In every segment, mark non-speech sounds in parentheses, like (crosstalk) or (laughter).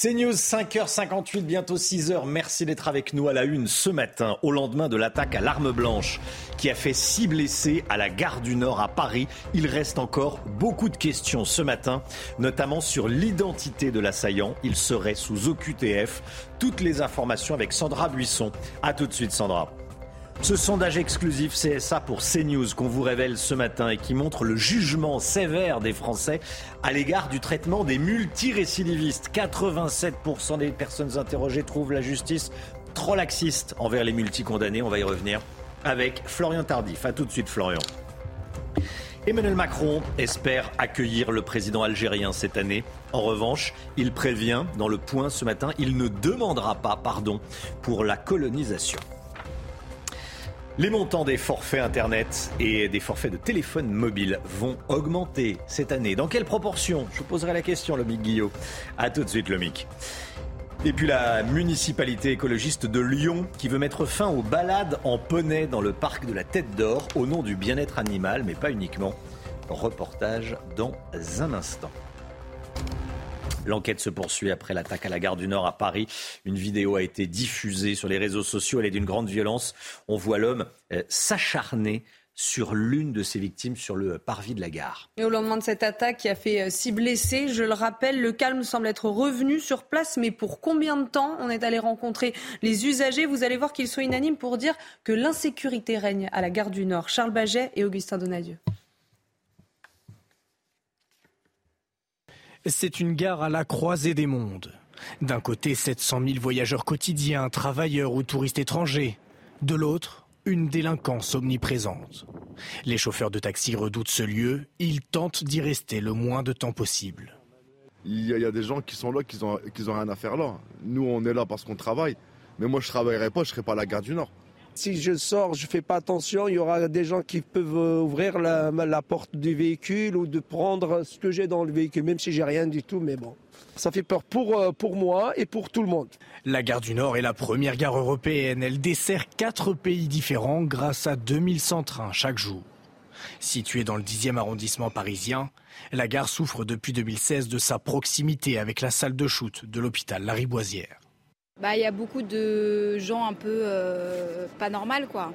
C'est News 5h58, bientôt 6h. Merci d'être avec nous à la une ce matin, au lendemain de l'attaque à l'arme blanche qui a fait six blessés à la gare du Nord à Paris. Il reste encore beaucoup de questions ce matin, notamment sur l'identité de l'assaillant. Il serait sous OQTF. Toutes les informations avec Sandra Buisson. A tout de suite, Sandra. Ce sondage exclusif CSA pour CNews qu'on vous révèle ce matin et qui montre le jugement sévère des Français à l'égard du traitement des multirécidivistes. 87% des personnes interrogées trouvent la justice trop laxiste envers les multicondamnés. On va y revenir avec Florian Tardif. A tout de suite, Florian. Emmanuel Macron espère accueillir le président algérien cette année. En revanche, il prévient dans le point ce matin, il ne demandera pas pardon pour la colonisation. Les montants des forfaits Internet et des forfaits de téléphone mobile vont augmenter cette année. Dans quelle proportion? Je vous poserai la question, Lomic Guillot. A tout de suite, Lomic. Et puis la municipalité écologiste de Lyon qui veut mettre fin aux balades en poney dans le parc de la Tête d'Or au nom du bien-être animal, mais pas uniquement. Reportage dans un instant. L'enquête se poursuit après l'attaque à la gare du Nord à Paris. Une vidéo a été diffusée sur les réseaux sociaux. Elle est d'une grande violence. On voit l'homme euh, s'acharner sur l'une de ses victimes sur le parvis de la gare. Et au lendemain de cette attaque qui a fait euh, six blessés, je le rappelle, le calme semble être revenu sur place, mais pour combien de temps on est allé rencontrer les usagers? Vous allez voir qu'ils sont unanimes pour dire que l'insécurité règne à la gare du Nord. Charles Baget et Augustin Donadieu. C'est une gare à la croisée des mondes. D'un côté, 700 000 voyageurs quotidiens, travailleurs ou touristes étrangers. De l'autre, une délinquance omniprésente. Les chauffeurs de taxi redoutent ce lieu, ils tentent d'y rester le moins de temps possible. Il y, a, des gens qui sont là, qui n'ont ont rien à faire là. Nous, on est là parce qu'on travaille. Mais moi, je ne travaillerai pas, je ne serai pas à la gare du Nord. Si je sors, je fais pas attention, il y aura des gens qui peuvent euh, ouvrir la, porte du véhicule ou de prendre ce que j'ai dans le véhicule, même si j'ai rien du tout, mais bon. Ça fait peur pour, euh, pour moi et pour tout le monde. La gare du Nord est la première gare européenne. Elle dessert quatre pays différents grâce à 2100 trains chaque jour. Située dans le 10e arrondissement parisien, la gare souffre depuis 2016 de sa proximité avec la salle de shoot de l'hôpital Lariboisière. Bah, il y a beaucoup de gens un peu euh, pas normal quoi.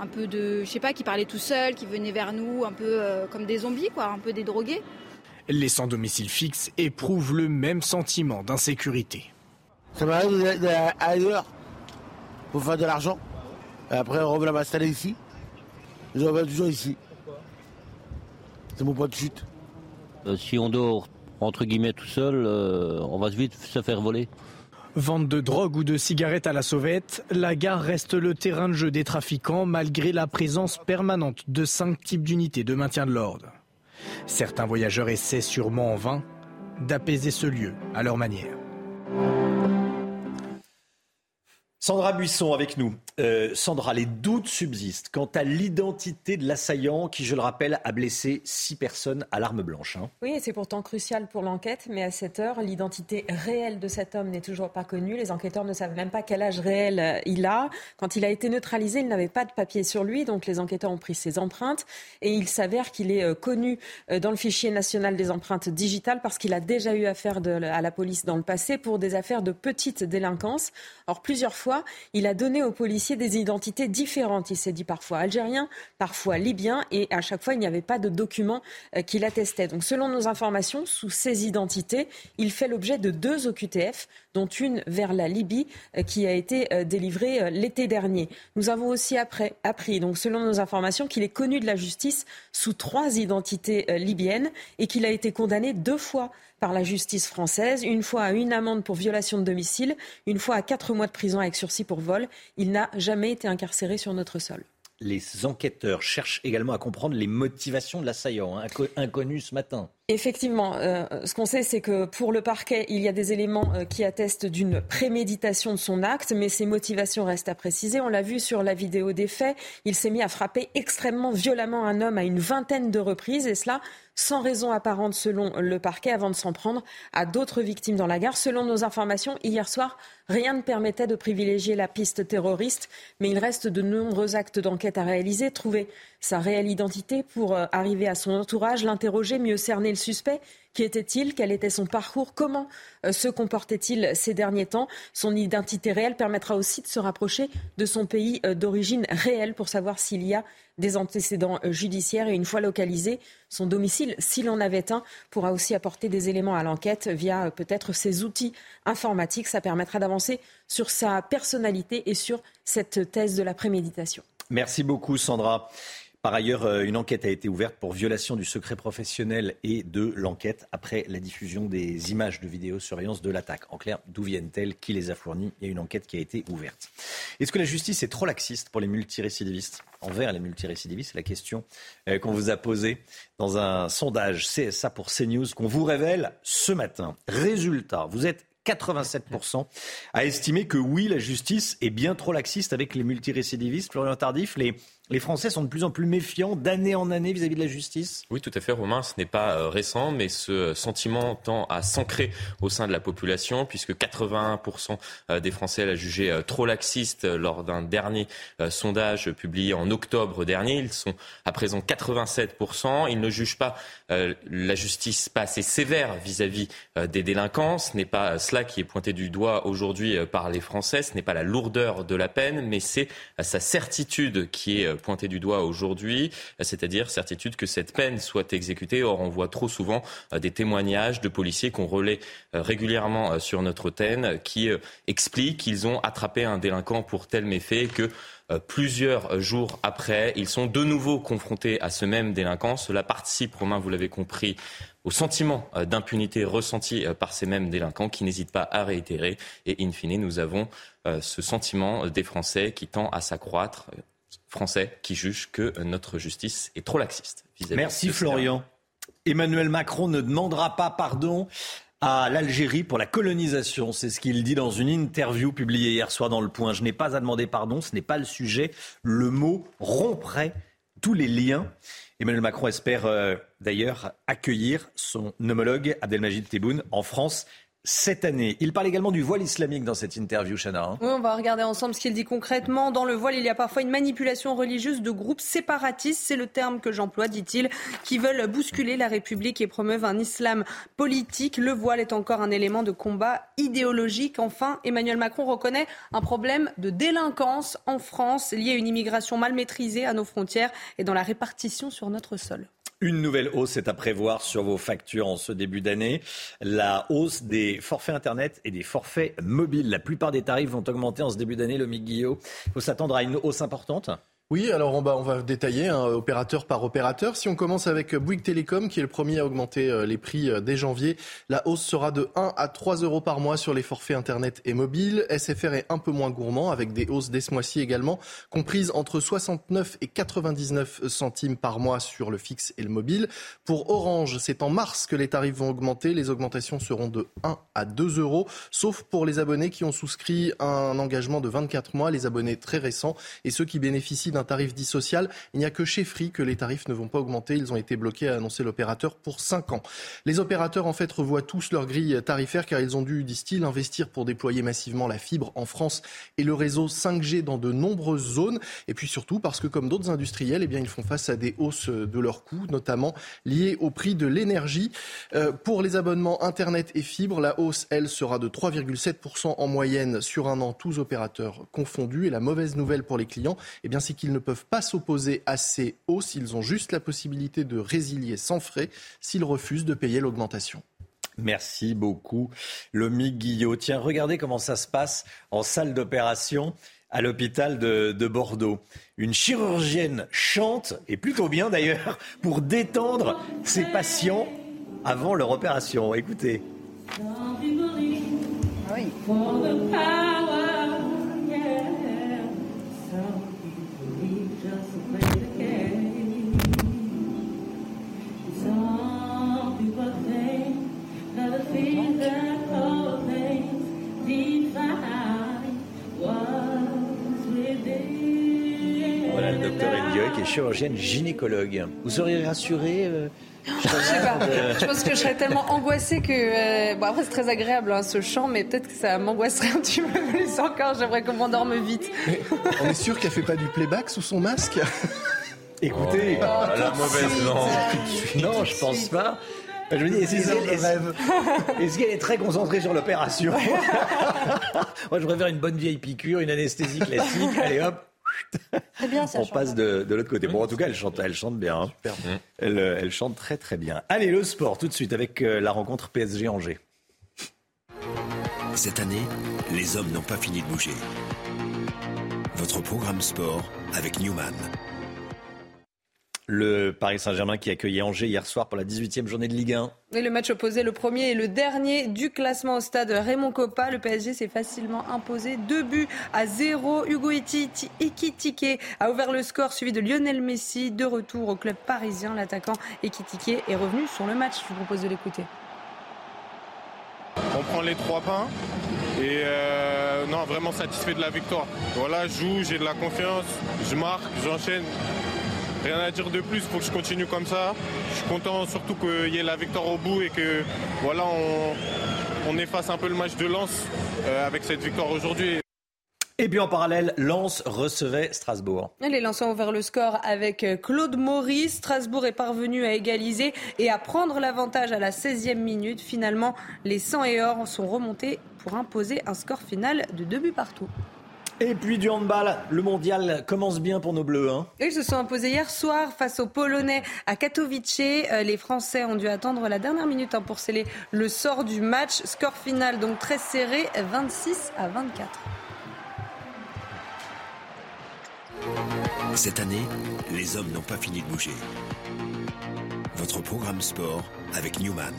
Un peu de, je sais pas, qui parlaient tout seuls, qui venaient vers nous, un peu euh, comme des zombies quoi, un peu des drogués. Les sans domicile fixe éprouvent le même sentiment d'insécurité. Ça m'arrive d'aller ailleurs pour faire de l'argent. Et après, on revient m'installer ici. Je reviens toujours ici. C'est mon point de chute. Euh, si on dort entre guillemets tout seul, on va vite se faire voler. Vente de drogue ou de cigarettes à la sauvette, la gare reste le terrain de jeu des trafiquants malgré la présence permanente de cinq types d'unités de maintien de l'ordre. Certains voyageurs essaient sûrement en vain d'apaiser ce lieu à leur manière. Sandra Buisson avec nous. Euh, Sandra, les doutes subsistent quant à l'identité de l'assaillant qui, je le rappelle, a blessé six personnes à l'arme blanche. Hein. Oui, c'est pourtant crucial pour l'enquête, mais à cette heure, l'identité réelle de cet homme n'est toujours pas connue. Les enquêteurs ne savent même pas quel âge réel euh, il a. Quand il a été neutralisé, il n'avait pas de papier sur lui, donc les enquêteurs ont pris ses empreintes et il s'avère qu'il est euh, connu dans le fichier national des empreintes digitales parce qu'il a déjà eu affaire à la police dans le passé pour des affaires de petite délinquance. Or, plusieurs fois, il a donné aux policiers des identités différentes. Il s'est dit parfois algérien, parfois libyen, et à chaque fois, il n'y avait pas de documents euh, qui l'attestaient. Donc, selon nos informations, sous ces identités, il fait l'objet de deux OQTF, dont une vers la Libye, euh, qui a été euh, délivrée l'été dernier. Nous avons aussi appris, donc selon nos informations, qu'il est connu de la justice sous trois identités libyennes et qu'il a été condamné deux fois par la justice française, une fois à une amende pour violation de domicile, une fois à quatre mois de prison avec sursis pour vol. Il n'a jamais été incarcéré sur notre sol les enquêteurs cherchent également à comprendre les motivations de l'assaillant, hein, inconnu ce matin. Effectivement, euh, ce qu'on sait, c'est que pour le parquet, il y a des éléments euh, qui attestent d'une préméditation de son acte, mais ses motivations restent à préciser. On l'a vu sur la vidéo des faits, il s'est mis à frapper extrêmement violemment un homme à une vingtaine de reprises, et cela sans raison apparente selon le parquet, avant de s'en prendre à d'autres victimes dans la gare. Selon nos informations, hier soir, rien ne permettait de privilégier la piste terroriste, mais il reste de nombreux actes d'enquête à réaliser. Trouver sa réelle identité pour euh, arriver à son entourage, l'interroger, mieux cerner le suspect. Qui était-il? Quel était son parcours? Comment euh, se comportait-il ces derniers temps? Son identité réelle permettra aussi de se rapprocher de son pays euh, d'origine réelle pour savoir s'il y a des antécédents judiciaires et une fois localisé, son domicile, s'il en avait un, pourra aussi apporter des éléments à l'enquête via peut-être ses outils informatiques. Ça permettra d'avancer sur sa personnalité et sur cette thèse de la préméditation. Merci beaucoup Sandra. Par ailleurs, euh, une enquête a été ouverte pour violation du secret professionnel et de l'enquête après la diffusion des images de vidéosurveillance de l'attaque. En clair, d'où viennent-elles? Qui les a fournies? Il y a une enquête qui a été ouverte. Est-ce que la justice est trop laxiste pour les multirécidivistes? Envers les multirécidivistes, c'est la question euh, qu'on vous a posée dans un sondage CSA pour CNews qu'on vous révèle ce matin. Résultat, vous êtes 87% à estimer que oui, la justice est bien trop laxiste avec les multirécidivistes. Florian Tardif, les, les Français sont de plus en plus méfiants d'année en année vis-à-vis de la justice Oui, tout à fait, Romain. Ce n'est pas euh, récent, mais ce sentiment tend à s'ancrer au sein de la population, puisque 81% euh, des Français l'a jugé euh, trop laxiste lors d'un dernier sondage publié en octobre dernier. Ils sont à présent 87%. Ils ne jugent pas la justice pas assez sévère vis-à-vis des délinquants. Ce n'est pas cela qui est pointé du doigt aujourd'hui par les Français. Ce n'est pas la lourdeur de la peine, mais c'est sa certitude qui est pointé du doigt aujourd'hui, c'est-à-dire certitude que cette peine soit exécutée. Or, on voit trop souvent euh, des témoignages de policiers qu'on relaie euh, régulièrement euh, sur notre antenne qui expliquent qu'ils ont attrapé un délinquant pour tel méfait que plusieurs jours après, ils sont de nouveau confrontés à ce même délinquant. Cela participe, Romain, vous l'avez compris, au sentiment d'impunité ressenti par ces mêmes délinquants qui n'hésitent pas à réitérer. Et in fine, nous avons ce sentiment des Français qui tend à s'accroître français qui jugent que notre justice est trop laxiste. Merci Florian. Emmanuel Macron ne demandera pas pardon à l'Algérie pour la colonisation. C'est ce qu'il dit dans une interview publiée hier soir dans Le Point. Je n'ai pas à demander pardon, ce n'est pas le sujet. Le mot romprait tous les liens. Emmanuel Macron espère euh, d'ailleurs accueillir son homologue Abdelmajid Tebboune en France cette année. Il parle également du voile islamique dans cette interview, Chana. Hein. Oui, on va regarder ensemble ce qu'il dit concrètement. Dans le voile, il y a parfois une manipulation religieuse de groupes séparatistes, c'est le terme que j'emploie, dit-il, qui veulent bousculer la République et promeuvent un islam politique. Le voile est encore un élément de combat idéologique. Enfin, Emmanuel Macron reconnaît un problème de délinquance en France lié à une immigration mal maîtrisée à nos frontières et dans la répartition sur notre sol. Une nouvelle hausse est à prévoir sur vos factures en ce début d'année. La hausse des forfaits Internet et des forfaits mobiles. La plupart des tarifs vont augmenter en ce début d'année, le Guillot. Il faut s'attendre à une hausse importante oui, alors on va, on va détailler hein, opérateur par opérateur. Si on commence avec Bouygues Télécom, qui est le premier à augmenter euh, les prix euh, dès janvier, la hausse sera de 1 à 3 euros par mois sur les forfaits Internet et mobile. SFR est un peu moins gourmand, avec des hausses dès ce mois-ci également, comprises entre 69 et 99 centimes par mois sur le fixe et le mobile. Pour Orange, c'est en mars que les tarifs vont augmenter. Les augmentations seront de 1 à 2 euros, sauf pour les abonnés qui ont souscrit un engagement de 24 mois, les abonnés très récents et ceux qui bénéficient un tarif dit social. Il n'y a que chez Free que les tarifs ne vont pas augmenter. Ils ont été bloqués, a annoncé l'opérateur, pour 5 ans. Les opérateurs, en fait, revoient tous leur grille tarifaire car ils ont dû, disent-ils, investir pour déployer massivement la fibre en France et le réseau 5G dans de nombreuses zones. Et puis surtout parce que, comme d'autres industriels, eh bien, ils font face à des hausses de leurs coûts, notamment liées au prix de l'énergie. Euh, pour les abonnements Internet et fibre, la hausse, elle, sera de 3,7% en moyenne sur un an, tous opérateurs confondus. Et la mauvaise nouvelle pour les clients, eh bien, c'est qu'ils ne peuvent pas s'opposer à ces hausses. Ils ont juste la possibilité de résilier sans frais s'ils refusent de payer l'augmentation. Merci beaucoup, Lomi Guillot. Tiens, regardez comment ça se passe en salle d'opération à l'hôpital de, de, Bordeaux. Une chirurgienne chante, et plutôt bien d'ailleurs, pour détendre ses patients avant leur opération. Écoutez. Oui. Docteur Elioy qui est chirurgienne gynécologue. Vous seriez rassuré euh, je sais pas. Je pense que je serais tellement angoissée que. Euh, bon, après, c'est très agréable hein, ce chant, mais peut-être que ça m'angoisserait un petit peu plus encore. J'aimerais qu'on m'endorme vite. on est sûr qu'elle fait pas du playback sous son masque? Écoutez, Oh, la mauvaise langue. non, je pense pas. Je me dis, (laughs) est-ce qu'elle est, est très concentrée sur l'opération? (laughs) Moi, je préfère une bonne vieille piqûre, une anesthésie classique. Allez hop, bien, ça on passe de, de l'autre côté. Bon, en tout cas, elle chante, elle chante bien. hein. Elle, euh, elle chante très très bien. Allez, le sport tout de suite avec euh, la rencontre PSG Angers. Cette année, les hommes n'ont pas fini de bouger. Votre programme sport avec Newman. Le Paris Saint-Germain qui accueillait Angers hier soir pour la 18e journée de Ligue 1. Et le match opposait le premier et le dernier du classement au stade Raymond Coppa. Le PSG s'est facilement imposé. Deux buts à zéro. Hugo Ekiti- Ekitike a ouvert le score, suivi de Lionel Messi. De retour au club parisien, l'attaquant Ekitike est revenu sur le match. Je vous propose de l'écouter. On prend les trois points et euh, non, vraiment satisfait de la victoire. Voilà, je joue, j'ai de la confiance, je marque, j'enchaîne. Rien à dire de plus, faut que je continue comme ça. Je suis content surtout qu'il y ait la victoire au bout et que voilà, on, on efface un peu le match de Lens euh, avec cette victoire aujourd'hui. Et puis en parallèle, Lens recevait Strasbourg. Les Lensois ont ouvert le score avec euh, Claude Maurice. Strasbourg est parvenu à égaliser et à prendre l'avantage à la 16e minute. Finalement, les 100 et or sont remontés pour imposer un score final de deux buts partout. Et puis du handball, le mondial commence bien pour nos bleus. Hein. Ils se sont imposés hier soir face aux Polonais à Katowice. Euh, Les Français ont dû attendre la dernière minute hein, pour sceller le sort du match. Score final donc très serré, 26 à 24. Cette année, les hommes n'ont pas fini de bouger. Votre programme sport avec Newman.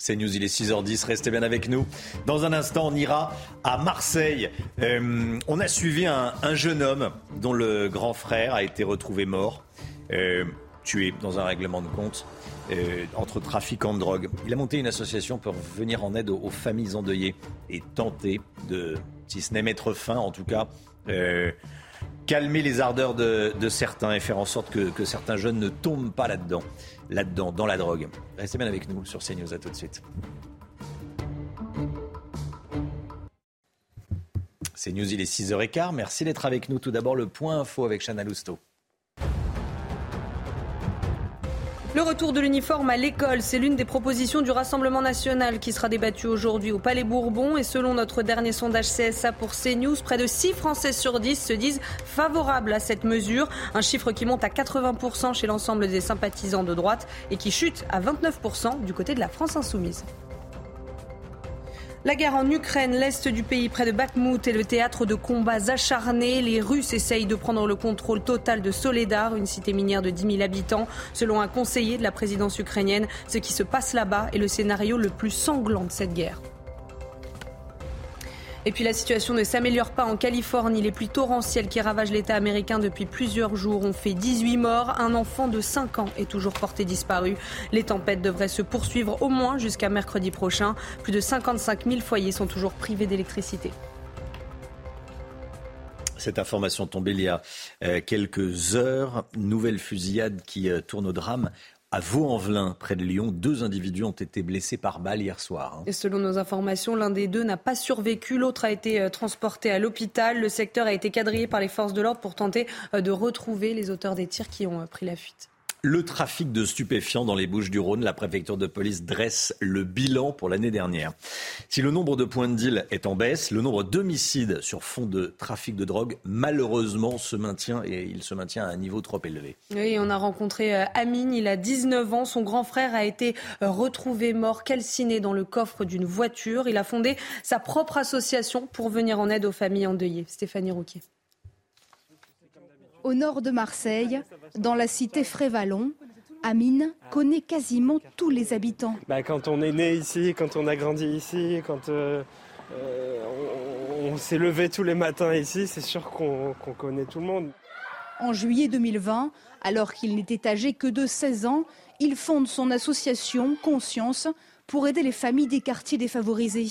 C'est News, il est 6h10, restez bien avec nous. Dans un instant, on ira à Marseille. Euh, on a suivi un, un jeune homme dont le grand frère a été retrouvé mort, euh, tué dans un règlement de compte euh, entre trafiquants de drogue. Il a monté une association pour venir en aide aux, familles endeuillées et tenter de, si ce n'est mettre fin en tout cas, calmer les ardeurs de, certains et faire en sorte que certains jeunes ne tombent pas là-dedans, là-dedans, dans la drogue. Restez bien avec nous sur CNews, à tout de suite. CNews, il est 6h15. Merci d'être avec nous. Tout d'abord, le point info avec Chana Lousteau. Le retour de l'uniforme à l'école, c'est l'une des propositions du Rassemblement national qui sera débattue aujourd'hui au Palais Bourbon. Et selon notre dernier sondage CSA pour CNews, près de 6 Français sur 10 se disent favorables à cette mesure. Un chiffre qui monte à 80% chez l'ensemble des sympathisants de droite et qui chute à 29% du côté de la France insoumise. La guerre en Ukraine, l'est du pays près de Bakhmut est le théâtre de combats acharnés. Les Russes essayent de prendre le contrôle total de Soledar, une cité minière de 10 000 habitants. Selon un conseiller de la présidence ukrainienne, ce qui se passe là-bas est le scénario le plus sanglant de cette guerre. Et puis la situation ne s'améliore pas en Californie. Les pluies torrentielles qui ravagent l'État américain depuis plusieurs jours ont fait 18 morts. Un enfant de 5 ans est toujours porté disparu. Les tempêtes devraient se poursuivre au moins jusqu'à mercredi prochain. Plus de 55 000 foyers sont toujours privés d'électricité. Cette information tombée il y a euh, quelques heures. Nouvelle fusillade qui euh, tourne au drame. À Vaux-en-Velin, près de Lyon, deux individus ont été blessés par balle hier soir. hein. Selon nos informations, l'un des deux n'a pas survécu, l'autre a été euh, transporté à l'hôpital. Le secteur a été quadrillé par les forces de l'ordre pour tenter euh, de retrouver les auteurs des tirs qui ont euh, pris la fuite. Le trafic de stupéfiants dans les Bouches-du-Rhône, la préfecture de police dresse le bilan pour l'année dernière. Si le nombre de points de deal est en baisse, le nombre d'homicides sur fond de trafic de drogue, malheureusement, se maintient et il se maintient à un niveau trop élevé. Oui, on a rencontré euh, Amine, il a 19 ans. Son grand frère a été euh, retrouvé mort, calciné dans le coffre d'une voiture. Il a fondé sa propre association pour venir en aide aux familles endeuillées. Stéphanie Rouquier. Au nord de Marseille, dans la cité Frévalon, Amine connaît quasiment tous les habitants. Bah, quand on est né ici, quand on a grandi ici, quand euh, euh, on, on s'est levé tous les matins ici, c'est sûr qu'on qu'on connaît tout le monde. En juillet 2020, alors qu'il n'était âgé que de 16 ans, il fonde son association Conscience pour aider les familles des quartiers défavorisés.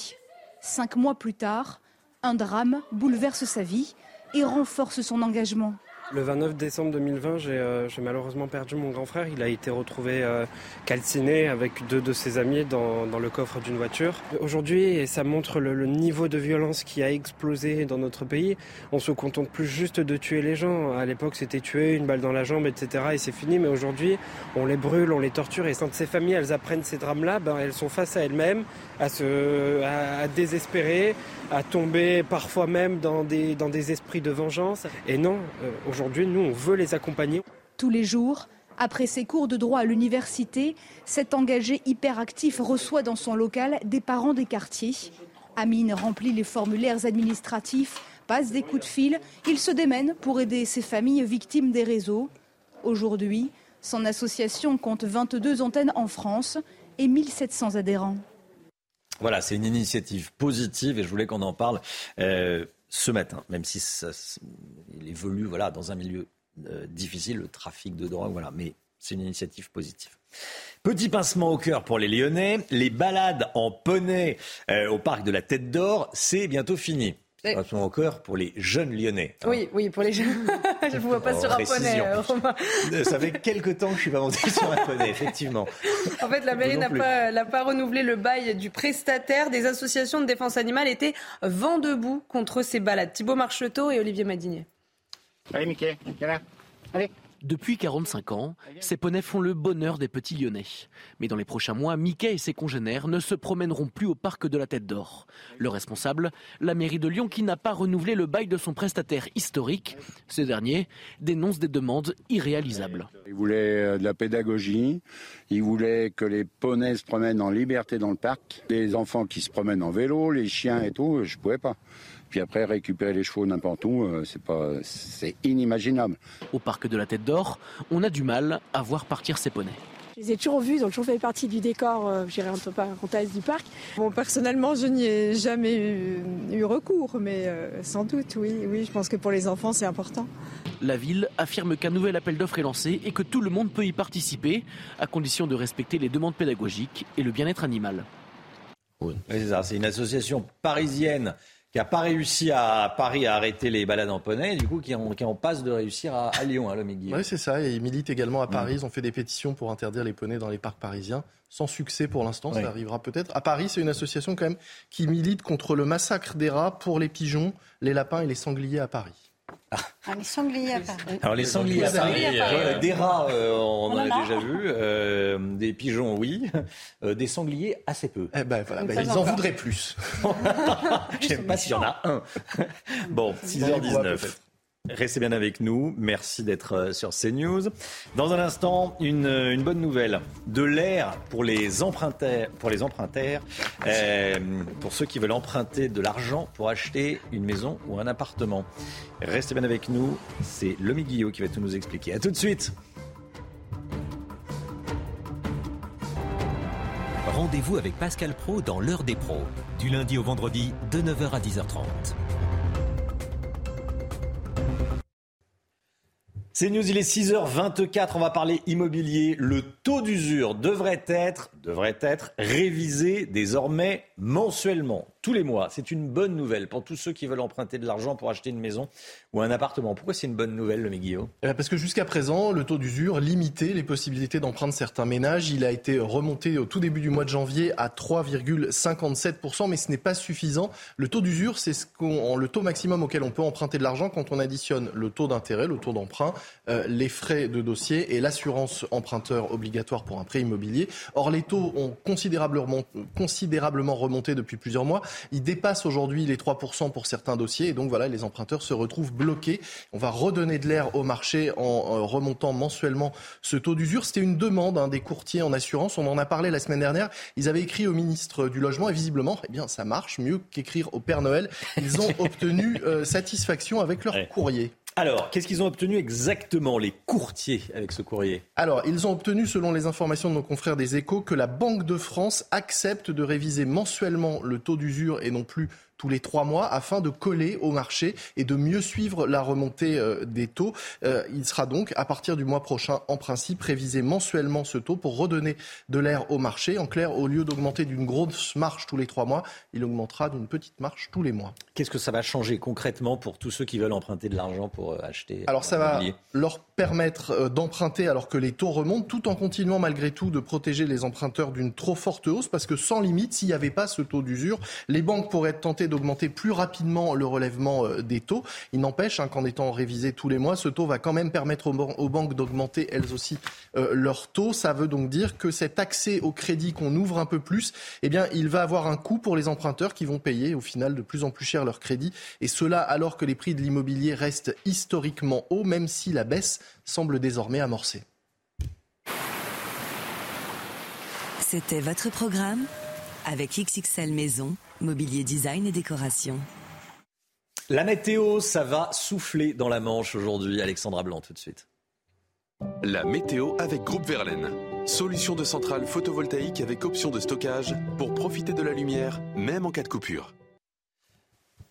Cinq mois plus tard, un drame bouleverse sa vie et renforce son engagement. Le 29 décembre 2020, euh, j'ai malheureusement perdu mon grand frère. Il a été retrouvé euh, calciné avec deux de ses amis dans, le coffre d'une voiture. Aujourd'hui, ça montre le, niveau de violence qui a explosé dans notre pays. On se contente plus juste de tuer les gens. À l'époque, c'était tuer, une balle dans la jambe, etc. Et c'est fini. Mais aujourd'hui, on les brûle, on les torture. Et quand ces familles, elles apprennent ces drames-là, ben, elles sont face à elles-mêmes, à, se, à désespérer, à tomber parfois même dans des, esprits de vengeance. Et non, euh, aujourd'hui, nous, on veut les accompagner. Tous les jours, après ses cours de droit à l'université, cet engagé hyperactif reçoit dans son local des parents des quartiers. Amine remplit les formulaires administratifs, passe des coups de fil, il se démène pour aider ses familles victimes des réseaux. Aujourd'hui, son association compte 22 antennes en France et 1700 adhérents. Voilà, c'est une initiative positive et je voulais qu'on en parle euh, ce matin, même si ça, il évolue voilà, dans un milieu euh, difficile, le trafic de drogue, voilà, mais c'est une initiative positive. Petit pincement au cœur pour les Lyonnais, les balades en poney euh, au parc de la Tête d'Or, c'est bientôt fini. Au cœur pour les jeunes Lyonnais. Hein. Oui, oui, pour les jeunes. (laughs) (laughs) je ne vous vois pas sur un poney, euh, (laughs) Ça fait quelques temps que je suis pas monté sur un poney, effectivement. En fait, la mairie n'a pas, pas renouvelé le bail du prestataire. Des associations de défense animale étaient vent debout contre ces balades. Thibaut Marcheteau et Olivier Madinier. Allez, Mickey, viens là. Allez. Depuis 45 ans, ces poneys font le bonheur des petits Lyonnais. Mais dans les prochains mois, Mickey et ses congénères ne se promèneront plus au parc de la Tête d'Or. Le responsable, la mairie de Lyon qui n'a pas renouvelé le bail de son prestataire historique. Ce dernier dénonce des demandes irréalisables. Il voulait euh, de la pédagogie, il voulait que les poneys se promènent en liberté dans le parc, les enfants qui se promènent en vélo, les chiens et tout, je ne pouvais pas. Puis après, récupérer les chevaux n'importe où, euh, c'est pas, c'est inimaginable. Au parc de la Tête d'Or, on a du mal à voir partir ces poneys. Je les ai toujours vus, ils ont toujours fait partie du décor, euh, j'irai du parc. Bon, personnellement, je n'y ai jamais eu, recours, mais euh, sans doute, oui, oui, je pense que pour les enfants, c'est important. La ville affirme qu'un nouvel appel d'offres est lancé et que tout le monde peut y participer, à condition de respecter les demandes pédagogiques et le bien-être animal. Oui, c'est ça, c'est une association parisienne qui n'a pas réussi à, Paris à arrêter les balades en poney, et du coup qui en, qui en passe de réussir à, Lyon, hein, le Oui, c'est ça, et ils militent également à mm. Paris. Ils ont fait des pétitions pour interdire les poneys dans les parcs parisiens. Sans succès pour l'instant, ça arrivera peut-être. À Paris, c'est une association quand même qui milite contre le massacre des rats pour les pigeons, les lapins et les sangliers à Paris. Ah. les sangliers à Paris. Alors les sangliers à Paris, euh, des rats, euh, on, en a, déjà vu, euh, des pigeons, oui, des sangliers assez peu. Eh ben voilà, ben, ils en voudraient plus. (laughs) Je ne sais pas s'il y en a un. bon, 6h19. Restez bien avec nous. Merci d'être euh, sur CNews. Dans un instant, une, euh, une bonne nouvelle. De l'air pour les emprunteurs, pour, les emprunteurs euh, pour ceux qui veulent emprunter de l'argent pour acheter une maison ou un appartement. Restez bien avec nous. C'est Lomi Guillot qui va tout nous expliquer. A tout de suite. Rendez-vous avec Pascal Pro dans l'heure des pros, du lundi au vendredi de 9h à 10h30. C'est News, il est 6h24, on va parler immobilier. Le taux d'usure devrait être, devrait être révisé désormais mensuellement tous les mois. C'est une bonne nouvelle pour tous ceux qui veulent emprunter de l'argent pour acheter une maison ou un appartement. Pourquoi c'est une bonne nouvelle, le Guillaume? Eh ben, Parce que jusqu'à présent, le taux d'usure limitait les possibilités d'emprunter certains ménages. Il a été remonté au tout début du mois de janvier à 3,57%, mais ce n'est pas suffisant. Le taux d'usure, c'est ce le taux maximum auquel on peut emprunter de l'argent quand on additionne le taux d'intérêt, le taux d'emprunt, euh, les frais de dossier et l'assurance emprunteur obligatoire pour un prêt immobilier. Or, les taux ont considérablement remonté depuis plusieurs mois. Il dépasse aujourd'hui les 3% pour certains dossiers et donc voilà, les emprunteurs se retrouvent bloqués. On va redonner de l'air au marché en remontant mensuellement ce taux d'usure. C'était une demande hein, des courtiers en assurance. On en a parlé la semaine dernière. Ils avaient écrit au ministre du Logement et visiblement, eh bien, ça marche mieux qu'écrire au Père Noël. Ils ont (laughs) obtenu euh, satisfaction avec leur courrier. Alors, qu'est-ce qu'ils ont obtenu exactement, les courtiers, avec ce courrier? Alors, ils ont obtenu, selon les informations de nos confrères des échos, que la Banque de France accepte de réviser mensuellement le taux d'usure et non plus tous les trois mois afin de coller au marché et de mieux suivre la remontée euh, des taux. Euh, il sera donc, à partir du mois prochain, en principe, révisé mensuellement ce taux pour redonner de l'air au marché. En clair, au lieu d'augmenter d'une grosse marche tous les trois mois, il augmentera d'une petite marche tous les mois. Qu'est-ce que ça va changer concrètement pour tous ceux qui veulent emprunter de l'argent pour euh, acheter Alors ça va leur permettre d'emprunter alors que les taux remontent, tout en continuant malgré tout de protéger les emprunteurs d'une trop forte hausse, parce que sans limite, s'il n'y avait pas ce taux d'usure, les banques pourraient être tentées d'augmenter plus rapidement le relèvement euh, des taux. Il n'empêche hein, qu'en étant révisé tous les mois, ce taux va quand même permettre aux, banques d'augmenter elles aussi euh, leur taux. Ça veut donc dire que cet accès au crédit qu'on ouvre un peu plus, eh bien, il va avoir un coût pour les emprunteurs qui vont payer au final de plus en plus cher leur crédit. Et cela alors que les prix de l'immobilier restent historiquement hauts, même si la baisse semble désormais amorcée. C'était votre programme avec XXL Maison, mobilier design et décoration. La météo, ça va souffler dans la Manche aujourd'hui. Alexandra Blanc, tout de suite. La météo avec Groupe Verlaine. Solution de centrale photovoltaïque avec option de stockage pour profiter de la lumière, même en cas de coupure.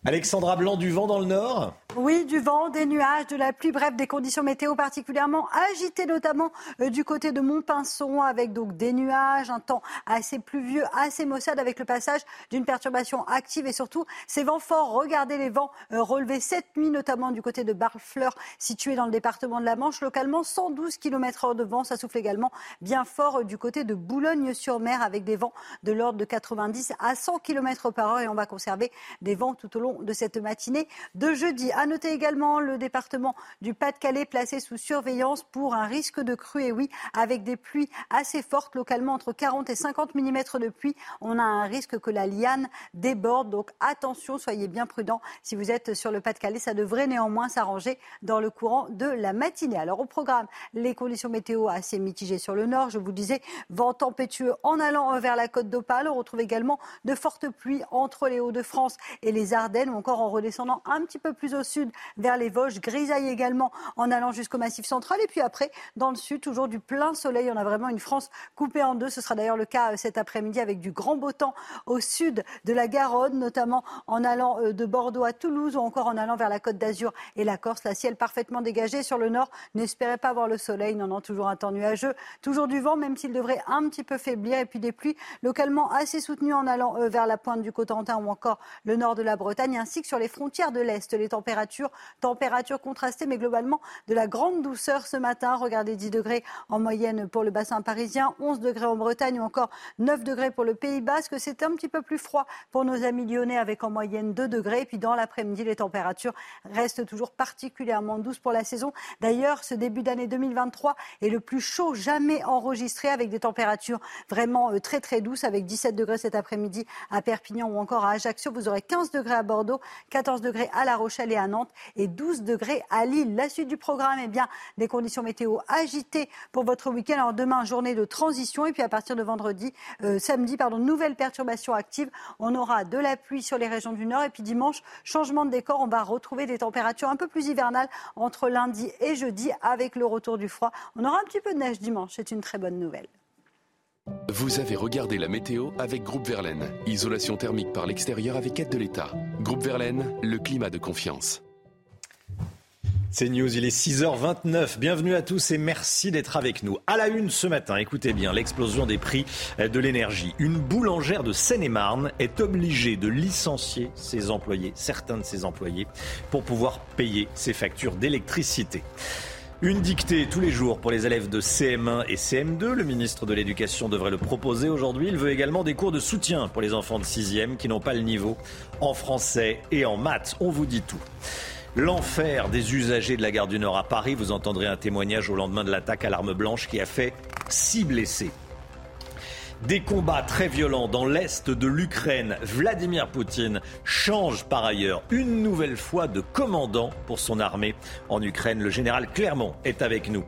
Alexandra Blanc, du vent dans le nord Oui, du vent, des nuages, de la pluie, bref, des conditions météo particulièrement agitées, notamment euh, du côté de Montpinçon, avec donc des nuages, un temps assez pluvieux, assez maussade, avec le passage d'une perturbation active et surtout ces vents forts. Regardez les vents euh, relevés cette nuit, notamment du côté de Barfleur, situé dans le département de la Manche, localement 112 km h de vent. Ça souffle également bien fort euh, du côté de Boulogne-sur-Mer, avec des vents de l'ordre de 90 à 100 km par heure et on va conserver des vents tout au long de cette matinée de jeudi. À noter également le département du Pas-de-Calais placé sous surveillance pour un risque de crue. Et oui, avec des pluies assez fortes localement entre 40 et 50 mm de pluie, on a un risque que la liane déborde. Donc attention, soyez bien prudents. Si vous êtes sur le Pas-de-Calais, ça devrait néanmoins s'arranger dans le courant de la matinée. Alors au programme, les conditions météo assez mitigées sur le nord. Je vous disais, vent tempétueux en allant vers la côte d'Opale. On retrouve également de fortes pluies entre les Hauts-de-France et les Ardennes ou encore en redescendant un petit peu plus au sud vers les Vosges. Grisaille également en allant jusqu'au Massif central. Et puis après, dans le sud, toujours du plein soleil. On a vraiment une France coupée en deux. Ce sera d'ailleurs le cas euh, cet après-midi avec du grand beau temps au sud de la Garonne, notamment en allant euh, de Bordeaux à Toulouse ou encore en allant vers la Côte d'Azur et la Corse. La ciel parfaitement dégagé sur le nord. N'espérez pas voir le soleil. Non, non, toujours un temps nuageux. Toujours du vent, même s'il devrait un petit peu faiblir. Et puis des pluies localement assez soutenues en allant euh, vers la pointe du Cotentin ou encore le nord de la Bretagne ainsi que sur les frontières de l'Est. Les températures, températures contrastées, mais globalement de la grande douceur ce matin. Regardez 10 degrés en moyenne pour le bassin parisien, 11 degrés en Bretagne ou encore 9 degrés pour le Pays Basque. C'est un petit peu plus froid pour nos amis lyonnais avec en moyenne 2 degrés. Et puis dans l'après-midi, les températures restent toujours particulièrement douces pour la saison. D'ailleurs, ce début d'année 2023 est le plus chaud jamais enregistré avec des températures vraiment euh, très très douces avec 17 degrés cet après-midi à Perpignan ou encore à Ajaccio. Vous aurez 15 degrés à Bordeaux 14 degrés à La Rochelle et à Nantes et 12 degrés à Lille. La suite du programme, eh bien, des conditions météo agitées pour votre week-end. Alors demain, journée de transition et puis à partir de vendredi, euh, samedi, pardon, nouvelle perturbation active. On aura de la pluie sur les régions du nord et puis dimanche, changement de décor. On va retrouver des températures un peu plus hivernales entre lundi et jeudi avec le retour du froid. On aura un petit peu de neige dimanche. C'est une très bonne nouvelle. Vous avez regardé la météo avec Groupe Verlaine. Isolation thermique par l'extérieur avec aide de l'État. Groupe Verlaine, le climat de confiance. C'est News, il est 6h29. Bienvenue à tous et merci d'être avec nous. À la une ce matin, écoutez bien, l'explosion des prix de l'énergie. Une boulangère de Seine-et-Marne est obligée de licencier ses employés, certains de ses employés, pour pouvoir payer ses factures d'électricité. Une dictée tous les jours pour les élèves de CM1 et CM2. Le ministre de l'Éducation devrait le proposer aujourd'hui. Il veut également des cours de soutien pour les enfants de 6e qui n'ont pas le niveau en français et en maths. On vous dit tout. L'enfer des usagers de la gare du Nord à Paris. Vous entendrez un témoignage au lendemain de l'attaque à l'arme blanche qui a fait six blessés. Des combats très violents dans l'est de l'Ukraine. Vladimir Poutine change par ailleurs une nouvelle fois de commandant pour son armée en Ukraine. Le général Clermont est avec nous.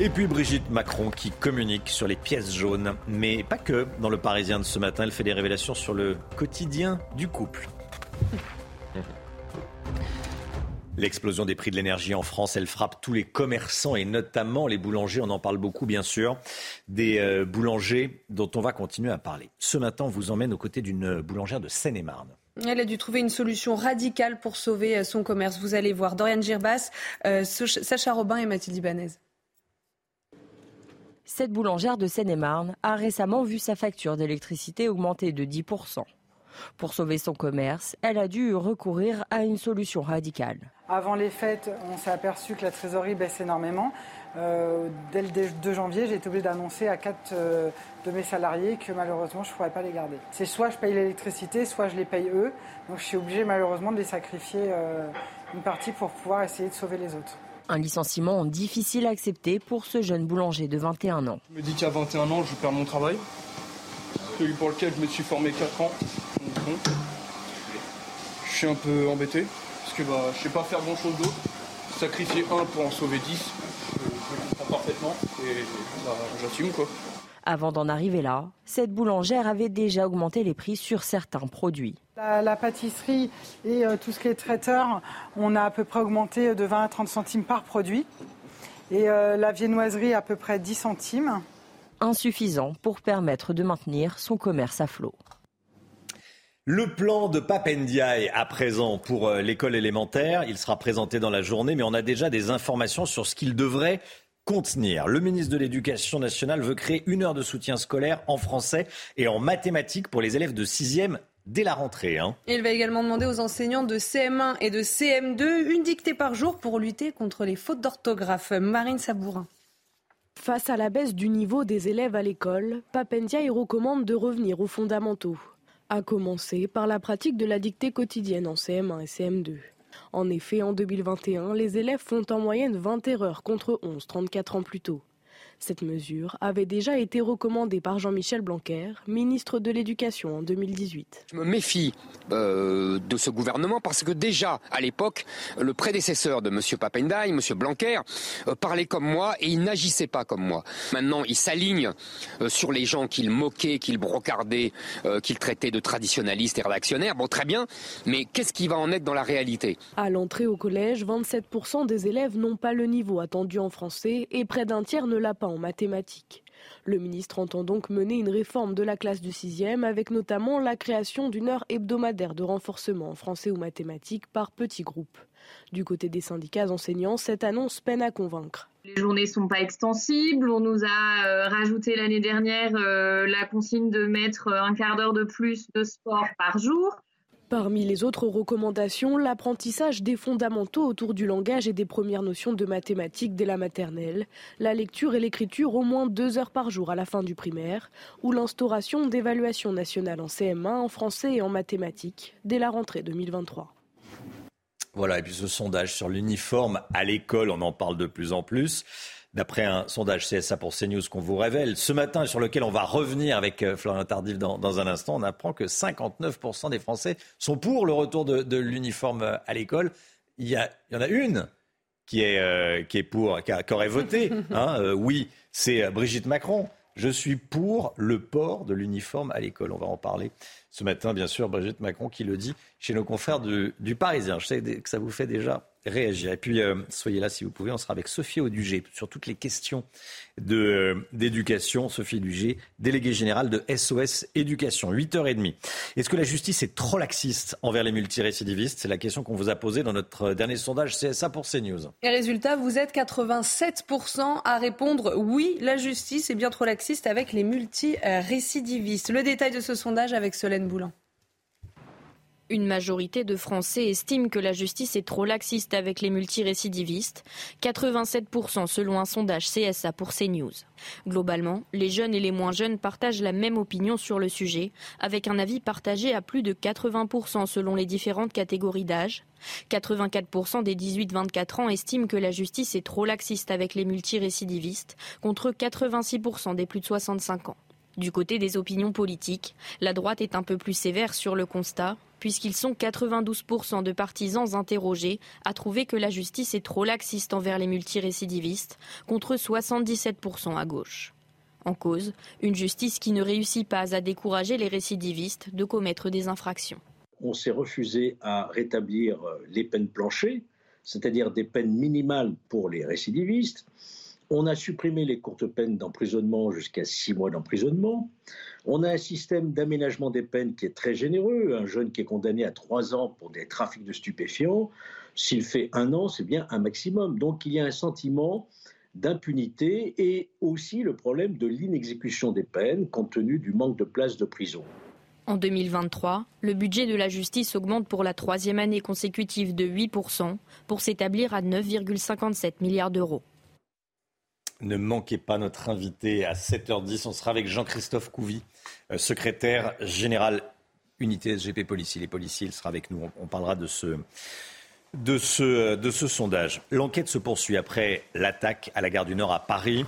Et puis Brigitte Macron qui communique sur les pièces jaunes, mais pas que. Dans le Parisien de ce matin, elle fait des révélations sur le quotidien du couple. L'explosion des prix de l'énergie en France, elle frappe tous les commerçants et notamment les boulangers. On en parle beaucoup, bien sûr. Des euh, boulangers dont on va continuer à parler. Ce matin, on vous emmène aux côtés d'une boulangère de Seine-et-Marne. Elle a dû trouver une solution radicale pour sauver son commerce. Vous allez voir. Dorian Girbas, Sacha Robin et Mathilde Ibanez. Cette boulangère de Seine-et-Marne a récemment vu sa facture d'électricité augmenter de 10%. Pour sauver son commerce, elle a dû recourir à une solution radicale. Avant les fêtes, on s'est aperçu que la trésorerie baisse énormément. Euh, dès le 2 janvier, j'ai été obligée d'annoncer à quatre euh, de mes salariés que malheureusement je ne pourrais pas les garder. C'est soit je paye l'électricité, soit je les paye eux. Donc je suis obligée malheureusement de les sacrifier euh, une partie pour pouvoir essayer de sauver les autres. Un licenciement difficile à accepter pour ce jeune boulanger de 21 ans. Je me dis qu'à 21 ans, je perds mon travail, celui pour lequel je me suis formé 4 ans. je suis un peu embêté, que bah, je ne sais pas faire grand chose d'autre. Sacrifier un pour en sauver 10, je, le comprends parfaitement et bah, j'assume quoi. Avant d'en arriver là, cette boulangère avait déjà augmenté les prix sur certains produits. La, pâtisserie et euh, tout ce qui est traiteur, on a à peu près augmenté de 20 à 30 centimes par produit. Et euh, la viennoiserie à peu près 10 centimes. Insuffisant pour permettre de maintenir son commerce à flot. Le plan de Papendiaï à présent pour euh, l'école élémentaire, il sera présenté dans la journée, mais on a déjà des informations sur ce qu'il devrait contenir. Le ministre de l'Éducation nationale veut créer une heure de soutien scolaire en français et en mathématiques pour les élèves de 6e dès la rentrée. Hein. Il va également demander aux enseignants de CM1 et de CM2 une dictée par jour pour lutter contre les fautes d'orthographe. Marine Sabourin. Face à la baisse du niveau des élèves à l'école, Papendia recommande de revenir aux fondamentaux, à commencer par la pratique de la dictée quotidienne en CM1 et CM2. En effet, en 2021, les élèves font en moyenne 20 erreurs contre 11 34 ans plus tôt. Cette mesure avait déjà été recommandée par Jean-Michel Blanquer, ministre de l'Éducation en 2018. Je me méfie euh, de ce gouvernement parce que déjà, à l'époque, le prédécesseur de M. Papendai, M. Blanquer, euh, parlait comme moi et il n'agissait pas comme moi. Maintenant, il s'aligne euh, sur les gens qu'il moquait, qu'il brocardait, qu'il traitait de traditionnalistes et réactionnaires. Bon, très bien, mais qu'est-ce qui va en être dans la réalité? À l'entrée au collège, 27% des élèves n'ont pas le niveau attendu en français et près d'un tiers ne l'a pas en mathématiques. Le ministre entend donc mener une réforme de la classe du 6e avec notamment la création d'une heure hebdomadaire de renforcement en français ou mathématiques par petits groupes. Du côté des syndicats enseignants, cette annonce peine à convaincre. Les journées sont pas extensibles. On nous a euh, rajouté l'année dernière euh, la consigne de mettre un quart d'heure de plus de sport par jour. Parmi les autres recommandations, l'apprentissage des fondamentaux autour du langage et des premières notions de mathématiques dès la maternelle, la lecture et l'écriture au moins deux heures par jour à la fin du primaire, ou l'instauration d'évaluations nationales en CM1 en français et en mathématiques dès la rentrée 2023. Voilà, et puis ce sondage sur l'uniforme à l'école, on en parle de plus en plus d'après un sondage CSA pour CNews qu'on vous révèle ce matin et sur lequel on va revenir avec euh, Florian Tardif dans, un instant, on apprend que 59% des Français sont pour le retour de, l'uniforme euh, à l'école. Il y, il y en a une qui est, euh, qui est pour, qui, aurait voté. (laughs) Hein, oui, c'est Brigitte Macron. Je suis pour le port de l'uniforme à l'école. On va en parler ce matin, bien sûr, Brigitte Macron qui le dit chez nos confrères du Parisien. Je sais que ça vous fait déjà réagir. Et puis, euh, soyez là si vous pouvez. On sera avec Sophie Audugé sur toutes les questions euh, d'éducation. Sophie Audugé, déléguée générale de SOS Éducation. 8h30. Est-ce que la justice est trop laxiste envers les multirécidivistes? C'est la question qu'on vous a posée dans notre dernier sondage CSA pour CNews. Et résultat, vous êtes 87% à répondre oui, la justice est bien trop laxiste avec les multirécidivistes. Le détail de ce sondage avec Solène Boulan. Une majorité de Français estiment que la justice est trop laxiste avec les multirécidivistes, 87% selon un sondage CSA pour CNews. Globalement, les jeunes et les moins jeunes partagent la même opinion sur le sujet, avec un avis partagé à plus de 80% selon les différentes catégories d'âge. 84% des 18-24 ans estiment que la justice est trop laxiste avec les multirécidivistes, contre 86% des plus de 65 ans. Du côté des opinions politiques, la droite est un peu plus sévère sur le constat, puisqu'ils sont 92% de partisans interrogés à trouver que la justice est trop laxiste envers les multirécidivistes, contre 77% à gauche. En cause, une justice qui ne réussit pas à décourager les récidivistes de commettre des infractions. On s'est refusé à rétablir les peines planchées, c'est-à-dire des peines minimales pour les récidivistes, On a supprimé les courtes peines d'emprisonnement jusqu'à six mois d'emprisonnement. On a un système d'aménagement des peines qui est très généreux. Un jeune qui est condamné à trois ans pour des trafics de stupéfiants, s'il fait un an, c'est bien un maximum. Donc il y a un sentiment d'impunité et aussi le problème de l'inexécution des peines compte tenu du manque de places de prison. En 2023, le budget de la justice augmente pour la troisième année consécutive de 8% pour s'établir à 9,57 milliards d'euros. Ne manquez pas notre invité à 7h10. On sera avec Jean-Christophe Couvi, euh, secrétaire général unité SGP Policier. Les policiers, il sera avec nous. On parlera de ce, de ce, sondage. L'enquête se poursuit après l'attaque à la gare du Nord à Paris.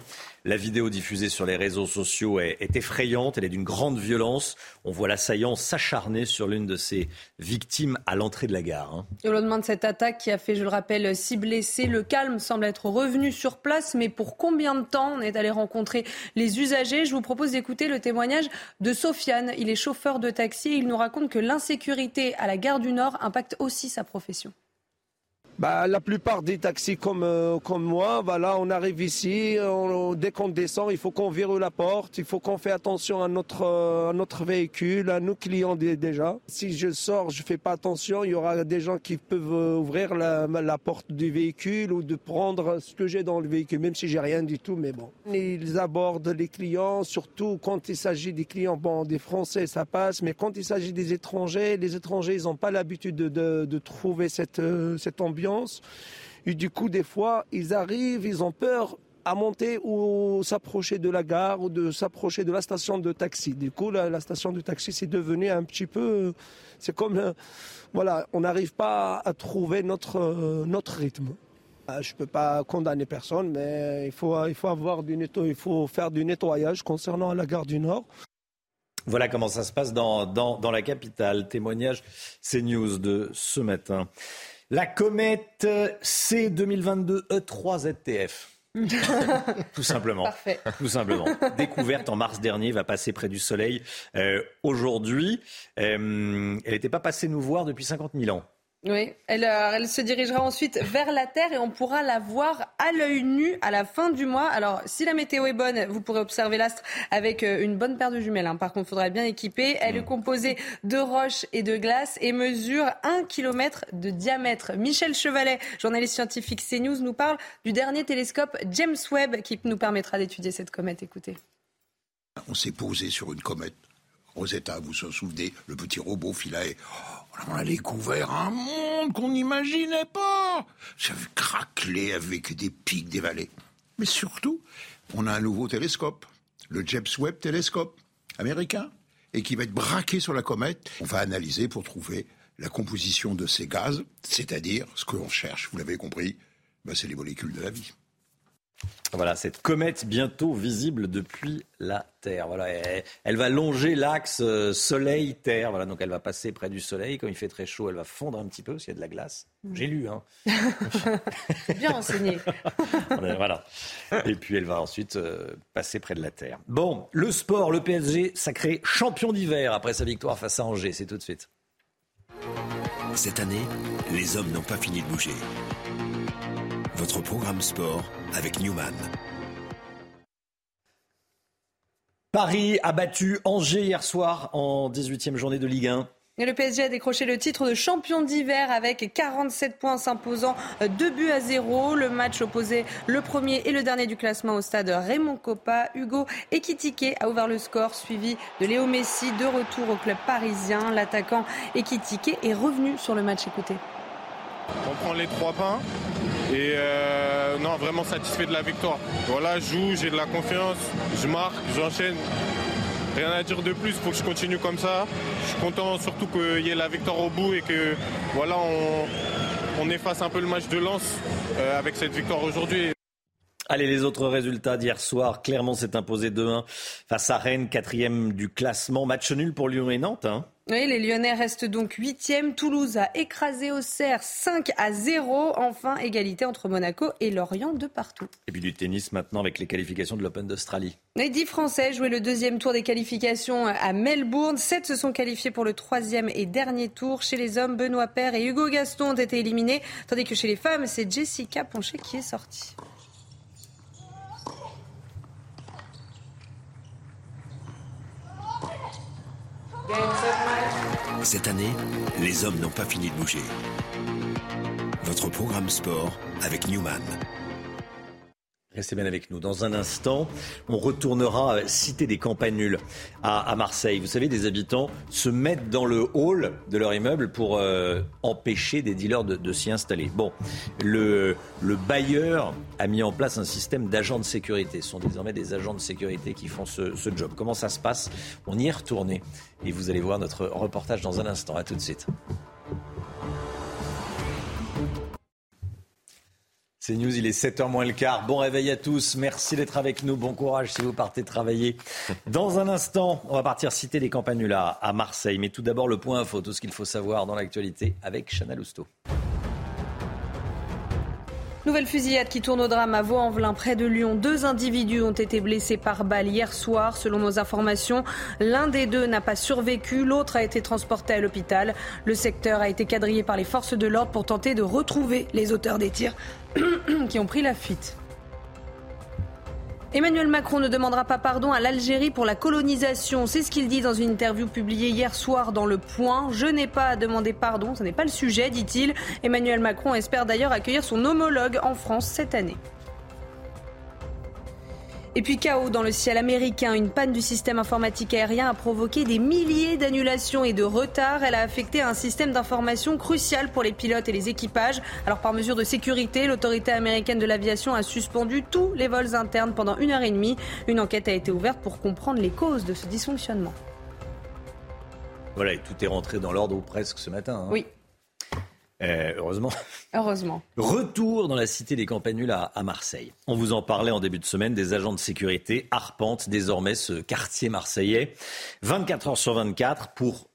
La vidéo diffusée sur les réseaux sociaux est, effrayante, elle est d'une grande violence. On voit l'assaillant s'acharner sur l'une de ses victimes à l'entrée de la gare. Hein. Au lendemain de cette attaque qui a fait, je le rappelle, six blessés, le calme semble être revenu sur place. Mais pour combien de temps on est allé rencontrer les usagers? Je vous propose d'écouter le témoignage de Sofiane. Il est chauffeur de taxi et il nous raconte que l'insécurité à la gare du Nord impacte aussi sa profession. Bah, la plupart des taxis comme, euh, comme moi, voilà, on arrive ici, dès qu'on descend, il faut qu'on vire la porte, il faut qu'on fait attention à notre, euh, véhicule, à nos clients déjà. Si je sors, je fais pas attention, il y aura des gens qui peuvent euh, ouvrir la, porte du véhicule ou de prendre ce que j'ai dans le véhicule, même si j'ai rien du tout, mais. Ils abordent les clients, surtout quand il s'agit des clients, des Français, ça passe, mais quand il s'agit des étrangers, les étrangers, ils n'ont pas l'habitude de, de, de, trouver cette, cette ambiance et du coup, des fois, ils arrivent, ils ont peur à monter ou s'approcher de la gare ou de s'approcher de la station de taxi. Du coup, la, station de taxi, c'est devenu un petit peu... C'est comme... Euh, voilà, on n'arrive pas à trouver notre, euh, notre rythme. Euh, je ne peux pas condamner personne, mais il faut, il faut, avoir du il faut faire du nettoyage concernant la gare du Nord. Voilà comment ça se passe dans, dans, dans la capitale. Témoignage CNews de ce matin. La comète C 2022 E3 ZTF. Tout simplement. Parfait. Tout simplement. Découverte en mars dernier, va passer près du Soleil euh, aujourd'hui. Euh, elle n'était pas passée nous voir depuis 50 000 ans. Oui, elle, euh, elle, se dirigera ensuite vers la Terre et on pourra la voir à l'œil nu à la fin du mois. Alors, si la météo est bonne, vous pourrez observer l'astre avec euh, une bonne paire de jumelles. Hein. Par contre, il faudra bien équiper. Elle est mm. composée de roches et de glace et mesure un kilomètre de diamètre. Michel Chevalet, journaliste scientifique CNews, nous parle du dernier télescope James Webb qui nous permettra d'étudier cette comète. Écoutez. On s'est posé sur une comète. Rosetta, vous vous souvenez, le petit robot Philae. On a découvert un monde qu'on n'imaginait pas. Ça avait craquelé avec des pics, des vallées. Mais surtout, on a un nouveau télescope, le James Webb Télescope américain, et qui va être braqué sur la comète. On va analyser pour trouver la composition de ces gaz, c'est-à-dire ce que l'on cherche, vous l'avez compris, ben, c'est les molécules de la vie. Voilà, cette comète bientôt visible depuis la Terre. Voilà, elle, va longer l'axe euh, Soleil-Terre. Voilà, donc elle va passer près du Soleil. Quand il fait très chaud, elle va fondre un petit peu s'il y a de la glace. Mm. J'ai lu, hein. (laughs) Bien enseigné. (laughs) voilà. Et puis elle va ensuite euh, passer près de la Terre. Bon, le sport, le PSG sacré champion d'hiver après sa victoire face à Angers. C'est tout de suite. Cette année, les hommes n'ont pas fini de bouger. Votre programme sport avec Newman. Paris a battu Angers hier soir en 18e journée de Ligue 1. Et le PSG a décroché le titre de champion d'hiver avec 47 points s'imposant 2 buts à 0. Le match opposait le premier et le dernier du classement au stade Raymond Coppa. Hugo Ekitike a ouvert le score suivi de Léo Messi de retour au club parisien. L'attaquant Ekitike est revenu sur le match. Écoutez. On prend les trois points et euh, non, vraiment satisfait de la victoire. Voilà, je joue, j'ai de la confiance, je marque, j'enchaîne. Rien à dire de plus, faut que je continue comme ça. Je suis content surtout qu'il y ait la victoire au bout et que voilà, on, efface un peu le match de lance euh, avec cette victoire aujourd'hui. Allez, les autres résultats d'hier soir. Clermont s'est imposé 2-1 face à Rennes, quatrième du classement. Match nul pour Lyon et Nantes. Hein. Oui, les Lyonnais restent donc huitième. Toulouse a écrasé Auxerre 5 à 0. Enfin, égalité entre Monaco et Lorient de partout. Et puis du tennis maintenant avec les qualifications de l'Open d'Australie. Les dix Français jouaient le deuxième tour des qualifications à Melbourne. Sept se sont qualifiés pour le troisième et dernier tour. Chez les hommes, Benoît Paire et Hugo Gaston ont été éliminés. Tandis que chez les femmes, c'est Jessica Poncher qui est sortie. Cette année, les hommes n'ont pas fini de bouger. Votre programme sport avec Newman. Restez bien avec nous. Dans un instant, on retournera citer des campanules à, Marseille. Vous savez, des habitants se mettent dans le hall de leur immeuble pour euh, empêcher des dealers de, de s'y installer. Bon, le, le bailleur a mis en place un système d'agents de sécurité. Ce sont désormais des agents de sécurité qui font ce, ce job. Comment ça se passe? On y est retourné. Et vous allez voir notre reportage dans un instant. À tout de suite. C'est News, il est 7h moins le quart. Bon réveil à tous. Merci d'être avec nous. Bon courage si vous partez travailler. (laughs) Dans un instant, on va partir citer les campanulas à Marseille. Mais tout d'abord, le point info, tout ce qu'il faut savoir dans l'actualité avec Chana Lousteau. Nouvelle fusillade qui tourne au drame à Vaux-en-Velin, près de Lyon. Deux individus ont été blessés par balle hier soir. Selon nos informations, l'un des deux n'a pas survécu, l'autre a été transporté à l'hôpital. Le secteur a été quadrillé par les forces de l'ordre pour tenter de retrouver les auteurs des tirs (clears throat) qui ont pris la fuite. Emmanuel Macron ne demandera pas pardon à l'Algérie pour la colonisation. C'est ce qu'il dit dans une interview publiée hier soir dans Le Point. Je n'ai pas à demander pardon, ce n'est pas le sujet, dit-il. Emmanuel Macron espère d'ailleurs accueillir son homologue en France cette année. Et puis chaos dans le ciel américain. Une panne du système informatique aérien a provoqué des milliers d'annulations et de retards. Elle a affecté un système d'information crucial pour les pilotes et les équipages. Alors par mesure de sécurité, l'autorité américaine de l'aviation a suspendu tous les vols internes pendant une heure et demie. Une enquête a été ouverte pour comprendre les causes de ce dysfonctionnement. Voilà, et tout est rentré dans l'ordre ou presque ce matin. hein. Oui, Euh, heureusement. (laughs) heureusement. Retour dans la cité des Campanules à, à Marseille. On vous en parlait en début de semaine. Des agents de sécurité arpentent désormais ce quartier marseillais 24 heures sur 24 pour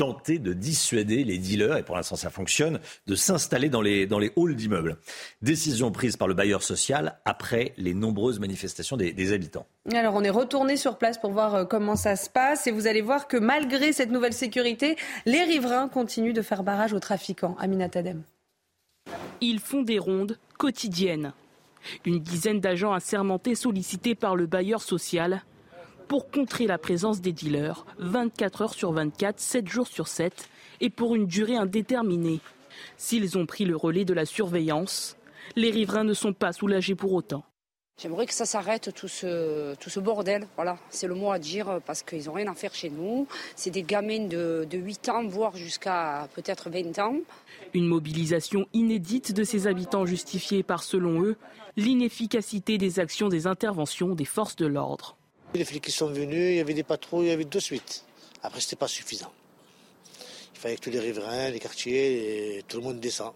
tenter de dissuader les dealers, et pour l'instant ça fonctionne, de s'installer dans les, dans les halls d'immeubles. Décision prise par le bailleur social après les nombreuses manifestations des, des habitants. Alors on est retourné sur place pour voir euh, comment ça se passe et vous allez voir que malgré cette nouvelle sécurité, les riverains continuent de faire barrage aux trafiquants. Amina Tadem. Ils font des rondes quotidiennes. Une dizaine d'agents assermentés sollicités par le bailleur social pour contrer la présence des dealers 24 heures sur 24, 7 jours sur 7 et pour une durée indéterminée. S'ils ont pris le relais de la surveillance, les riverains ne sont pas soulagés pour autant. J'aimerais que ça s'arrête, tout ce, tout ce bordel. Voilà, c'est le mot à dire parce qu'ils n'ont rien à faire chez nous. C'est des gamins de, de 8 ans, voire jusqu'à peut-être 20 ans. Une mobilisation inédite de ces habitants justifiée par, selon eux, l'inefficacité des actions des interventions des forces de l'ordre. Les flics qui sont venus, il y avait des patrouilles, il y avait deux suites. Après, c'était pas suffisant. Il fallait que tous les riverains, les quartiers, et tout le monde descend.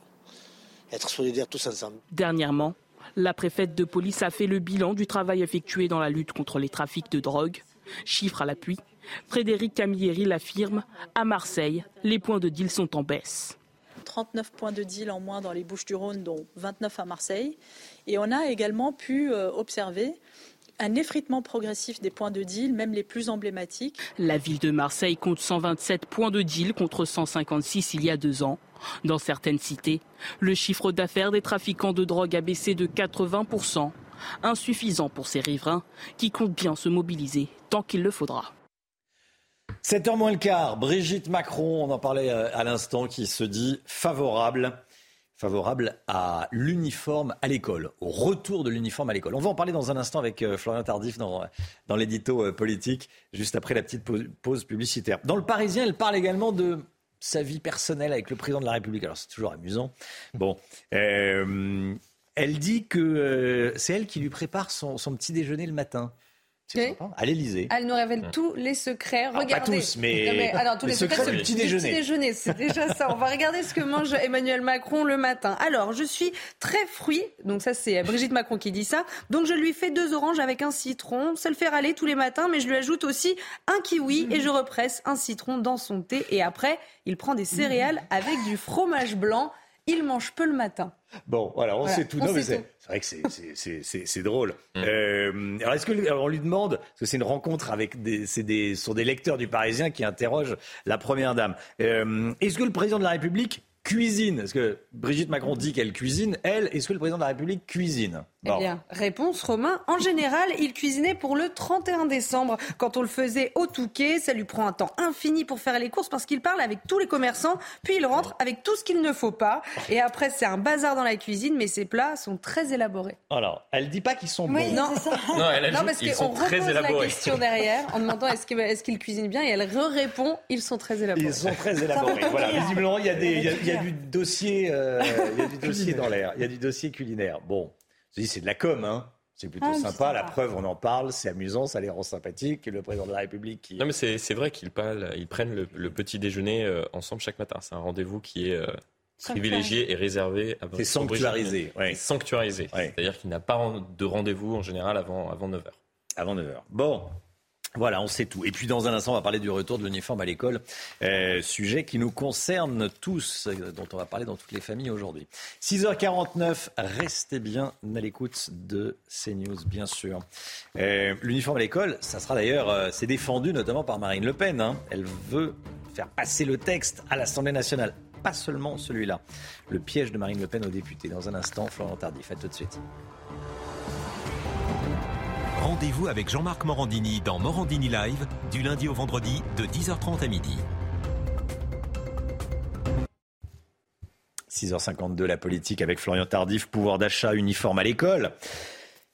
Être solidaires tous ensemble. Dernièrement, la préfète de police a fait le bilan du travail effectué dans la lutte contre les trafics de drogue. Chiffre à l'appui, Frédéric Camilleri l'affirme, à Marseille, les points de deal sont en baisse. 39 points de deal en moins dans les Bouches-du-Rhône, dont 29 à Marseille. Et on a également pu euh, observer un effritement progressif des points de deal, même les plus emblématiques. La ville de Marseille compte 127 points de deal contre 156 il y a deux ans. Dans certaines cités, le chiffre d'affaires des trafiquants de drogue a baissé de 80%, insuffisant pour ces riverains qui comptent bien se mobiliser tant qu'il le faudra. 7h moins le quart, Brigitte Macron, on en parlait euh, à l'instant, qui se dit favorable favorable à l'uniforme à l'école, au retour de l'uniforme à l'école. On va en parler dans un instant avec euh, Florian Tardif dans, dans l'édito euh, politique, juste après la petite pause, publicitaire. Dans le Parisien, elle parle également de sa vie personnelle avec le président de la République. Alors c'est toujours amusant. Bon, euh, elle dit que c'est elle qui lui prépare son, son petit déjeuner le matin. C'est sympa. À l'Élysée. Elle nous révèle tous les secrets. Pas Regardez. tous, mais Non, alors, tous les les, secrets, secrets du petit déjeuner. petit déjeuner. C'est déjà ça. On va regarder ce que mange Emmanuel Macron le matin. Alors, je suis très fruit. Donc ça, c'est Brigitte Macron qui dit ça. Donc je lui fais deux oranges avec un citron. Ça le fait râler tous les matins, mais je lui ajoute aussi un kiwi et je represse un citron dans son thé. Et après, il prend des céréales avec du fromage blanc. Il mange peu le matin. Bon, voilà, on Voilà, sait tout. on Non, mais c'est vrai que c'est- drôle. Euh, alors, est-ce que lui- alors, on lui demande, parce que c'est une rencontre avec des, c'est des, sont des lecteurs du Parisien qui interrogent la première dame. Euh, est-ce que le président de la République cuisine? Est-ce que Brigitte Macron dit qu'elle cuisine? Elle, est-ce que le président de la République cuisine? Eh bien, réponse Romain. En général, il cuisinait pour le 31 décembre. Quand on le faisait au Touquet, ça lui prend un temps infini pour faire les courses parce qu'il parle avec tous les commerçants, puis il rentre avec tout ce qu'il ne faut pas. Et après, c'est un bazar dans la cuisine, mais ses plats sont très élaborés. Alors, elle dit pas qu'ils sont bons. non. Non, elle Non, parce qu'ils qu'on repose la question derrière en demandant est-ce qu'il est qu'il cuisine bien et elle répond ils sont très élaborés. Ils sont très élaborés. Voilà, visiblement, il y a, des, il y a, il y a du dossier, euh, il y a du dossier dans l'air. Il y a du dossier culinaire. Bon, c'est de la com, hein. C'est plutôt Ah, sympa. La preuve, on en parle, c'est amusant, ça les rend sympathiques. Le président de la République qui. Non, mais c'est c'est vrai qu'ils parlent- ils prennent le, le petit déjeuner euh, ensemble chaque matin. C'est un rendez-vous qui est euh, privilégié et réservé à C'est sanctuarisé, C'est sanctuarisé. C'est-à-dire qu'il n'a pas de rendez-vous en général avant, avant 9h. Avant 9h. Bon. Voilà, on sait tout. Et puis dans un instant, on va parler du retour de l'uniforme à l'école, euh, sujet qui nous concerne tous, euh, dont on va parler dans toutes les familles aujourd'hui. 6h49, restez bien à l'écoute de CNews, bien sûr. Euh, l'uniforme à l'école, ça sera d'ailleurs, c'est défendu notamment par Marine Le Pen. hein. Elle veut faire passer le texte à l'Assemblée nationale, pas seulement celui-là. Le piège de Marine Le Pen aux députés. Dans un instant, Florent Tardif, à tout de suite. Rendez-vous avec Jean-Marc Morandini dans Morandini Live du lundi au vendredi de 10h30 à midi. 6h52, la politique avec Florian Tardif, pouvoir d'achat uniforme à l'école.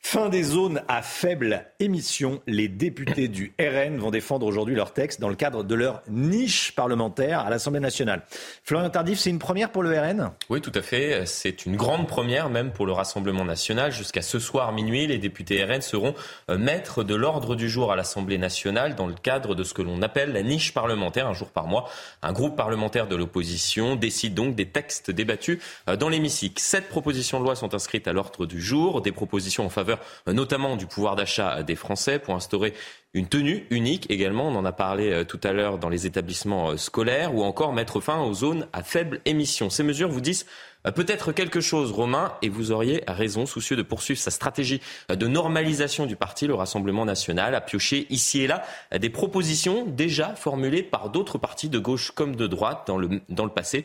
Fin des zones à faible émission. Les députés du RN vont défendre aujourd'hui leur texte dans le cadre de leur niche parlementaire à l'Assemblée nationale. Florian Tardif, c'est une première pour le RN Oui, tout à fait. C'est une grande première même pour le Rassemblement national. Jusqu'à ce soir minuit, les députés RN seront euh, maîtres de l'ordre du jour à l'Assemblée nationale dans le cadre de ce que l'on appelle la niche parlementaire, un jour par mois. Un groupe parlementaire de l'opposition décide donc des textes débattus euh, dans l'hémicycle. Sept propositions de loi sont inscrites à l'ordre du jour, des propositions en faveur euh, notamment du pouvoir d'achat des Français pour instaurer une tenue unique également, on en a parlé euh, tout à l'heure dans les établissements euh, scolaires, ou encore mettre fin aux zones à faible émission. Ces mesures vous disent peut-être quelque chose, Romain, et vous auriez raison, soucieux de poursuivre sa stratégie de normalisation du parti, le Rassemblement national, a pioché ici et là des propositions déjà formulées par d'autres partis de gauche comme de droite dans le, dans le passé,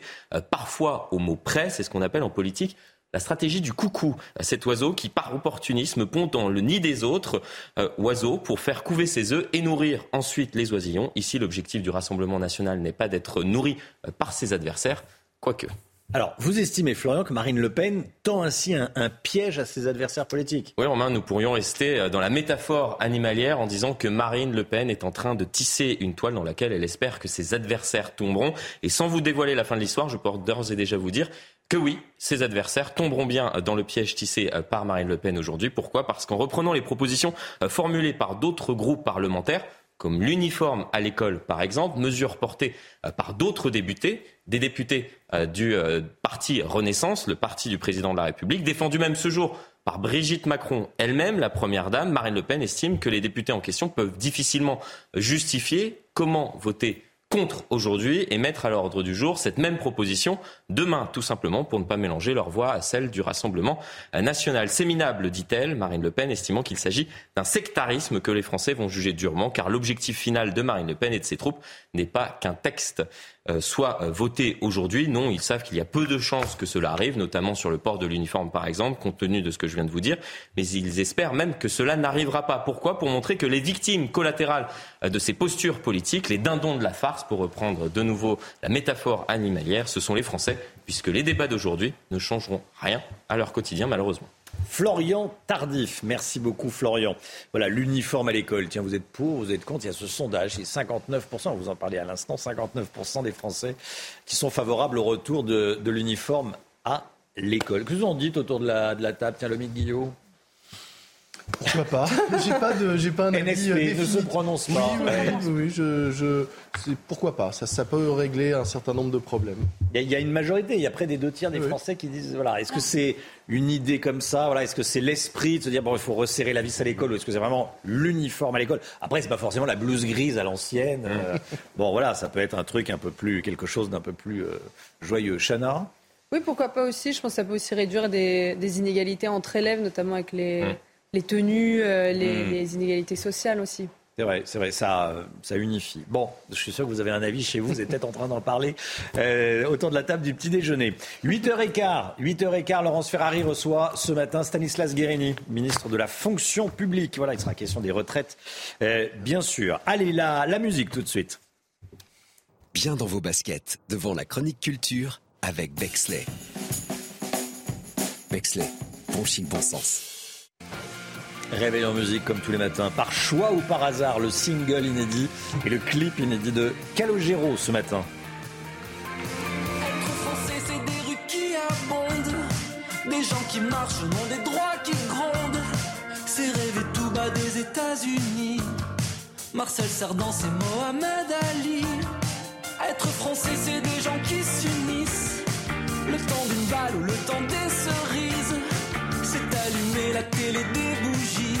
parfois au mot près, c'est ce qu'on appelle en politique la stratégie du coucou, cet oiseau qui, par opportunisme, pond dans le nid des autres euh, oiseaux pour faire couver ses œufs et nourrir ensuite les oisillons. Ici, l'objectif du Rassemblement national n'est pas d'être nourri euh, par ses adversaires, quoique. Alors, vous estimez, Florian, que Marine Le Pen tend ainsi un, un piège à ses adversaires politiques? Oui, Romain, nous pourrions rester euh, dans la métaphore animalière en disant que Marine Le Pen est en train de tisser une toile dans laquelle elle espère que ses adversaires tomberont. Et sans vous dévoiler la fin de l'histoire, je peux d'ores et déjà vous dire que oui, ses adversaires tomberont bien dans le piège tissé euh, par Marine Le Pen aujourd'hui. Pourquoi? Parce qu'en reprenant les propositions euh, formulées par d'autres groupes parlementaires, comme l'uniforme à l'école par exemple, mesure portée euh, par d'autres députés, des députés du parti Renaissance, le parti du président de la République, défendu même ce jour par Brigitte Macron elle-même, la première dame, Marine Le Pen estime que les députés en question peuvent difficilement justifier comment voter contre aujourd'hui et mettre à l'ordre du jour cette même proposition demain, tout simplement pour ne pas mélanger leur voix à celle du Rassemblement national. C'est minable, dit-elle, Marine Le Pen, estimant qu'il s'agit d'un sectarisme que les Français vont juger durement, car l'objectif final de Marine Le Pen et de ses troupes n'est pas qu'un texte soit euh, voté aujourd'hui. Non, ils savent qu'il y a peu de chances que cela arrive, notamment sur le port de l'uniforme par exemple, compte tenu de ce que je viens de vous dire. Mais ils espèrent même que cela n'arrivera pas. Pourquoi? Pour montrer que les victimes collatérales euh, de ces postures politiques, les dindons de la farce, pour reprendre de nouveau la métaphore animalière, ce sont les Français, puisque les débats d'aujourd'hui ne changeront rien à leur quotidien malheureusement. Florian Tardif, merci beaucoup Florian. Voilà, l'uniforme à l'école. Tiens, vous êtes pour, vous êtes contre, il y a ce sondage, c'est 59%, vous en parlez à l'instant, 59% des Français qui sont favorables au retour de, l'uniforme à l'école. Que vous en dites autour de la, de la table? Tiens, Lomique Guillot Pourquoi pas (laughs) J'ai pas de, j'ai pas un avis NSP, euh, ne se prononce pas. Oui, oui, oui, je, je, c'est- pourquoi pas ça, ça peut régler un certain nombre de problèmes. Il y, a, il y a une majorité, il y a près des deux tiers des Oui. Français qui disent voilà, est-ce que c'est une idée comme ça voilà, Est-ce que c'est l'esprit de se dire bon, il faut resserrer la vis à l'école ou est-ce que c'est vraiment l'uniforme à l'école? Après, c'est pas forcément la blouse grise à l'ancienne. euh, (laughs) bon, voilà, ça peut être un truc un peu plus, quelque chose d'un peu plus euh, joyeux. Chana? Oui, pourquoi pas aussi. Je pense que ça peut aussi réduire des, des inégalités entre élèves, notamment avec les, Mm. Les tenues, euh, les, Mm. les inégalités sociales aussi. C'est vrai, c'est vrai, ça, ça unifie. Bon, je suis sûr que vous avez un avis chez vous, vous êtes peut-être en train d'en parler euh, autour de la table du petit déjeuner. 8h15, 8h15, Laurence Ferrari reçoit ce matin Stanislas Guérini, ministre de la fonction publique. Voilà, il sera question des retraites, euh, bien sûr. Allez, la, la musique tout de suite. Bien dans vos baskets, devant la chronique culture avec Bexley. Bexley, bon chic, bon sens. Réveil en musique comme tous les matins, par choix ou par hasard, le single inédit et le clip inédit de Calogero ce matin. Être français, c'est des rues qui abondent, des gens qui marchent nom des droits qui grondent. C'est rêver tout bas des États-Unis. Marcel Cerdan, c'est Mohamed Ali. Être français, c'est des gens qui s'unissent. Le temps d'une balle ou le temps des cerises. La télé des bougies.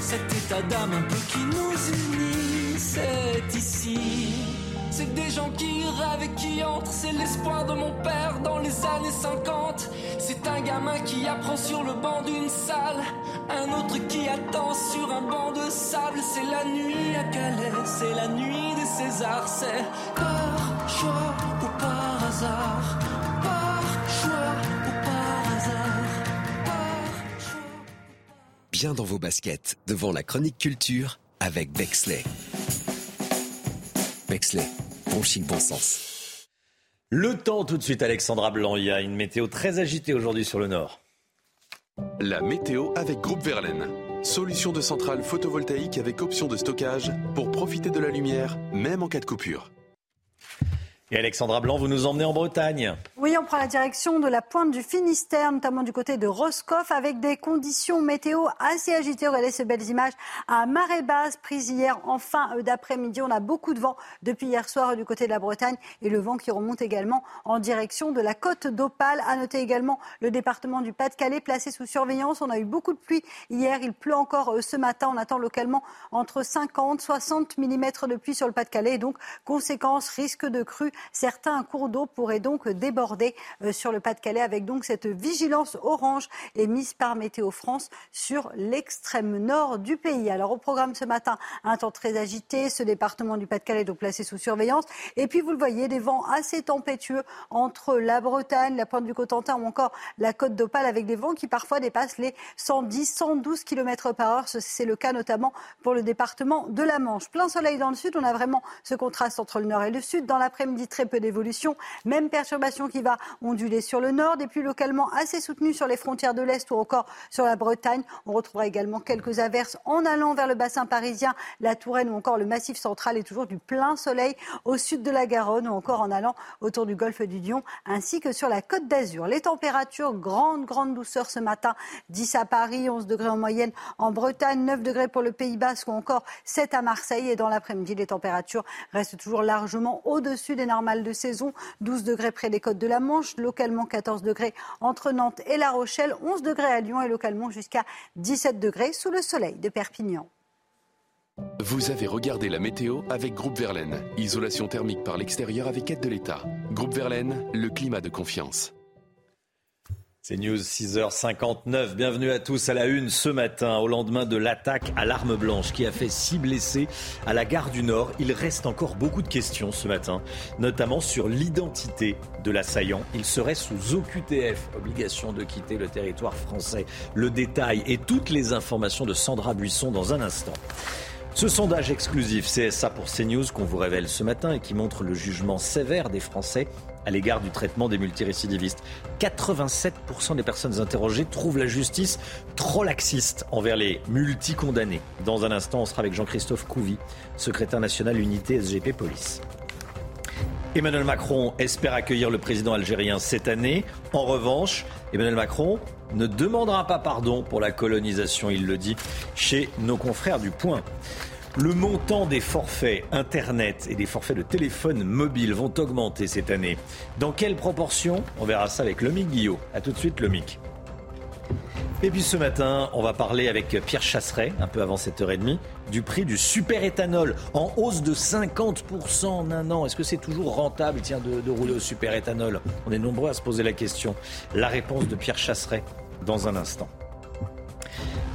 Cet état d'âme un peu qui nous unit, c'est ici. C'est des gens qui rêvent et qui entrent, c'est l'espoir de mon père dans les années 50. C'est un gamin qui apprend sur le banc d'une salle, un autre qui attend sur un banc de sable. C'est la nuit à Calais, c'est la nuit des Césars, c'est par choix ou par hasard, Bien dans vos baskets, devant la chronique culture avec Bexley. Bexley, bon chic, bon sens. Le temps tout de suite, Alexandra Blanc. Il y a une météo très agitée aujourd'hui sur le nord. La météo avec Groupe Verlaine. Solution de centrale photovoltaïque avec option de stockage pour profiter de la lumière, même en cas de coupure. Et Alexandra Blanc, vous nous emmenez en Bretagne. Oui, on prend la direction de la pointe du Finistère, notamment du côté de Roscoff, avec des conditions météo assez agitées. Regardez ces belles images à marée basse, prise hier en fin d'après-midi. On a beaucoup de vent depuis hier soir du côté de la Bretagne et le vent qui remonte également en direction de la côte d'Opale. À noter également le département du Pas-de-Calais placé sous surveillance. On a eu beaucoup de pluie hier. Il pleut encore ce matin. On attend localement entre 50 60 mm de pluie sur le Pas-de-Calais. Donc, conséquence, risque de crue certains cours d'eau pourraient donc déborder euh, sur le Pas-de-Calais avec donc cette vigilance orange émise par Météo France sur l'extrême nord du pays. Alors au programme ce matin, un temps très agité, ce département du Pas-de-Calais donc placé sous surveillance. Et puis vous le voyez, des vents assez tempétueux entre la Bretagne, la pointe du Cotentin ou encore la côte d'Opale avec des vents qui parfois dépassent les 110, 112 km par heure. C'est le cas notamment pour le département de la Manche. Plein soleil dans le sud, on a vraiment ce contraste entre le nord et le sud. Dans l'après-midi, très peu d'évolution. Même perturbation qui va onduler sur le nord, des pluies localement assez soutenues sur les frontières de l'Est ou encore sur la Bretagne. On retrouvera également quelques averses en allant vers le bassin parisien, la Touraine ou encore le Massif central et toujours du plein soleil au sud de la Garonne ou encore en allant autour du golfe du Lion ainsi que sur la côte d'Azur. Les températures, grande, grande douceur ce matin. 10 à Paris, 11 degrés en moyenne en Bretagne, 9 degrés pour le Pays Basque ou encore 7 à Marseille. Et dans l'après-midi, les températures restent toujours largement au-dessus des normales de saison. 12 degrés près des côtes de la Manche, localement 14 degrés entre Nantes et La Rochelle, 11 degrés à Lyon et localement jusqu'à 17 degrés sous le soleil de Perpignan. Vous avez regardé la météo avec Groupe Verlaine. Isolation thermique par l'extérieur avec aide de l'État. Groupe Verlaine, le climat de confiance. C'est News 6h59. Bienvenue à tous à la une ce matin, au lendemain de l'attaque à l'arme blanche qui a fait six blessés à la gare du Nord. Il reste encore beaucoup de questions ce matin, notamment sur l'identité de l'assaillant. Il serait sous OQTF, obligation de quitter le territoire français. Le détail et toutes les informations de Sandra Buisson dans un instant. Ce sondage exclusif CSA pour CNews qu'on vous révèle ce matin et qui montre le jugement sévère des Français à l'égard du traitement des multirécidivistes. 87% des personnes interrogées trouvent la justice trop laxiste envers les multicondamnés. Dans un instant, on sera avec Jean-Christophe Couvi, secrétaire national unité SGP Police. Emmanuel Macron espère accueillir le président algérien cette année. En revanche, Emmanuel Macron ne demandera pas pardon pour la colonisation, il le dit, chez nos confrères du Point. Le montant des forfaits Internet et des forfaits de téléphone mobile vont augmenter cette année. Dans quelle proportion? On verra ça avec Lomic Guillot. A tout de suite, Lomic. Et puis ce matin, on va parler avec Pierre Chasseret, un peu avant 7h30, du prix du super-éthanol en hausse de 50% en un an. Est-ce que c'est toujours rentable tiens, de, de rouler au super-éthanol On est nombreux à se poser la question. La réponse de Pierre Chasseret dans un instant.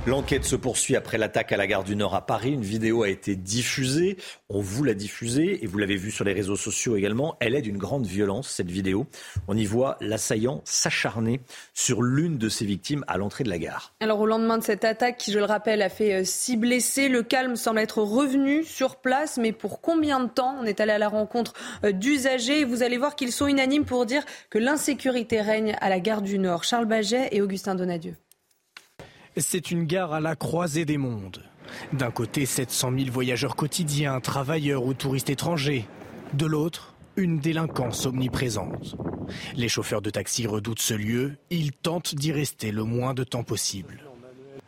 L'enquête se poursuit après l'attaque à la gare du Nord à Paris. Une vidéo a été diffusée. On vous l'a diffusée et vous l'avez vue sur les réseaux sociaux également. Elle est d'une grande violence, cette vidéo. On y voit l'assaillant s'acharner sur l'une de ses victimes à l'entrée de la gare. Alors au lendemain de cette attaque qui, je le rappelle, a fait euh, six blessés, le calme semble être revenu sur place. Mais pour combien de temps On est allé à la rencontre euh, d'usagers? Et vous allez voir qu'ils sont unanimes pour dire que l'insécurité règne à la gare du Nord. Charles Baget et Augustin Donadieu. C'est une gare à la croisée des mondes. D'un côté, 700 000 voyageurs quotidiens, travailleurs ou touristes étrangers. De l'autre, une délinquance omniprésente. Les chauffeurs de taxi redoutent ce lieu, ils tentent d'y rester le moins de temps possible.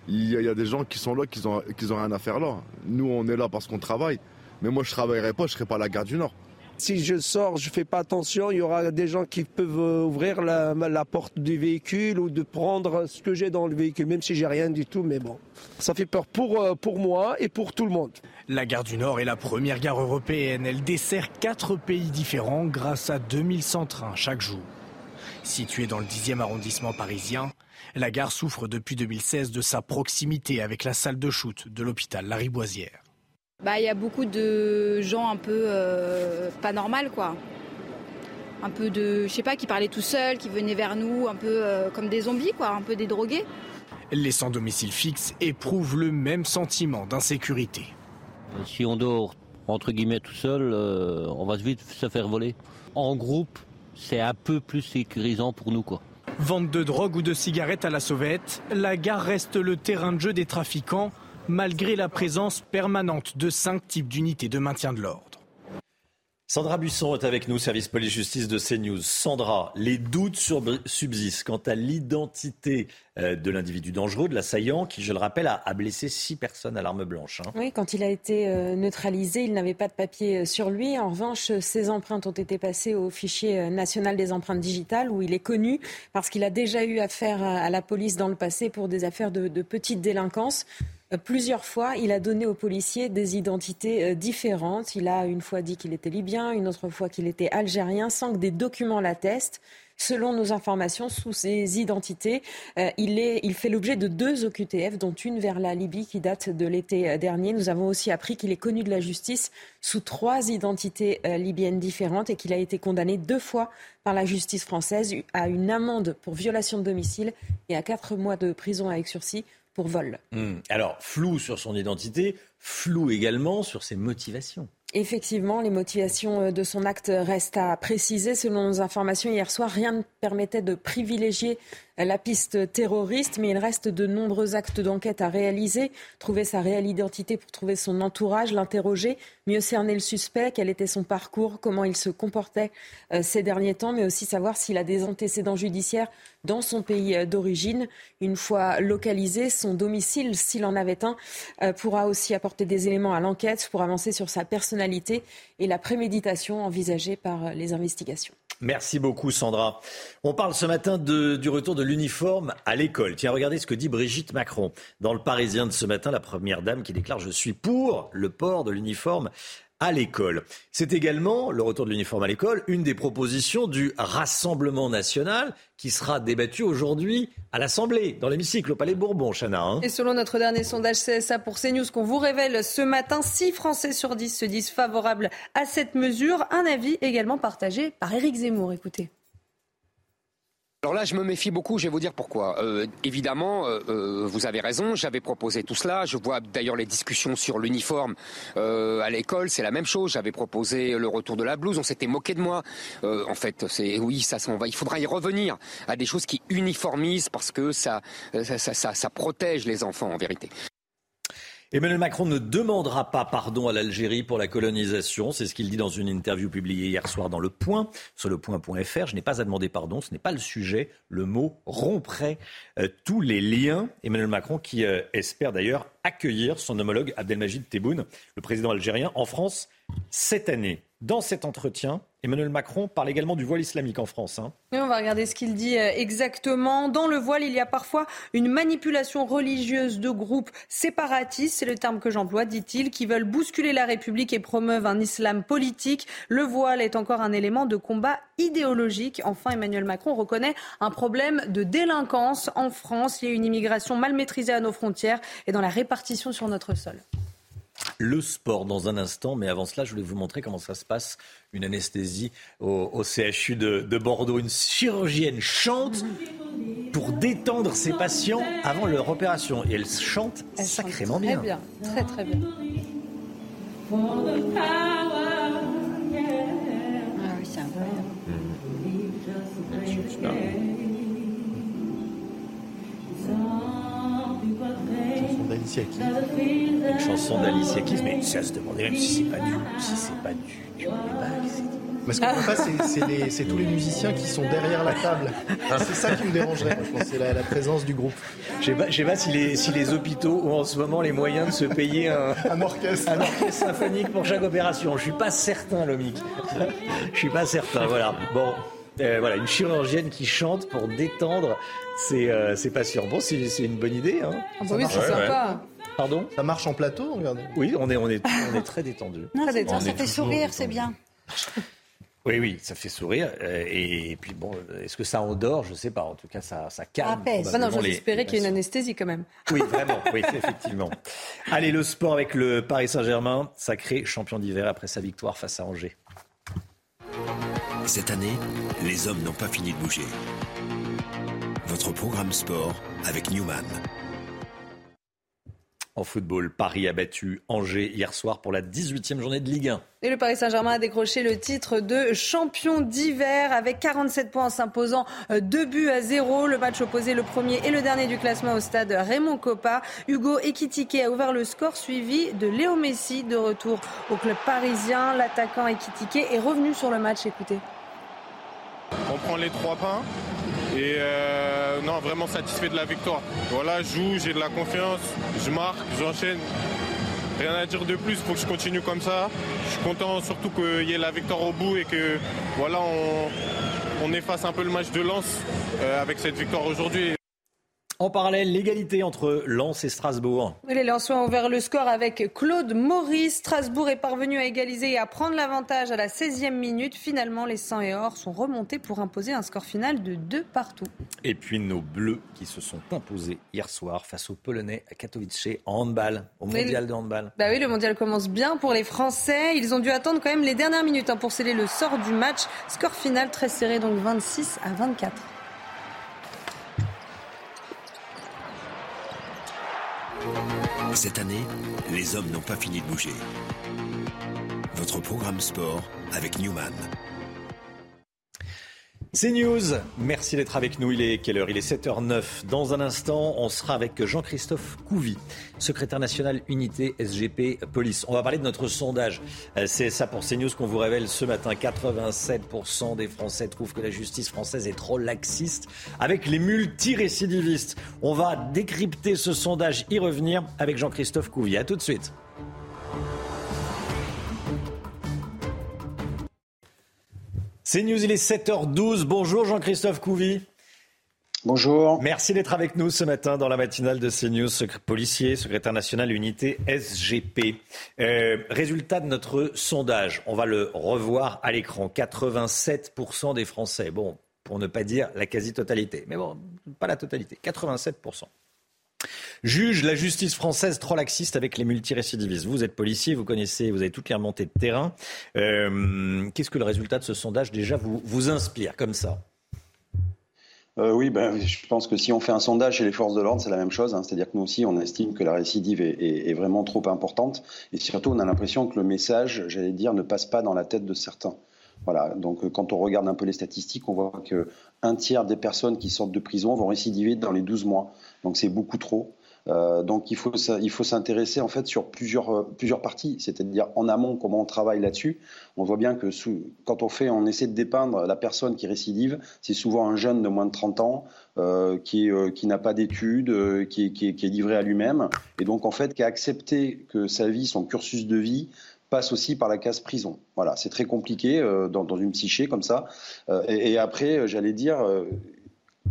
Il y, a, des gens qui sont là, qui n'ont ont rien à faire là. Nous, on est là parce qu'on travaille. Mais moi, je ne travaillerai pas, je ne serai pas à la gare du Nord. Si je sors, je fais pas attention, il y aura des gens qui peuvent euh, ouvrir la, porte du véhicule ou de prendre ce que j'ai dans le véhicule, même si j'ai rien du tout, mais bon. Ça fait peur pour, euh, moi et pour tout le monde. La gare du Nord est la première gare européenne. Elle dessert quatre pays différents grâce à 2100 trains chaque jour. Située dans le 10e arrondissement parisien, la gare souffre depuis 2016 de sa proximité avec la salle de shoot de l'hôpital Lariboisière. Bah, il y a beaucoup de gens un peu euh, pas normal, quoi. Un peu de, je sais pas, qui parlaient tout seuls, qui venaient vers nous, un peu euh, comme des zombies, quoi, un peu des drogués. Les sans domicile fixe éprouvent le même sentiment d'insécurité. Si on dort entre guillemets tout seul, euh, on va vite se faire voler. En groupe, c'est un peu plus sécurisant pour nous, quoi. Vente de drogue ou de cigarettes à la sauvette, la gare reste le terrain de jeu des trafiquants malgré la présence permanente de cinq types d'unités de maintien de l'ordre. Sandra Buisson est avec nous, service police-justice de CNews. Sandra, les doutes subsistent quant à l'identité euh, de l'individu dangereux, de l'assaillant, qui, je le rappelle, a, blessé six personnes à l'arme blanche. Hein. Oui, quand il a été euh, neutralisé, il n'avait pas de papier euh, sur lui. En revanche, ses empreintes ont été passées au fichier national des empreintes digitales, où il est connu parce qu'il a déjà eu affaire à la police dans le passé pour des affaires de, de petite délinquance. Euh, plusieurs fois, il a donné aux policiers des identités euh, différentes. Il a une fois dit qu'il était libyen, une autre fois qu'il était algérien, sans que des documents l'attestent. Selon nos informations, sous ces identités, euh, il, fait l'objet de deux OQTF, dont une vers la Libye qui date de l'été dernier. Nous avons aussi appris qu'il est connu de la justice sous trois identités libyennes différentes et qu'il a été condamné deux fois par la justice française à une amende pour violation de domicile et à quatre mois de prison avec sursis pour vol. Hmm. Alors, flou sur son identité, flou également sur ses motivations. Effectivement, les motivations euh, de son acte restent à préciser. Selon nos informations hier soir, rien ne permettait de privilégier la piste terroriste, mais il reste de nombreux actes d'enquête à réaliser. Trouver sa réelle identité pour trouver son entourage, l'interroger, mieux cerner le suspect, quel était son parcours, comment il se comportait euh, ces derniers temps, mais aussi savoir s'il a des antécédents judiciaires dans son pays euh, d'origine. Une fois localisé, son domicile, s'il en avait un, euh, pourra aussi apporter des éléments à l'enquête pour avancer sur sa personnalité et la préméditation envisagée par les investigations. Merci beaucoup Sandra. On parle ce matin du retour de l'uniforme à l'école. Tiens, regardez ce que dit Brigitte Macron dans le Parisien de ce matin, la première dame qui déclare je suis pour le port de l'uniforme à l'école. C'est également, le retour de l'uniforme à l'école, une des propositions du Rassemblement national qui sera débattu aujourd'hui à l'Assemblée, dans l'hémicycle, au Palais Bourbon, Chana. Hein. Et selon notre dernier sondage CSA pour CNews qu'on vous révèle ce matin, 6 Français sur 10 se disent favorables à cette mesure. Un avis également partagé par Éric Zemmour. Écoutez. Alors là, je me méfie beaucoup, je vais vous dire pourquoi. Euh, évidemment, euh, euh, vous avez raison, j'avais proposé tout cela. Je vois d'ailleurs les discussions sur l'uniforme à l'école, c'est la même chose. J'avais proposé le retour de la blouse, on s'était moqué de moi. en fait, c'est oui, ça s'en va. Il faudra y revenir à des choses qui uniformisent parce que ça, ça protège les enfants en vérité. Emmanuel Macron ne demandera pas pardon à l'Algérie pour la colonisation. C'est ce qu'il dit dans une interview publiée hier soir dans Le Point, sur le point.fr. Je n'ai pas à demander pardon, ce n'est pas le sujet. Le mot romprait euh, tous les liens. Emmanuel Macron qui euh, espère d'ailleurs accueillir son homologue Abdelmajid Tebboune, le président algérien, en France cette année. Dans cet entretien, Emmanuel Macron parle également du voile islamique en France. Hein. on va regarder ce qu'il dit euh, exactement. Dans le voile, il y a parfois une manipulation religieuse de groupes séparatistes, c'est le terme que j'emploie, dit-il, qui veulent bousculer la République et promeuvent un islam politique. Le voile est encore un élément de combat idéologique. Enfin, Emmanuel Macron reconnaît un problème de délinquance en France. Il y a une immigration mal maîtrisée à nos frontières et dans la répartition sur notre sol. Le sport dans un instant, mais avant cela, je voulais vous montrer comment ça se passe, une anesthésie au, CHU de, de, Bordeaux. Une chirurgienne chante pour détendre ses patients avant leur opération. Et elle chante sacrément bien. Très bien, très très bien. Ah oui, c'est incroyable. d'Alicia Keys. Une chanson d'Alicia Keys, mais à se demander même si c'est pas du, si c'est pas du, du mais ce qu'on ne pas, c'est tous les musiciens qui sont derrière la table. C'est ça qui me dérangerait, je pense, c'est la, présence du groupe. Je ne sais pas, si, les, si les hôpitaux ont en ce moment les moyens de se payer un, un, orchestre. un orchestre symphonique pour chaque opération. Je ne suis pas certain, Lomic. Je suis pas certain, voilà. Bon, euh, voilà, une chirurgienne qui chante pour détendre ses, euh, patients. Bon, c'est une bonne idée. Hein. Ah bah oui, c'est sympa. Pardon? Ça marche en plateau, regardez. Oui, on est, on est, on est très détendu. Non, ça fait sourire, c'est bien. Oui, oui, ça fait sourire. Euh, et puis bon, est-ce que ça endort? Je ne sais pas. En tout cas, ça, ça calme. Ah non, j'espérais qu'il y ait une anesthésie quand même. Oui, vraiment. oui, (laughs) effectivement. Allez, le sport avec le Paris Saint-Germain, sacré champion d'hiver après sa victoire face à Angers. Cette année, les hommes n'ont pas fini de bouger. Votre programme sport avec Newman. En football, Paris a battu Angers hier soir pour la 18e journée de Ligue 1. Et le Paris Saint-Germain a décroché le titre de champion d'hiver avec 47 points en s'imposant 2 buts à 0. Le match opposé le premier et le dernier du classement au stade Raymond Coppa. Hugo Ekitike a ouvert le score suivi de Léo Messi de retour au club parisien. L'attaquant Ekitike est revenu sur le match. Écoutez. On prend les trois points et euh, non, vraiment satisfait de la victoire. Voilà, je joue, j'ai de la confiance, je marque, j'enchaîne. Rien à dire de plus, il faut que je continue comme ça. Je suis content surtout qu'il y ait la victoire au bout et que voilà, on, efface un peu le match de Lens euh, avec cette victoire aujourd'hui. En parallèle, l'égalité entre Lens et Strasbourg. Les Lensois ont ouvert le score avec Claude Maurice. Strasbourg est parvenu à égaliser et à prendre l'avantage à la 16e minute. Finalement, les 100 et or sont remontés pour imposer un score final de 2 partout. Et puis nos Bleus qui se sont imposés hier soir face aux Polonais à Katowice en handball, au mondial de handball. Bah oui, le mondial commence bien pour les Français. Ils ont dû attendre quand même les dernières minutes hein, pour sceller le sort du match. Score final très serré, donc 26 à 24. Cette année, les hommes n'ont pas fini de bouger. Votre programme sport avec Newman. C'est News. Merci d'être avec nous. Il est quelle heure? Il est 7h09. Dans un instant, on sera avec Jean-Christophe Couvi, secrétaire national unité SGP Police. On va parler de notre sondage. Euh, c'est ça pour CNews qu'on vous révèle ce matin. 87% des Français trouvent que la justice française est trop laxiste avec les multirécidivistes. On va décrypter ce sondage, y revenir avec Jean-Christophe Couvi. A tout de suite. C'est News, il est 7h12. Bonjour Jean-Christophe Couvi. Bonjour. Merci d'être avec nous ce matin dans la matinale de CNews, policier, secrétaire national unité SGP. Euh, résultat de notre sondage, on va le revoir à l'écran. 87% des Français, bon, pour ne pas dire la quasi-totalité, mais bon, pas la totalité, 87%. Juge la justice française trop laxiste avec les multirécidivistes. Vous êtes policier, vous connaissez, vous avez toutes les remontées de terrain. Euh, qu'est-ce que le résultat de ce sondage déjà vous, vous inspire comme ça? Euh, oui, ben, je pense que si on fait un sondage chez les forces de l'ordre, c'est la même chose. Hein. C'est-à-dire que nous aussi, on estime que la récidive est, est, vraiment trop importante. Et surtout, on a l'impression que le message, j'allais dire, ne passe pas dans la tête de certains. Voilà. Donc, euh, quand on regarde un peu les statistiques, on voit que un tiers des personnes qui sortent de prison vont récidiver dans les 12 mois. Donc, c'est beaucoup trop. Euh, donc il faut il faut s'intéresser en fait sur plusieurs euh, plusieurs parties, c'est-à-dire en amont comment on travaille là-dessus. On voit bien que quand on fait, on essaie de dépeindre la personne qui récidive, c'est souvent un jeune de moins de 30 ans euh, qui qui n'a pas d'études, qui, qui, qui, est livré à lui-même et donc en fait qui a accepté que sa vie, son cursus de vie passe aussi par la case prison. Voilà, c'est très compliqué euh, dans, dans, une psyché comme ça. Euh, et, et, après, euh, j'allais dire,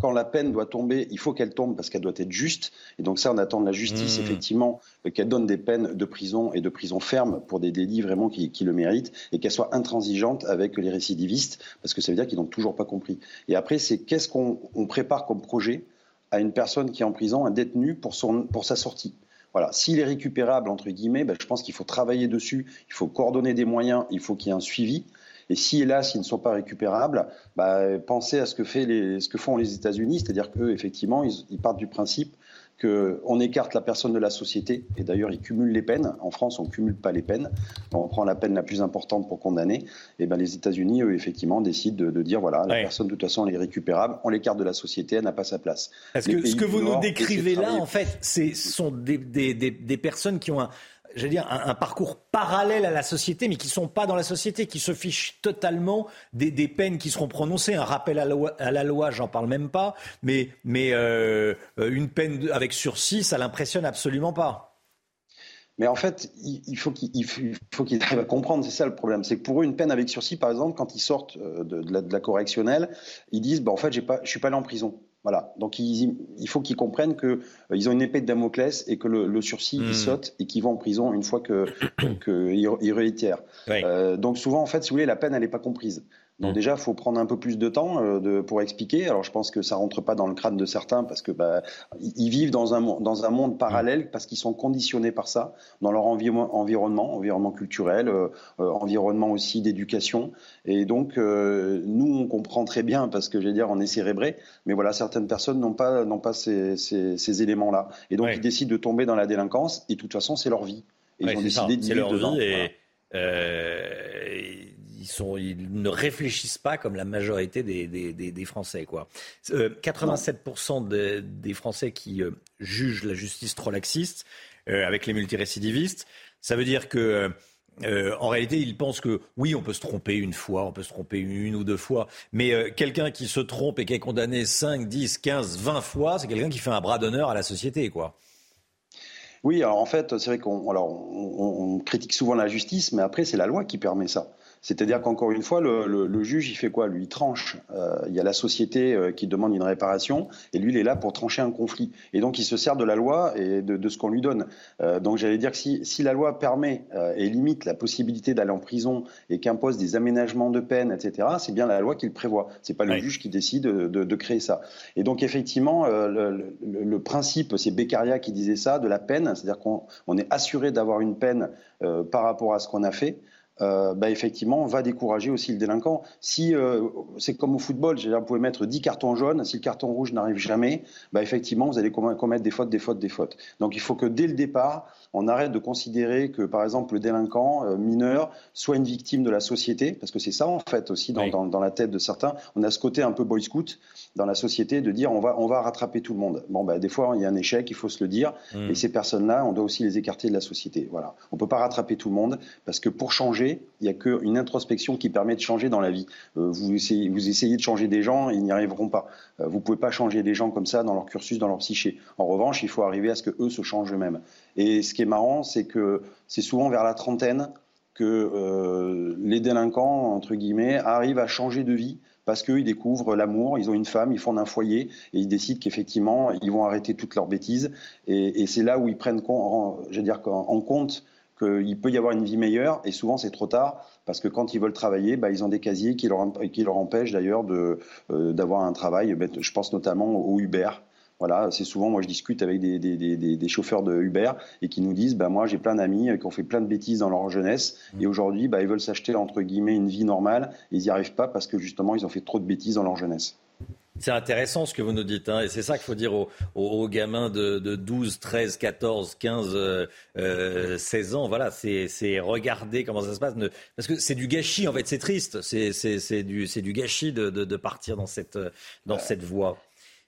quand la peine doit tomber, il faut qu'elle tombe parce qu'elle doit être juste. Et donc ça, on attend de la justice, mmh. effectivement, qu'elle donne des peines de prison et de prison ferme pour des délits vraiment qui, qui le méritent et qu'elle soit intransigeante avec les récidivistes, parce que ça veut dire qu'ils n'ont toujours pas compris. Et après, c'est qu'est-ce qu'on prépare comme projet à une personne qui est en prison, un détenu, pour, son, pour sa sortie. Voilà, s'il est récupérable, entre guillemets, ben, je pense qu'il faut travailler dessus, il faut coordonner des moyens, il faut qu'il y ait un suivi. Et si, hélas, ils ne sont pas récupérables, bah, pensez à ce que, fait ce que font les États-Unis, c'est-à-dire qu'eux, effectivement, ils, partent du principe qu'on écarte la personne de la société, et d'ailleurs ils cumulent les peines. En France, on ne cumule pas les peines. On prend la peine la plus importante pour condamner. Et ben, les États-Unis, eux, effectivement, décident de, de dire voilà, la ouais. personne, de toute façon, elle est récupérable, on l'écarte de la société, elle n'a pas sa place. Parce que ce que vous nous décrivez là, en fait, ce sont des, des, des, des personnes qui ont un j'allais dire, un, parcours parallèle à la société, mais qui ne sont pas dans la société, qui se fichent totalement des, des peines qui seront prononcées. Un rappel à la loi, à la loi j'en parle même pas, mais, mais euh, une peine avec sursis, ça l'impressionne absolument pas. Mais en fait, il faut qu'il faut qu'il arrive à comprendre, c'est ça le problème. C'est que pour eux, une peine avec sursis, par exemple, quand ils sortent la, de la, correctionnelle, ils disent bah, en fait, pas, je ne suis pas allé en prison. Voilà. Donc il, il faut qu'ils comprennent qu'ils euh, ont une épée de Damoclès et que le, le sursis, mmh. ils sautent et qu'ils vont en prison une fois qu'ils que, que réitèrent. Oui. Euh, donc souvent, en fait, si vous voulez, la peine, elle n'est pas comprise. Donc déjà, il faut prendre un peu plus de temps euh, de, pour expliquer. Alors je pense que ça rentre pas dans le crâne de certains parce que bah, ils vivent dans un, dans un monde parallèle parce qu'ils sont conditionnés par ça, dans leur envi environnement, environnement culturel, euh, euh, environnement aussi d'éducation. Et donc euh, nous, on comprend très bien parce que je vais dire, on est cérébré, mais voilà, certaines personnes n'ont pas, n'ont pas ces, ces, ces éléments-là. Et donc ouais. ils décident de tomber dans la délinquance et de toute façon, c'est leur vie. Et ouais, ils ont décidé de vivre dedans. Et... Voilà ils, ne réfléchissent pas comme la majorité des, Français. Quoi. Euh, 87% de, des Français qui euh, jugent la justice trop laxiste euh, avec les multirécidivistes, ça veut dire que euh, en réalité, ils pensent que oui, on peut se tromper une fois, on peut se tromper une ou deux fois, mais euh, quelqu'un qui se trompe et qui est condamné 5, 10, 15, 20 fois, c'est quelqu'un qui fait un bras d'honneur à la société, quoi. Oui, alors en fait, c'est vrai qu'on on, on, critique souvent la justice, mais après, c'est la loi qui permet ça. C'est-à-dire qu'encore une fois, le, le, le, juge, il fait quoi? Lui, il tranche. Euh, il y a la société euh, qui demande une réparation, et lui, il est là pour trancher un conflit. Et donc, il se sert de la loi et de, de ce qu'on lui donne. Euh, donc, j'allais dire que si, si, la loi permet euh, et limite la possibilité d'aller en prison et qu'impose des aménagements de peine, etc., c'est bien la loi qui le prévoit. C'est pas le oui. juge qui décide de, de, créer ça. Et donc, effectivement, euh, le, le, principe, c'est Beccaria qui disait ça, de la peine, c'est-à-dire qu'on est assuré d'avoir une peine euh, par rapport à ce qu'on a fait euh, bah, effectivement, va décourager aussi le délinquant. Si euh, c'est comme au football, vous pouvez mettre 10 cartons jaunes, si le carton rouge n'arrive jamais, bah, effectivement, vous allez commettre des fautes, des fautes, des fautes. Donc il faut que dès le départ, on arrête de considérer que, par exemple, le délinquant euh, mineur soit une victime de la société, parce que c'est ça, en fait, aussi, dans, oui. dans, dans, la tête de certains. On a ce côté un peu boy scout dans la société de dire on va, on va rattraper tout le monde. Bon, bah, des fois, il y a un échec, il faut se le dire, mmh. et ces personnes-là, on doit aussi les écarter de la société. Voilà. On ne peut pas rattraper tout le monde, parce que pour changer, il n'y a qu'une introspection qui permet de changer dans la vie. Euh, vous, essayez, de changer des gens, ils n'y arriveront pas. Euh, vous ne pouvez pas changer des gens comme ça dans leur cursus, dans leur psyché. En revanche, il faut arriver à ce qu'eux se changent eux-mêmes. Et ce qui est marrant, c'est que c'est souvent vers la trentaine que euh, les délinquants, entre guillemets, arrivent à changer de vie parce qu'ils découvrent l'amour, ils ont une femme, ils fondent un foyer et ils décident qu'effectivement, ils vont arrêter toutes leurs bêtises. Et, c'est là où ils prennent en, dire, en compte qu'il peut y avoir une vie meilleure et souvent c'est trop tard parce que quand ils veulent travailler, bah, ils ont des casiers qui leur, qui leur empêchent d'ailleurs euh, d'avoir un travail. Je pense notamment au Uber. Voilà, c'est souvent, moi je discute avec des, des, des, des, chauffeurs de Uber et qui nous disent, bah, moi j'ai plein d'amis qui ont fait plein de bêtises dans leur jeunesse mmh. et aujourd'hui bah, ils veulent s'acheter entre guillemets une vie normale et ils n'y arrivent pas parce que justement ils ont fait trop de bêtises dans leur jeunesse. C'est intéressant ce que vous nous dites, hein, et c'est ça qu'il faut dire aux, gamins de, de, 12, 13, 14, 15, euh, euh, 16 ans. Voilà, c'est regarder comment ça se passe. Parce que c'est du gâchis, en fait, c'est triste. C'est du, du gâchis de, de, de, partir dans cette, dans cette voie.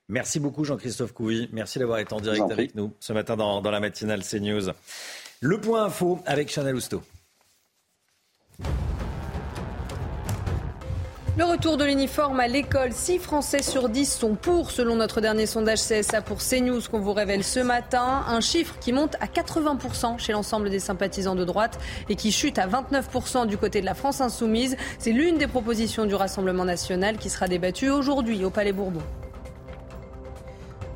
Merci beaucoup Jean-Christophe Couy. Merci d'avoir été en direct avec nous ce matin dans, dans la matinale CNews. Le point info avec Chanel Housteau. Le retour de l'uniforme à l'école. 6 Français sur 10 sont pour, selon notre dernier sondage CSA pour CNews qu'on vous révèle ce matin. Un chiffre qui monte à 80% chez l'ensemble des sympathisants de droite et qui chute à 29% du côté de la France insoumise. C'est l'une des propositions du Rassemblement national qui sera débattue aujourd'hui au Palais Bourbon.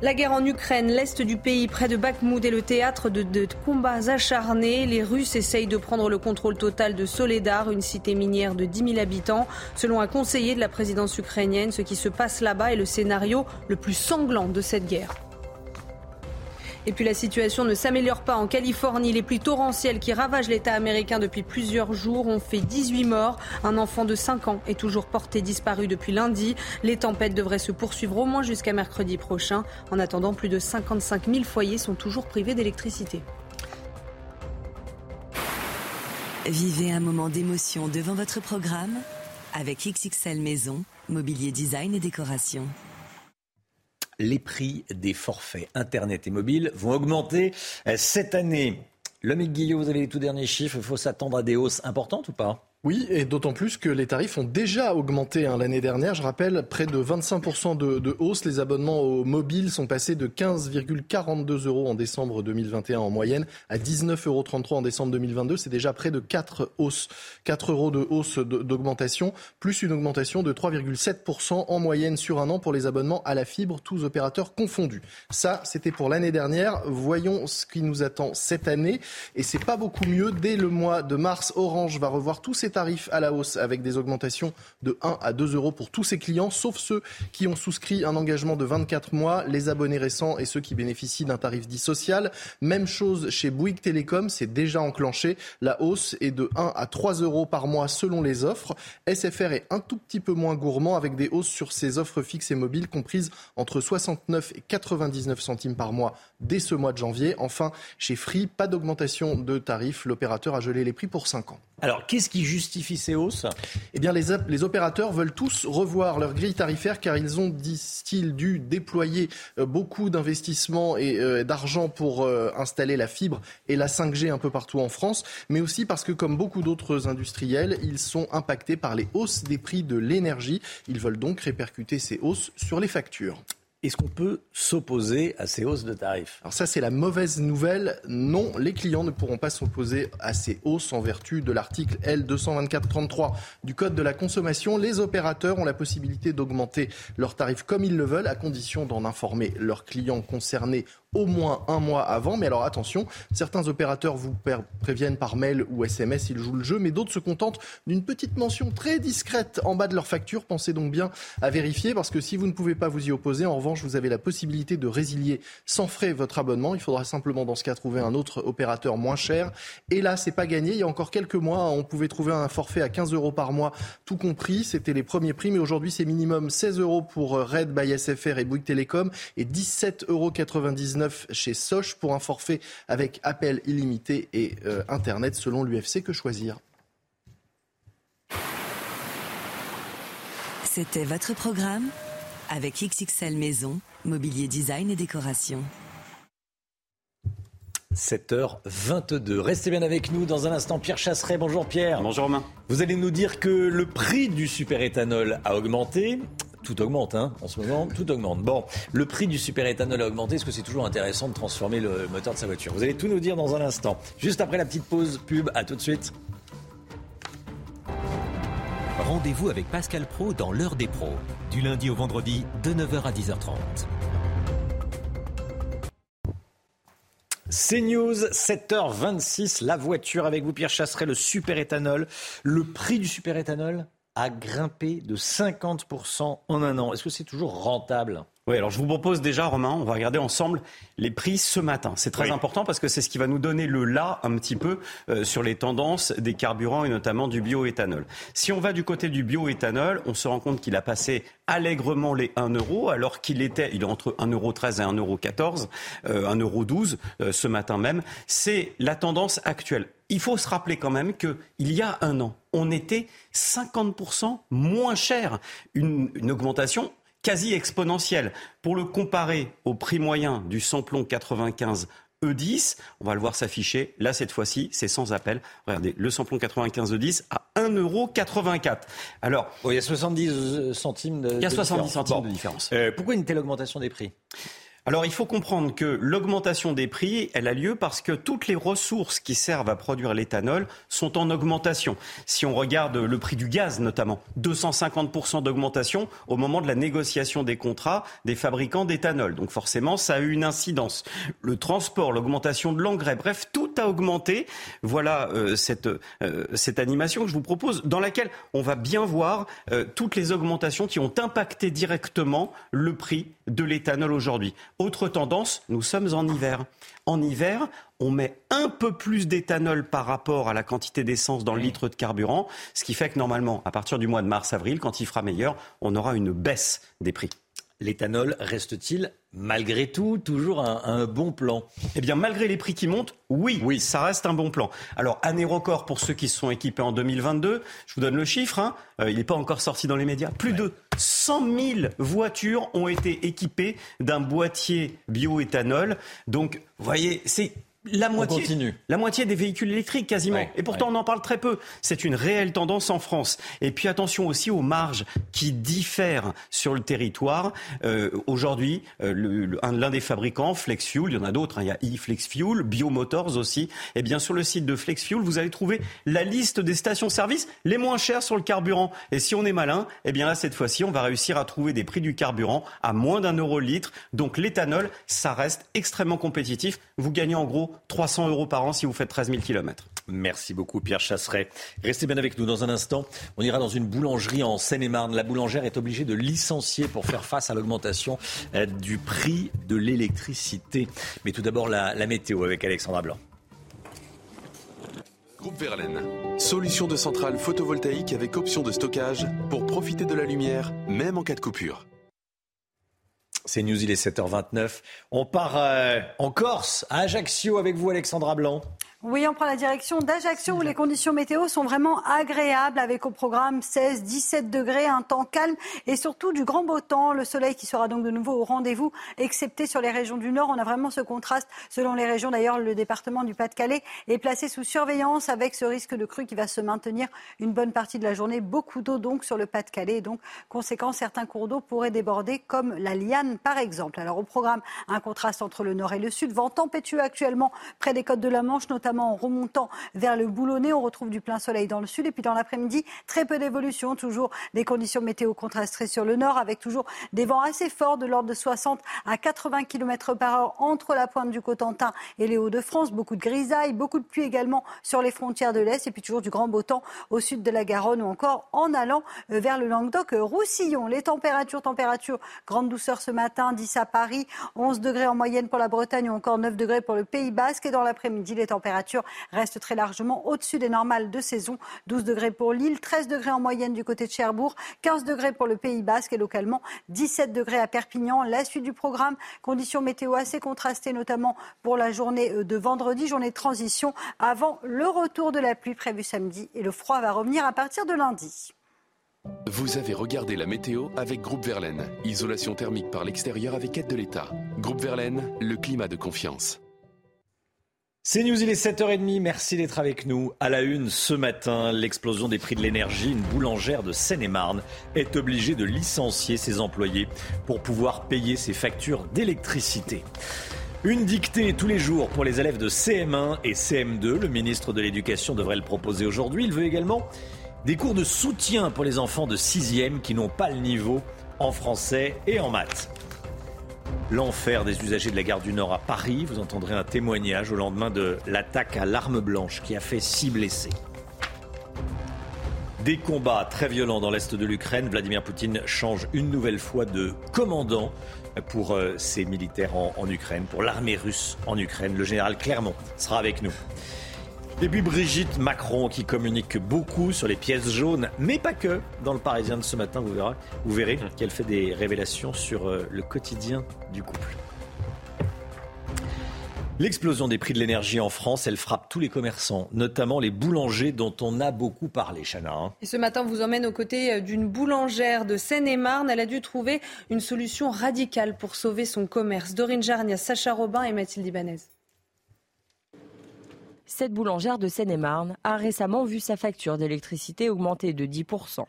La guerre en Ukraine, l'est du pays, près de Bakhmoud, est le théâtre de, de, combats acharnés. Les Russes essayent de prendre le contrôle total de Soledar, une cité minière de 10 000 habitants. Selon un conseiller de la présidence ukrainienne, ce qui se passe là-bas est le scénario le plus sanglant de cette guerre. Et puis la situation ne s'améliore pas en Californie. Les pluies torrentielles qui ravagent l'État américain depuis plusieurs jours ont fait 18 morts. Un enfant de 5 ans est toujours porté disparu depuis lundi. Les tempêtes devraient se poursuivre au moins jusqu'à mercredi prochain. En attendant, plus de 55 000 foyers sont toujours privés d'électricité. Vivez un moment d'émotion devant votre programme avec XXL Maison, mobilier design et décoration les prix des forfaits Internet et mobile vont augmenter cette année. Le Guillot, vous avez les tout derniers chiffres. Il faut s'attendre à des hausses importantes ou pas? Oui, et d'autant plus que les tarifs ont déjà augmenté hein, l'année dernière. Je rappelle, près de 25% de, de, hausse. Les abonnements au mobile sont passés de 15,42 euros en décembre 2021 en moyenne à 19,33 euros en décembre 2022. C'est déjà près de 4 hausses, 4 euros de hausse d'augmentation, plus une augmentation de 3,7% en moyenne sur un an pour les abonnements à la fibre, tous opérateurs confondus. Ça, c'était pour l'année dernière. Voyons ce qui nous attend cette année. Et c'est pas beaucoup mieux. Dès le mois de mars, Orange va revoir tous ses tarifs à la hausse avec des augmentations de 1 à 2 euros pour tous ses clients, sauf ceux qui ont souscrit un engagement de 24 mois, les abonnés récents et ceux qui bénéficient d'un tarif dit social. Même chose chez Bouygues Télécom, c'est déjà enclenché. La hausse est de 1 à 3 euros par mois selon les offres. SFR est un tout petit peu moins gourmand avec des hausses sur ses offres fixes et mobiles comprises entre 69 et 99 centimes par mois dès ce mois de janvier. Enfin, chez Free, pas d'augmentation de tarifs. L'opérateur a gelé les prix pour 5 ans. Alors, qu'est-ce qui justifie ces hausses? Eh bien, les, les, opérateurs veulent tous revoir leur grille tarifaire car ils ont, disent-ils, dû déployer euh, beaucoup d'investissements et euh, d'argent pour euh, installer la fibre et la 5G un peu partout en France, mais aussi parce que, comme beaucoup d'autres industriels, ils sont impactés par les hausses des prix de l'énergie. Ils veulent donc répercuter ces hausses sur les factures. Est-ce qu'on peut s'opposer à ces hausses de tarifs? Alors ça, c'est la mauvaise nouvelle. Non, les clients ne pourront pas s'opposer à ces hausses en vertu de l'article L224-33 du Code de la consommation. Les opérateurs ont la possibilité d'augmenter leurs tarifs comme ils le veulent, à condition d'en informer leurs clients concernés au moins un mois avant. Mais alors attention, certains opérateurs vous préviennent par mail ou SMS, ils jouent le jeu, mais d'autres se contentent d'une petite mention très discrète en bas de leur facture. Pensez donc bien à vérifier parce que si vous ne pouvez pas vous y opposer, en revanche, vous avez la possibilité de résilier sans frais votre abonnement. Il faudra simplement dans ce cas trouver un autre opérateur moins cher. Et là, c'est pas gagné. Il y a encore quelques mois, on pouvait trouver un forfait à 15 euros par mois, tout compris. C'était les premiers prix, mais aujourd'hui, c'est minimum 16 euros pour Red by SFR et Bouygues Télécom et 17,99 euros chez Soch pour un forfait avec appel illimité et euh, Internet selon l'UFC. Que choisir? C'était votre programme avec XXL Maison, mobilier design et décoration. 7h22. Restez bien avec nous dans un instant. Pierre Chasseret, bonjour Pierre. Bonjour Romain. Vous allez nous dire que le prix du superéthanol a augmenté tout augmente hein, en ce moment, tout augmente. Bon, le prix du superéthanol a augmenté. Est-ce que c'est toujours intéressant de transformer le moteur de sa voiture? Vous allez tout nous dire dans un instant. Juste après la petite pause pub, à tout de suite. Rendez-vous avec Pascal Pro dans l'heure des pros, du lundi au vendredi de 9h à 10h30. CNews, 7h26, la voiture avec vous, Pierre Chasseret, le superéthanol. Le prix du superéthanol? A grimpé de 50% en un an. Est-ce que c'est toujours rentable oui, alors je vous propose déjà, Romain, on va regarder ensemble les prix ce matin. C'est très important parce que c'est ce qui va nous donner le là un petit peu euh, sur les tendances des carburants et notamment du bioéthanol. Si on va du côté du bioéthanol, on se rend compte qu'il a passé allègrement les 1 euro alors qu'il était, il est entre 1,13 euro et 1,14 euro, euh, 1,12 euro euh, ce matin même. C'est la tendance actuelle. Il faut se rappeler quand même qu'il y a un an, on était 50% moins cher. Une, une augmentation quasi exponentielle. Pour le comparer au prix moyen du samplon 95 E10. On va le voir s'afficher. Là, cette fois-ci, c'est sans appel. Regardez, le samplon 95 E10 à 1,84€. Alors. il y a 70 centimes de, Il y a 70 différence. centimes Bon. de différence. Euh, pourquoi une telle augmentation des prix? Alors il faut comprendre que l'augmentation des prix, elle a lieu parce que toutes les ressources qui servent à produire l'éthanol sont en augmentation. Si on regarde le prix du gaz notamment, 250% d'augmentation au moment de la négociation des contrats des fabricants d'éthanol. Donc forcément, ça a eu une incidence. Le transport, l'augmentation de l'engrais, bref, tout a augmenté. Voilà euh, cette, euh, cette animation que je vous propose, dans laquelle on va bien voir euh, toutes les augmentations qui ont impacté directement le prix de l'éthanol aujourd'hui. Autre tendance, nous sommes en hiver. En hiver, on met un peu plus d'éthanol par rapport à la quantité d'essence dans le litre de carburant, ce qui fait que normalement, à partir du mois de mars-avril, quand il fera meilleur, on aura une baisse des prix. L'éthanol reste-t-il malgré tout toujours un, un bon plan? Eh bien, malgré les prix qui montent, oui, oui, ça reste un bon plan. Alors, année record pour ceux qui se sont équipés en 2022. Je vous donne le chiffre, hein. Euh, il n'est pas encore sorti dans les médias. Plus de 100 000 voitures ont été équipées d'un boîtier bioéthanol. Donc, vous voyez, c'est la moitié, la moitié des véhicules électriques quasiment. Ouais, et pourtant, ouais. on en parle très peu. C'est une réelle tendance en France. Et puis attention aussi aux marges qui diffèrent sur le territoire. Euh, Aujourd'hui, euh, l'un des fabricants, FlexFuel, il y en a d'autres, hein, il y a eFlexFuel, Biomotors aussi. Et bien sur le site de FlexFuel, vous allez trouver la liste des stations-service les moins chères sur le carburant. Et si on est malin, eh bien là cette fois-ci, on va réussir à trouver des prix du carburant à moins d'un euro le litre. Donc l'éthanol, ça reste extrêmement compétitif. Vous gagnez en gros 300 euros par an si vous faites 13 000 kilomètres. Merci beaucoup Pierre Chasseret. Restez bien avec nous dans un instant. On ira dans une boulangerie en Seine-et-Marne. La boulangère est obligée de licencier pour faire face à l'augmentation euh, du prix de l'électricité. Mais tout d'abord la, la météo avec Alexandra Blanc. Groupe Verlaine. Solution de centrale photovoltaïque avec option de stockage pour profiter de la lumière, même en cas de coupure. C'est News, il est 7h29. On part euh, en Corse, à Ajaccio avec vous Alexandra Blanc. Oui, on prend la direction d'Ajaccio où les conditions météo sont vraiment agréables avec au programme 16, 17 degrés, un temps calme et surtout du grand beau temps. Le soleil qui sera donc de nouveau au rendez-vous, excepté sur les régions du Nord. On a vraiment ce contraste selon les régions. D'ailleurs, le département du Pas-de-Calais est placé sous surveillance avec ce risque de crue qui va se maintenir une bonne partie de la journée. Beaucoup d'eau donc sur le Pas-de-Calais. Donc, conséquent, certains cours d'eau pourraient déborder comme la Liane par exemple. Alors au programme, un contraste entre le Nord et le Sud. Vent tempétueux actuellement près des côtes de la Manche, notamment en remontant vers le Boulonnais. On retrouve du plein soleil dans le sud. Et puis dans l'après-midi, très peu d'évolution. Toujours des conditions météo contrastées sur le nord, avec toujours des vents assez forts de l'ordre de 60 à 80 km par heure entre la pointe du Cotentin et les Hauts-de-France. Beaucoup de grisailles, beaucoup de pluie également sur les frontières de l'Est. Et puis toujours du grand beau temps au sud de la Garonne ou encore en allant euh, vers le Languedoc-Roussillon. Les températures, températures, grande douceur ce matin, 10 à Paris, 11 degrés en moyenne pour la Bretagne ou encore 9 degrés pour le Pays Basque. Et dans l'après-midi, les températures restent très largement au-dessus des normales de saison. 12 degrés pour Lille, 13 degrés en moyenne du côté de Cherbourg, 15 degrés pour le Pays Basque et localement 17 degrés à Perpignan. La suite du programme, conditions météo assez contrastées, notamment pour la journée euh, de vendredi, journée de transition avant le retour de la pluie prévu samedi. Et le froid va revenir à partir de lundi. Vous avez regardé la météo avec Groupe Verlaine. Isolation thermique par l'extérieur avec aide de l'État. Groupe Verlaine, le climat de confiance. C'est News, il est 7h30. Merci d'être avec nous. À la une ce matin, l'explosion des prix de l'énergie. Une boulangère de Seine-et-Marne est obligée de licencier ses employés pour pouvoir payer ses factures d'électricité. Une dictée tous les jours pour les élèves de CM1 et CM2. Le ministre de l'Éducation devrait le proposer aujourd'hui. Il veut également des cours de soutien pour les enfants de 6e qui n'ont pas le niveau en français et en maths. L'enfer des usagers de la gare du Nord à Paris. Vous entendrez un témoignage au lendemain de l'attaque à l'arme blanche qui a fait six blessés. Des combats très violents dans l'est de l'Ukraine. Vladimir Poutine change une nouvelle fois de commandant pour euh, ses militaires en, en Ukraine, pour l'armée russe en Ukraine. Le général Clermont sera avec nous. Et puis Brigitte Macron qui communique beaucoup sur les pièces jaunes, mais pas que. Dans le Parisien de ce matin, vous verrez, vous verrez qu'elle fait des révélations sur euh, le quotidien du couple. L'explosion des prix de l'énergie en France, elle frappe tous les commerçants, notamment les boulangers dont on a beaucoup parlé, Chana. hein. Et ce matin, vous emmène aux côtés euh, d'une boulangère de Seine-et-Marne. Elle a dû trouver une solution radicale pour sauver son commerce. Dorine Jarnia, Sacha Robin et Mathilde Ibanez. Cette boulangère de Seine-et-Marne a récemment vu sa facture d'électricité augmenter de 10%.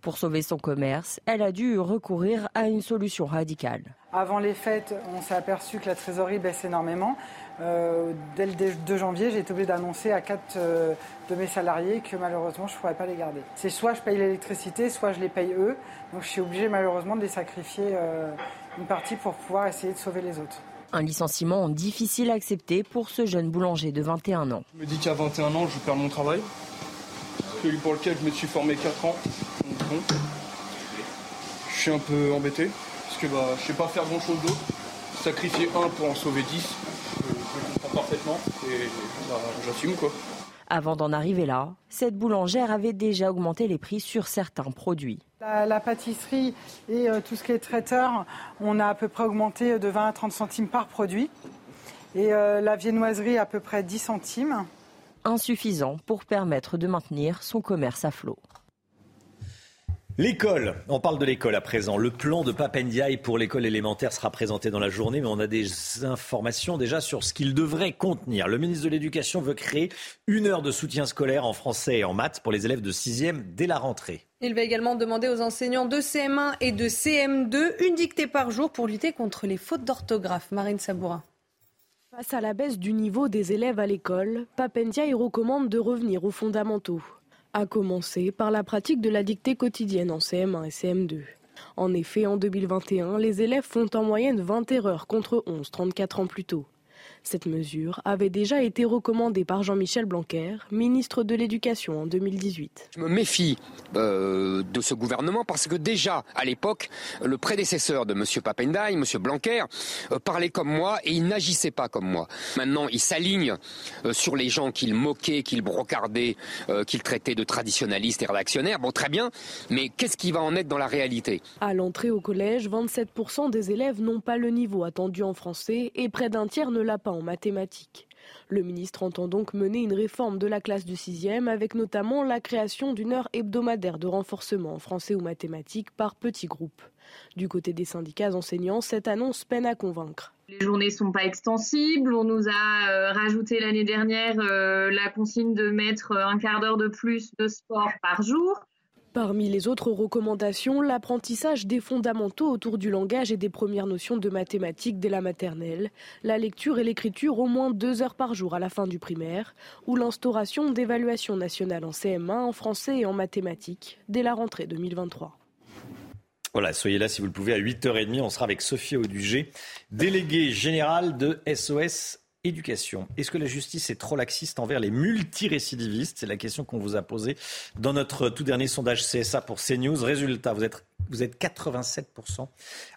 Pour sauver son commerce, elle a dû recourir à une solution radicale. Avant les fêtes, on s'est aperçu que la trésorerie baisse énormément. Euh, dès le 2 janvier, j'ai été obligé d'annoncer à quatre euh, de mes salariés que malheureusement, je ne pourrais pas les garder. C'est soit je paye l'électricité, soit je les paye eux. Donc je suis obligé malheureusement de les sacrifier euh, une partie pour pouvoir essayer de sauver les autres. Un licenciement difficile à accepter pour ce jeune boulanger de 21 ans. Je me dis qu'à 21 ans, je perds mon travail, celui pour lequel je me suis formé 4 ans. Je suis un peu embêté, parce que bah, je ne sais pas faire grand chose d'autre. Sacrifier un pour en sauver 10, je, je comprends parfaitement et bah, j'assume quoi. Avant d'en arriver là, cette boulangère avait déjà augmenté les prix sur certains produits. La, pâtisserie et euh, tout ce qui est traiteur, on a à peu près augmenté de 20 à 30 centimes par produit. Et euh, la viennoiserie à peu près 10 centimes. Insuffisant pour permettre de maintenir son commerce à flot. L'école, on parle de l'école à présent. Le plan de Papendiaï pour l'école élémentaire sera présenté dans la journée, mais on a des informations déjà sur ce qu'il devrait contenir. Le ministre de l'Éducation veut créer une heure de soutien scolaire en français et en maths pour les élèves de 6e dès la rentrée. Il va également demander aux enseignants de CM1 et de CM2 une dictée par jour pour lutter contre les fautes d'orthographe. Marine Sabourin. Face à la baisse du niveau des élèves à l'école, Papendiaï recommande de revenir aux fondamentaux à commencer par la pratique de la dictée quotidienne en CM1 et CM2. En effet, en 2021, les élèves font en moyenne 20 erreurs contre 11 34 ans plus tôt. Cette mesure avait déjà été recommandée par Jean-Michel Blanquer, ministre de l'Éducation en 2018. Je me méfie euh, de ce gouvernement parce que déjà, à l'époque, le prédécesseur de M. Papendai, M. Blanquer, euh, parlait comme moi et il n'agissait pas comme moi. Maintenant, il s'aligne euh, sur les gens qu'il moquait, qu'il brocardait, qu'il traitait de traditionnalistes et réactionnaires. Bon, très bien, mais qu'est-ce qui va en être dans la réalité? À l'entrée au collège, 27% des élèves n'ont pas le niveau attendu en français et près d'un tiers ne l'a pas mathématiques. Le ministre entend donc mener une réforme de la classe du 6e avec notamment la création d'une heure hebdomadaire de renforcement en français ou mathématiques par petits groupes. Du côté des syndicats enseignants, cette annonce peine à convaincre. Les journées sont pas extensibles. On nous a euh, rajouté l'année dernière euh, la consigne de mettre un quart d'heure de plus de sport par jour. Parmi les autres recommandations, l'apprentissage des fondamentaux autour du langage et des premières notions de mathématiques dès la maternelle, la lecture et l'écriture au moins deux heures par jour à la fin du primaire, ou l'instauration d'évaluations nationales en CM1 en français et en mathématiques dès la rentrée 2023. Voilà, soyez là si vous le pouvez à 8h30. On sera avec Sophie Audugé, déléguée générale de SOS éducation. Est-ce que la justice est trop laxiste envers les multirécidivistes? C'est la question qu'on vous a posée dans notre tout dernier sondage CSA pour CNews. Résultat, vous êtes, vous êtes 87%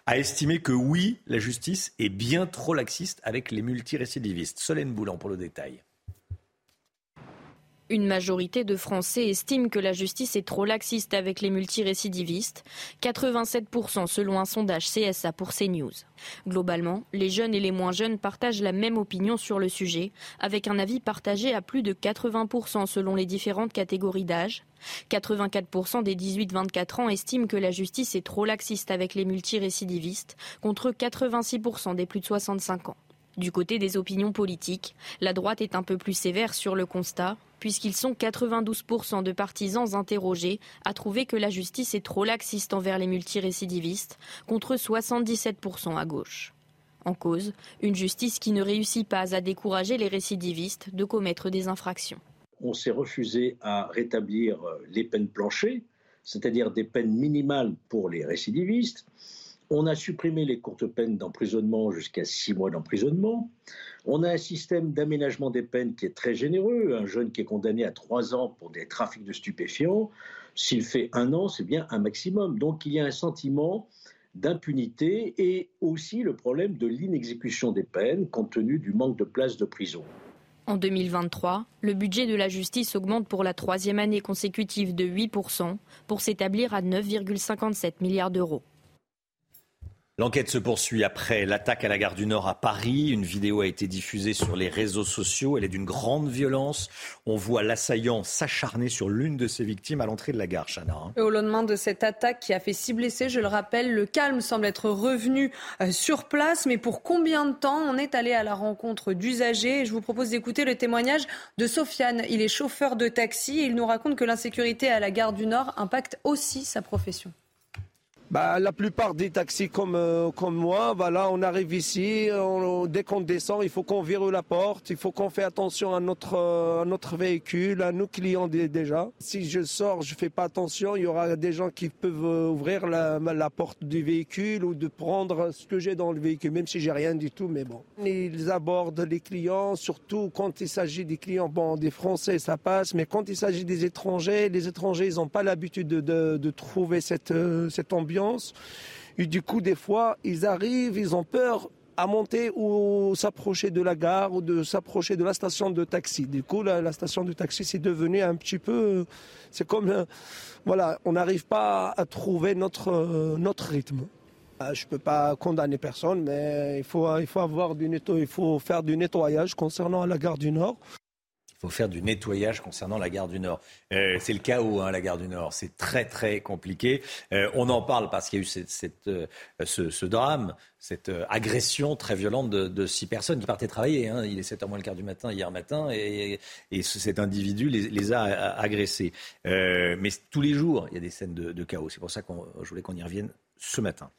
à estimer que oui, la justice est bien trop laxiste avec les multirécidivistes. Solène Boulan pour le détail. Une majorité de Français estime que la justice est trop laxiste avec les multirécidivistes, 87% selon un sondage CSA pour CNews. Globalement, les jeunes et les moins jeunes partagent la même opinion sur le sujet, avec un avis partagé à plus de 80% selon les différentes catégories d'âge. 84% des 18-24 ans estiment que la justice est trop laxiste avec les multirécidivistes, contre 86% des plus de 65 ans. Du côté des opinions politiques, la droite est un peu plus sévère sur le constat, puisqu'ils sont 92% de partisans interrogés à trouver que la justice est trop laxiste envers les multirécidivistes, contre 77% à gauche. En cause, une justice qui ne réussit pas à décourager les récidivistes de commettre des infractions. On s'est refusé à rétablir les peines planchées, c'est-à-dire des peines minimales pour les récidivistes, on a supprimé les courtes peines d'emprisonnement jusqu'à six mois d'emprisonnement. On a un système d'aménagement des peines qui est très généreux. Un jeune qui est condamné à trois ans pour des trafics de stupéfiants, s'il fait un an, c'est bien un maximum. Donc il y a un sentiment d'impunité et aussi le problème de l'inexécution des peines compte tenu du manque de places de prison. En 2023, le budget de la justice augmente pour la troisième année consécutive de 8% pour s'établir à 9,57 milliards d'euros. L'enquête se poursuit après l'attaque à la gare du Nord à Paris. Une vidéo a été diffusée sur les réseaux sociaux. Elle est d'une grande violence. On voit l'assaillant s'acharner sur l'une de ses victimes à l'entrée de la gare, Chana. Hein. au lendemain de cette attaque qui a fait six blessés, je le rappelle, le calme semble être revenu euh, sur place. Mais pour combien de temps on est allé à la rencontre d'usagers? Je vous propose d'écouter le témoignage de Sofiane. Il est chauffeur de taxi et il nous raconte que l'insécurité à la gare du Nord impacte aussi sa profession. Bah, la plupart des taxis comme, euh, moi, on arrive ici, dès qu'on descend, il faut qu'on verrouille la porte, il faut qu'on fait attention à notre, euh, à véhicule, à nos clients déjà. Si je sors, je fais pas attention, il y aura des gens qui peuvent euh, ouvrir la, porte du véhicule ou de prendre ce que j'ai dans le véhicule, même si j'ai rien du tout, mais. Ils abordent les clients, surtout quand il s'agit des clients, des Français, ça passe, mais quand il s'agit des étrangers, les étrangers, ils n'ont pas l'habitude de, de, de, trouver cette, cette ambiance et du coup, des fois, ils arrivent, ils ont peur à monter ou s'approcher de la gare ou de s'approcher de la station de taxi. Du coup, la, station de taxi, c'est devenu un petit peu... C'est comme... Euh, voilà, on n'arrive pas à trouver notre, euh, notre rythme. Euh, je ne peux pas condamner personne, mais il faut, il faut, avoir du il faut faire du nettoyage concernant la gare du Nord faut faire du nettoyage concernant la gare du Nord. Euh, c'est le chaos, hein, la gare du Nord. C'est très, très compliqué. Euh, on en parle parce qu'il y a eu cette, euh, ce, drame, cette agression très violente de, six personnes qui partaient travailler. Hein. Il est 7h moins le quart du matin hier matin et, cet individu les, a agressés. mais tous les jours, il y a des scènes de, chaos. C'est pour ça que je voulais qu'on y revienne ce matin.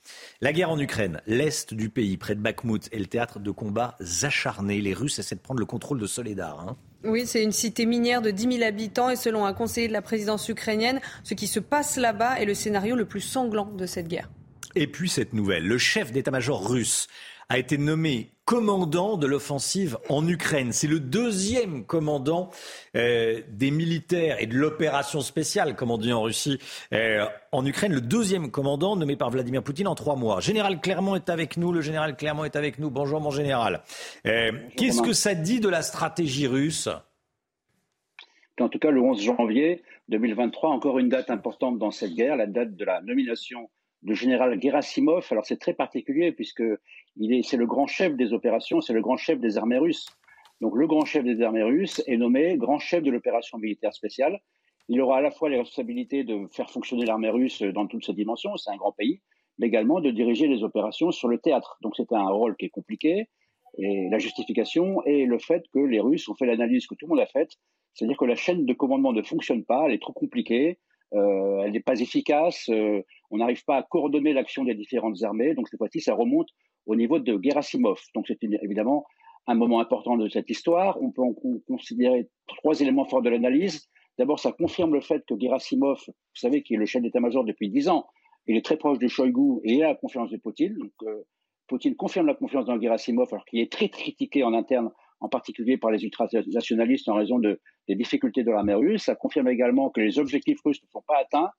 La guerre en Ukraine, l'est du pays, près de Bakhmut, est le théâtre de combats acharnés. Les Russes essaient de prendre le contrôle de Soledar. Hein. Oui, c'est une cité minière de 10 000 habitants et selon un conseiller de la présidence ukrainienne, ce qui se passe là-bas est le scénario le plus sanglant de cette guerre. Et puis cette nouvelle, le chef d'état-major russe a été nommé commandant de l'offensive en Ukraine. C'est le deuxième commandant euh, des militaires et de l'opération spéciale, comme on dit en Russie, euh, en Ukraine. Le deuxième commandant nommé par Vladimir Poutine en trois mois. Général Clermont est avec nous. Le général Clermont est avec nous. Bonjour, mon général. Euh, qu'est-ce que ça dit de la stratégie russe? En tout cas, le 11 janvier 2023, encore une date importante dans cette guerre, la date de la nomination du général Gerasimov. Alors c'est très particulier puisque c'est le grand chef des opérations, c'est le grand chef des armées russes. Donc le grand chef des armées russes est nommé grand chef de l'opération militaire spéciale. Il aura à la fois les responsabilités de faire fonctionner l'armée russe dans toutes ses dimensions, c'est un grand pays, mais également de diriger les opérations sur le théâtre. Donc c'est un rôle qui est compliqué. Et la justification est le fait que les Russes ont fait l'analyse que tout le monde a faite, c'est-à-dire que la chaîne de commandement ne fonctionne pas, elle est trop compliquée, euh, elle n'est pas efficace, euh, on n'arrive pas à coordonner l'action des différentes armées. Donc cette fois-ci, ça remonte au niveau de Gerasimov. Donc c'est évidemment un moment important de cette histoire. On peut considérer trois éléments forts de l'analyse. D'abord, ça confirme le fait que Gerasimov, vous savez, qui est le chef d'état-major depuis dix ans, il est très proche de Shoigu et a la confiance de Poutine. Donc, euh, Poutine confirme la confiance dans Gerasimov, alors qu'il est très critiqué en interne, en particulier par les ultranationalistes en raison de, des difficultés de l'armée russe. Ça confirme également que les objectifs russes ne sont pas atteints.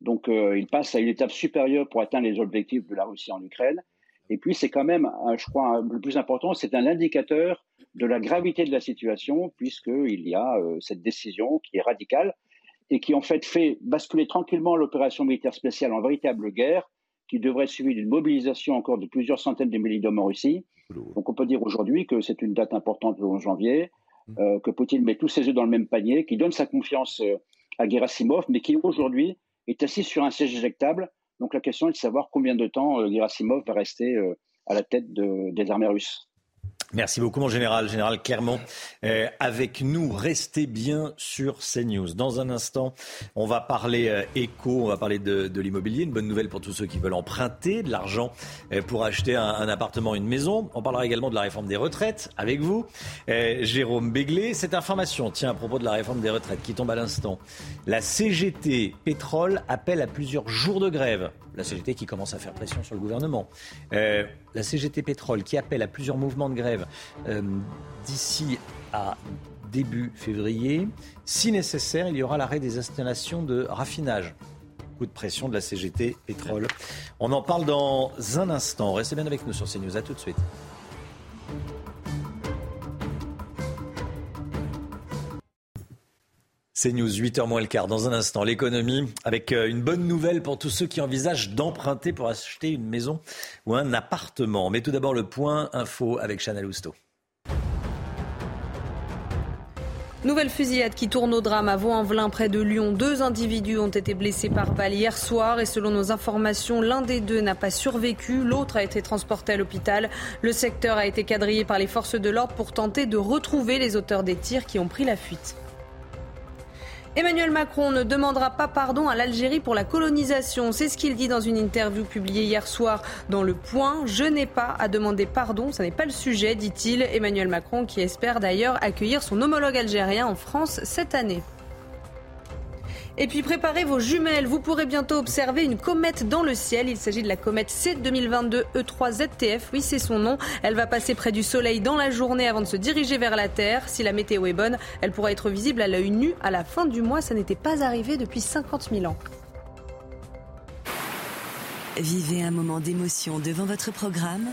Donc, euh, il passe à une étape supérieure pour atteindre les objectifs de la Russie en Ukraine. Et puis, c'est quand même, je crois, le plus important, c'est un indicateur de la gravité de la situation, puisqu'il y a euh, cette décision qui est radicale et qui, en fait, fait basculer tranquillement l'opération militaire spéciale en véritable guerre, qui devrait être suivie d'une mobilisation encore de plusieurs centaines de milliers d'hommes en Russie. Donc, on peut dire aujourd'hui que c'est une date importante, le 11 janvier, euh, que Poutine met tous ses œufs dans le même panier, qui donne sa confiance euh, à Gerasimov, mais qui aujourd'hui est assis sur un siège éjectable donc la question est de savoir combien de temps euh, Gerasimov va rester euh, à la tête des armées russes. Merci beaucoup, mon général, général Clermont. Euh, avec nous, restez bien sur CNews. Dans un instant, on va parler euh, éco, on va parler de, l'immobilier. Une bonne nouvelle pour tous ceux qui veulent emprunter de l'argent euh, pour acheter un, appartement, une maison. On parlera également de la réforme des retraites avec vous, Jérôme Béglé. Cette information, tiens, à propos de la réforme des retraites qui tombe à l'instant. La CGT Pétrole appelle à plusieurs jours de grève la CGT qui commence à faire pression sur le gouvernement. La CGT Pétrole qui appelle à plusieurs mouvements de grève euh, d'ici à début février. Si nécessaire, il y aura l'arrêt des installations de raffinage. Coup de pression de la CGT Pétrole. On en parle dans un instant. Restez bien avec nous sur CNews. À tout de suite. C'est News, 8h moins le quart. Dans un instant, l'économie, avec euh, une bonne nouvelle pour tous ceux qui envisagent d'emprunter pour acheter une maison ou un appartement. Mais tout d'abord, le point info avec Chanel Housteau. Nouvelle fusillade qui tourne au drame à Vaux-en-Velin près de Lyon. Deux individus ont été blessés par balle hier soir et selon nos informations, l'un des deux n'a pas survécu, l'autre a été transporté à l'hôpital. Le secteur a été quadrillé par les forces de l'ordre pour tenter de retrouver les auteurs des tirs qui ont pris la fuite. Emmanuel Macron ne demandera pas pardon à l'Algérie pour la colonisation. C'est ce qu'il dit dans une interview publiée hier soir dans Le Point. Je n'ai pas à demander pardon, ce n'est pas le sujet, dit-il. Emmanuel Macron qui espère d'ailleurs accueillir son homologue algérien en France cette année. Et puis préparez vos jumelles, vous pourrez bientôt observer une comète dans le ciel. Il s'agit de la comète C 2022 E3ZTF, oui c'est son nom. Elle va passer près du Soleil dans la journée avant de se diriger vers la Terre. Si la météo est bonne, elle pourra être visible à l'œil nu à la fin du mois. Ça n'était pas arrivé depuis 50 000 ans. Vivez un moment d'émotion devant votre programme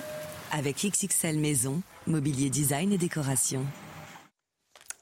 avec XXL Maison, Mobilier Design et Décoration.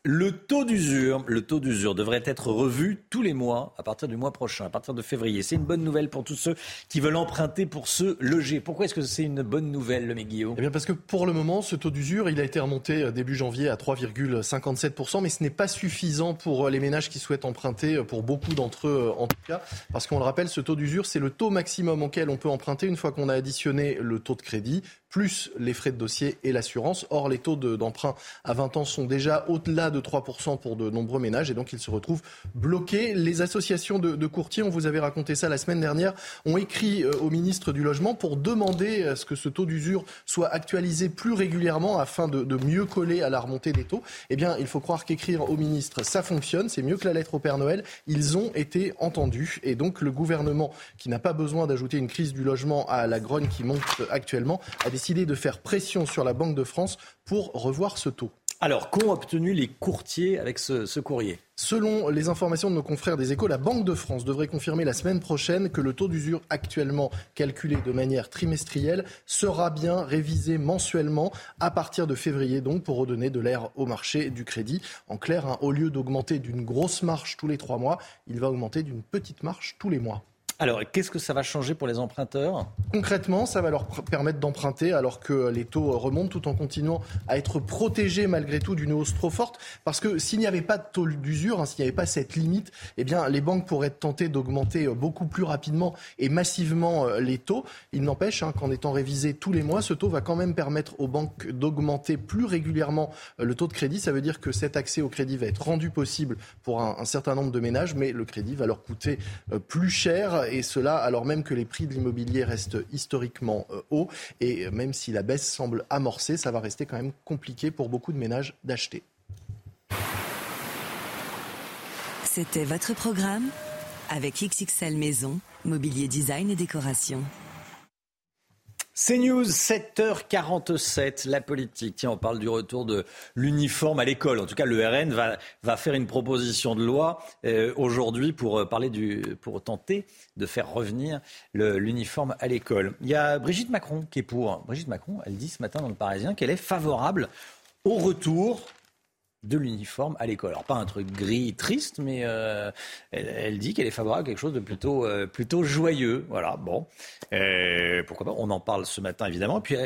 Le taux d'usure, le taux d'usure devrait être revu tous les mois à partir du mois prochain, à partir de février. C'est une bonne nouvelle pour tous ceux qui veulent emprunter pour se loger. Pourquoi est-ce que c'est une bonne nouvelle, le Guillaume? Eh bien parce que pour le moment, ce taux d'usure, il a été remonté euh, début janvier à 3,57%, mais ce n'est pas suffisant pour euh, les ménages qui souhaitent emprunter, euh, pour beaucoup d'entre eux en tout cas, parce qu'on le rappelle, ce taux d'usure, c'est le taux maximum auquel on peut emprunter une fois qu'on a additionné le taux de crédit, plus les frais de dossier et l'assurance. Or, les taux d'emprunt à 20 ans sont déjà au-delà de 3% pour de nombreux ménages et donc ils se retrouvent bloqués. Les associations de, courtiers, on vous avait raconté ça la semaine dernière, ont écrit euh, au ministre du Logement pour demander à ce que ce taux d'usure soit actualisé plus régulièrement afin de, de, mieux coller à la remontée des taux. Eh bien, il faut croire qu'écrire au ministre, ça fonctionne, c'est mieux que la lettre au Père Noël. Ils ont été entendus et donc le gouvernement, qui n'a pas besoin d'ajouter une crise du logement à la grogne qui monte actuellement, a décidé décidé de faire pression sur la Banque de France pour revoir ce taux. Alors, qu'ont obtenu les courtiers avec ce, courrier? Selon les informations de nos confrères des échos, la Banque de France devrait confirmer la semaine prochaine que le taux d'usure actuellement calculé de manière trimestrielle sera bien révisé mensuellement à partir de février, donc pour redonner de l'air au marché du crédit. En clair, hein, au lieu d'augmenter d'une grosse marche tous les trois mois, il va augmenter d'une petite marche tous les mois. Alors, qu'est-ce que ça va changer pour les emprunteurs? Concrètement, ça va leur permettre d'emprunter alors que les taux remontent tout en continuant à être protégés malgré tout d'une hausse trop forte. Parce que s'il n'y avait pas de taux d'usure, hein, s'il n'y avait pas cette limite, eh bien, les banques pourraient tentées d'augmenter euh, beaucoup plus rapidement et massivement euh, les taux. Il n'empêche hein, qu'en étant révisé tous les mois, ce taux va quand même permettre aux banques d'augmenter plus régulièrement euh, le taux de crédit. Ça veut dire que cet accès au crédit va être rendu possible pour un certain nombre de ménages, mais le crédit va leur coûter plus cher et cela alors même que les prix de l'immobilier restent historiquement euh, hauts. Et même si la baisse semble amorcée, ça va rester quand même compliqué pour beaucoup de ménages d'acheter. C'était votre programme avec XXL Maison, Mobilier Design et Décoration. C'est News, 7h47, la politique. Tiens, on parle du retour de l'uniforme à l'école. En tout cas, le RN va, faire une proposition de loi euh, aujourd'hui pour, euh, parler du, pour tenter de faire revenir l'uniforme à l'école. Il y a Brigitte Macron qui est pour. Brigitte Macron, elle dit ce matin dans le Parisien qu'elle est favorable au retour de l'uniforme à l'école. Alors pas un truc gris triste, mais euh, elle, dit qu'elle est favorable à quelque chose de plutôt euh, plutôt joyeux. Voilà, bon, euh, pourquoi pas? On en parle ce matin évidemment. Et puis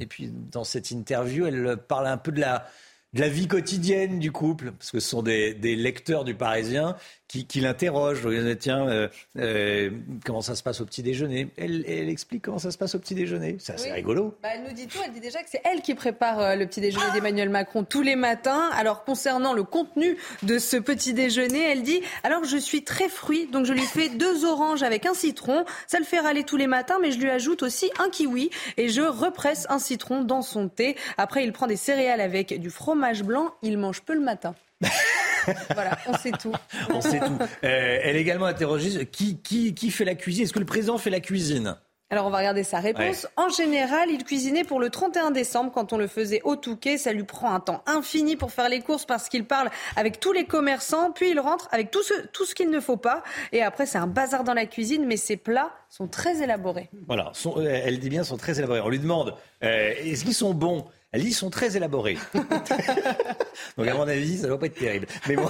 et puis dans cette interview, elle parle un peu de la de la vie quotidienne du couple, parce que ce sont des, des lecteurs du Parisien qui, qui l'interroge. Tiens, euh, euh, comment ça se passe au petit déjeuner elle, elle, explique comment ça se passe au petit déjeuner. C'est assez rigolo. Bah, elle nous dit tout. Elle dit déjà que c'est elle qui prépare euh, le petit déjeuner d'Emmanuel Macron tous les matins. Alors concernant le contenu de ce petit déjeuner, elle dit alors je suis très fruit, donc je lui fais (laughs) deux oranges avec un citron. Ça le fait râler tous les matins, mais je lui ajoute aussi un kiwi et je represse un citron dans son thé. Après, il prend des céréales avec du fromage blanc. Il mange peu le matin. (laughs) (laughs) voilà, on sait tout. on sait tout. Euh, elle est également interrogée qui, qui, qui fait la cuisine? Est-ce que le président fait la cuisine? Alors on va regarder sa réponse. En général, il cuisinait pour le 31 décembre quand on le faisait au Touquet. Ça lui prend un temps infini pour faire les courses parce qu'il parle avec tous les commerçants, puis il rentre avec tout ce, tout ce qu'il ne faut pas. Et après, c'est un bazar dans la cuisine, mais ses plats sont très élaborés. Voilà, euh, elle dit bien sont très élaborés. On lui demande euh, est-ce qu'ils sont bons? Elle dit sont très élaborés. (laughs) Donc à mon avis, ça ne va pas être terrible. Mais bon.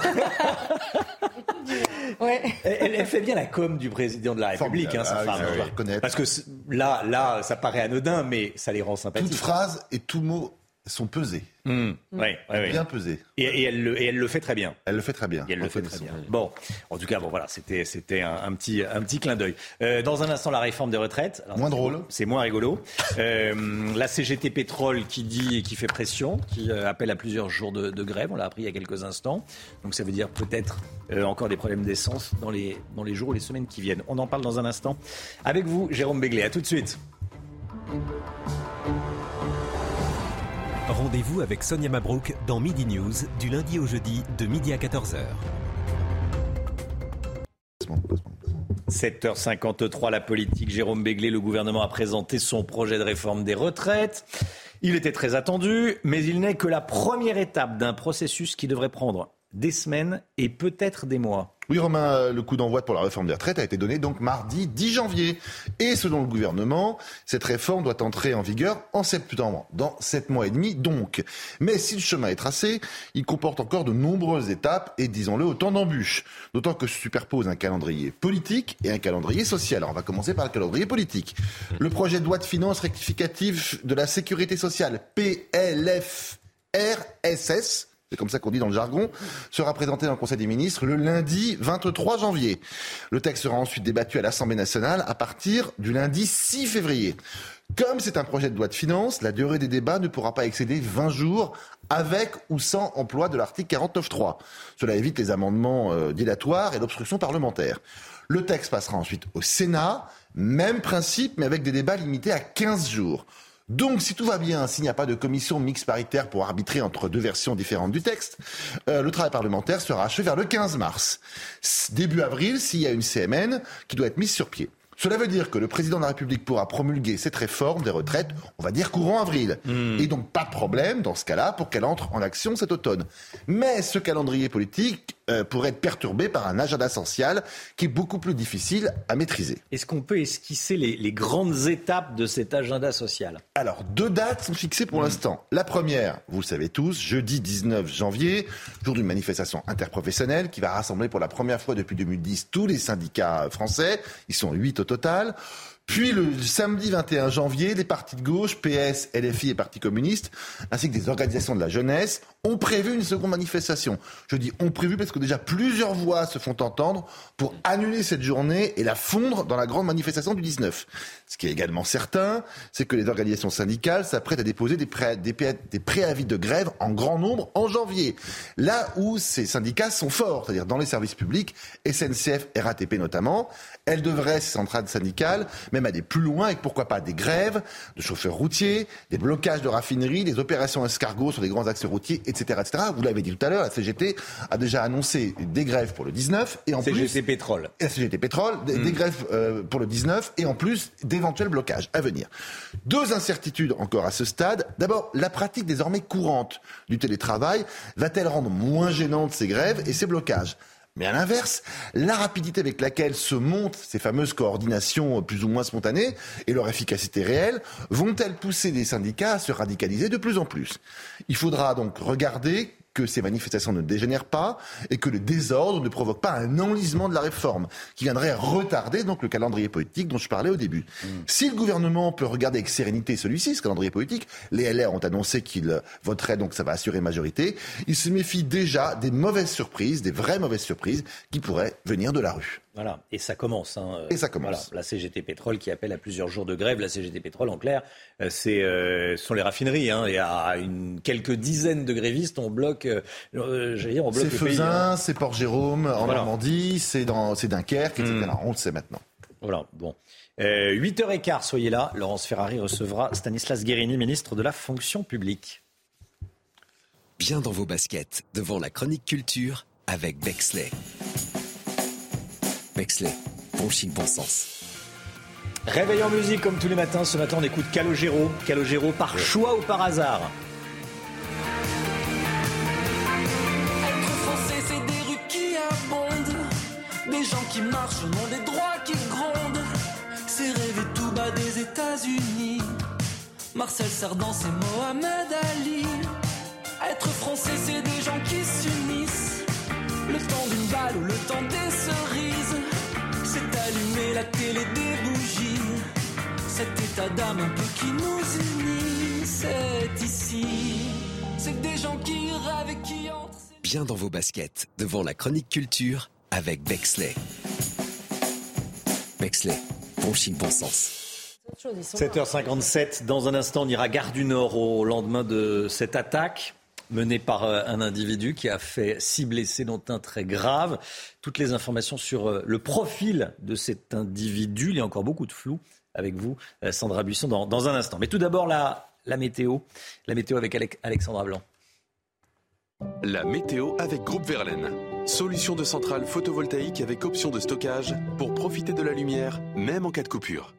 (laughs) elle, elle, fait bien la com du président de la République, hein, sa ah, femme. Parce que là, là, ça paraît anodin, mais ça les rend sympathiques. Toute phrase et tout mot sont pesés. Mmh. Ouais, ouais, ouais. Bien pesés. Et, et, elle le, et elle le fait très bien. Elle le fait très bien. Et elle le fait très bien. Bon, en tout cas, bon voilà, c'était c'était un, un, petit un petit clin d'œil. Euh, dans un instant, la réforme des retraites. Alors, moins drôle. C'est moins rigolo. Euh, la CGT Pétrole qui dit et qui fait pression, qui euh, appelle à plusieurs jours de, de grève. On l'a appris il y a quelques instants. Donc ça veut dire peut-être euh, encore des problèmes d'essence dans les dans les jours ou les semaines qui viennent. On en parle dans un instant avec vous, Jérôme Béglé. À tout de suite. Rendez-vous avec Sonia Mabrouk dans Midi News du lundi au jeudi de midi à 14h. 7h53, la politique. Jérôme Béglé, le gouvernement a présenté son projet de réforme des retraites. Il était très attendu, mais il n'est que la première étape d'un processus qui devrait prendre des semaines et peut-être des mois. Oui, Romain, le coup d'envoi pour la réforme des retraites a été donné donc mardi 10 janvier. Et selon le gouvernement, cette réforme doit entrer en vigueur en septembre, dans 7 mois et demi donc. Mais si le chemin est tracé, il comporte encore de nombreuses étapes et, disons-le, autant d'embûches. D'autant que se superpose un calendrier politique et un calendrier social. Alors on va commencer par le calendrier politique. Le projet de loi de finances rectificative de la sécurité sociale, PLFRSS, c'est comme ça qu'on dit dans le jargon, sera présenté dans le Conseil des ministres le lundi 23 janvier. Le texte sera ensuite débattu à l'Assemblée nationale à partir du lundi 6 février. Comme c'est un projet de loi de finances, la durée des débats ne pourra pas excéder 20 jours avec ou sans emploi de l'article 49.3. Cela évite les amendements euh, dilatoires et l'obstruction parlementaire. Le texte passera ensuite au Sénat, même principe, mais avec des débats limités à 15 jours. Donc, si tout va bien, s'il n'y a pas de commission mixte paritaire pour arbitrer entre deux versions différentes du texte, euh, le travail parlementaire sera achevé vers le 15 mars. Début avril, s'il y a une CMN qui doit être mise sur pied. Cela veut dire que le président de la République pourra promulguer cette réforme des retraites, on va dire courant avril. Mmh. Et donc pas de problème dans ce cas-là pour qu'elle entre en action cet automne. Mais ce calendrier politique euh, pourrait être perturbé par un agenda social qui est beaucoup plus difficile à maîtriser. Est-ce qu'on peut esquisser les, les, grandes étapes de cet agenda social? Alors deux dates sont fixées pour mmh. l'instant. La première, vous le savez tous, jeudi 19 janvier, jour d'une manifestation interprofessionnelle qui va rassembler pour la première fois depuis 2010 tous les syndicats français. Ils sont huit au total. Puis le samedi 21 janvier, les partis de gauche, PS, LFI et Parti communiste, ainsi que des organisations de la jeunesse, ont prévu une seconde manifestation. Je dis ont prévu parce que déjà plusieurs voix se font entendre pour annuler cette journée et la fondre dans la grande manifestation du 19. Ce qui est également certain, c'est que les organisations syndicales s'apprêtent à déposer des, pré des, des, préavis de grève en grand nombre en janvier. Là où ces syndicats sont forts, c'est-à-dire dans les services publics, SNCF, RATP notamment, elles devraient, ces centrales syndicales, même aller plus loin et pourquoi pas des grèves de chauffeurs routiers, des blocages de raffineries, des opérations escargots sur des grands axes routiers, etc. etc. Vous l'avez dit tout à l'heure, la CGT a déjà annoncé des grèves pour le 19 et en CGT plus... CGT Pétrole. La CGT Pétrole, des, mmh. des grèves euh, pour le 19 et en plus d'éventuels à venir. Deux incertitudes encore à ce stade. D'abord, la pratique désormais courante du télétravail va-t-elle rendre moins gênantes ces grèves et ces blocages? Mais à l'inverse, la rapidité avec laquelle se montent ces fameuses coordinations plus ou moins spontanées et leur efficacité réelle vont-elles pousser les syndicats à se radicaliser de plus en plus? Il faudra donc regarder que ces manifestations ne dégénèrent pas et que le désordre ne provoque pas un enlisement de la réforme qui viendrait retarder donc le calendrier politique dont je parlais au début. Mmh. Si le gouvernement peut regarder avec sérénité celui-ci, ce calendrier politique, les LR ont annoncé qu'ils voteraient donc ça va assurer majorité, il se méfie déjà des mauvaises surprises, des vraies mauvaises surprises qui pourraient venir de la rue. Voilà, et ça commence. Hein. Et ça commence. Voilà, la CGT Pétrole qui appelle à plusieurs jours de grève. La CGT Pétrole, en clair, c'est euh, sont les raffineries. Hein. Il y a une, quelques dizaines de grévistes. On bloque, euh, j'allais dire, on bloque C'est Faisin, hein. c'est Port-Jérôme en voilà. Normandie, c'est dans, c'est Dunkerque, etc. Mmh. On le sait maintenant. Voilà, bon. Euh, 8h15, soyez là. Laurence Ferrari recevra Stanislas Guérini, ministre de la fonction publique. Bien dans vos baskets, devant la chronique culture avec Bexley. Bexley, bon chic, bon sens. Réveil en musique comme tous les matins. Ce matin, on écoute Calogero. Calogero par choix ou par hasard Être français, c'est des rues qui abondent. Des gens qui marchent au nom des droits qui grondent. C'est rêver tout bas des États-Unis. Marcel Cerdan, c'est Mohamed Ali. Être français, c'est des gens qui s'unissent Le temps d'une balle ou le temps des cerises. C'est allumer la télé des bougies. Cet état d'âme un peu qui nous unit. C'est ici. C'est des gens qui rêvent et qui entrent. Bien dans vos baskets, devant la chronique culture avec Bexley. Bexley, bon chic, bon sens. 7h57, dans un instant, on ira Gare du Nord au lendemain de cette attaque menée par euh, un individu qui a fait six blessés, dont un très grave. Toutes les informations sur euh, le profil de cet individu, il y a encore beaucoup de flou avec vous, euh, Sandra Buisson, dans, dans un instant. Mais tout d'abord, la, la météo, la météo avec Alexandra Blanc. La météo avec Groupe Verlaine. Solution de centrale photovoltaïque avec option de stockage pour profiter de la lumière, même en cas de coupure.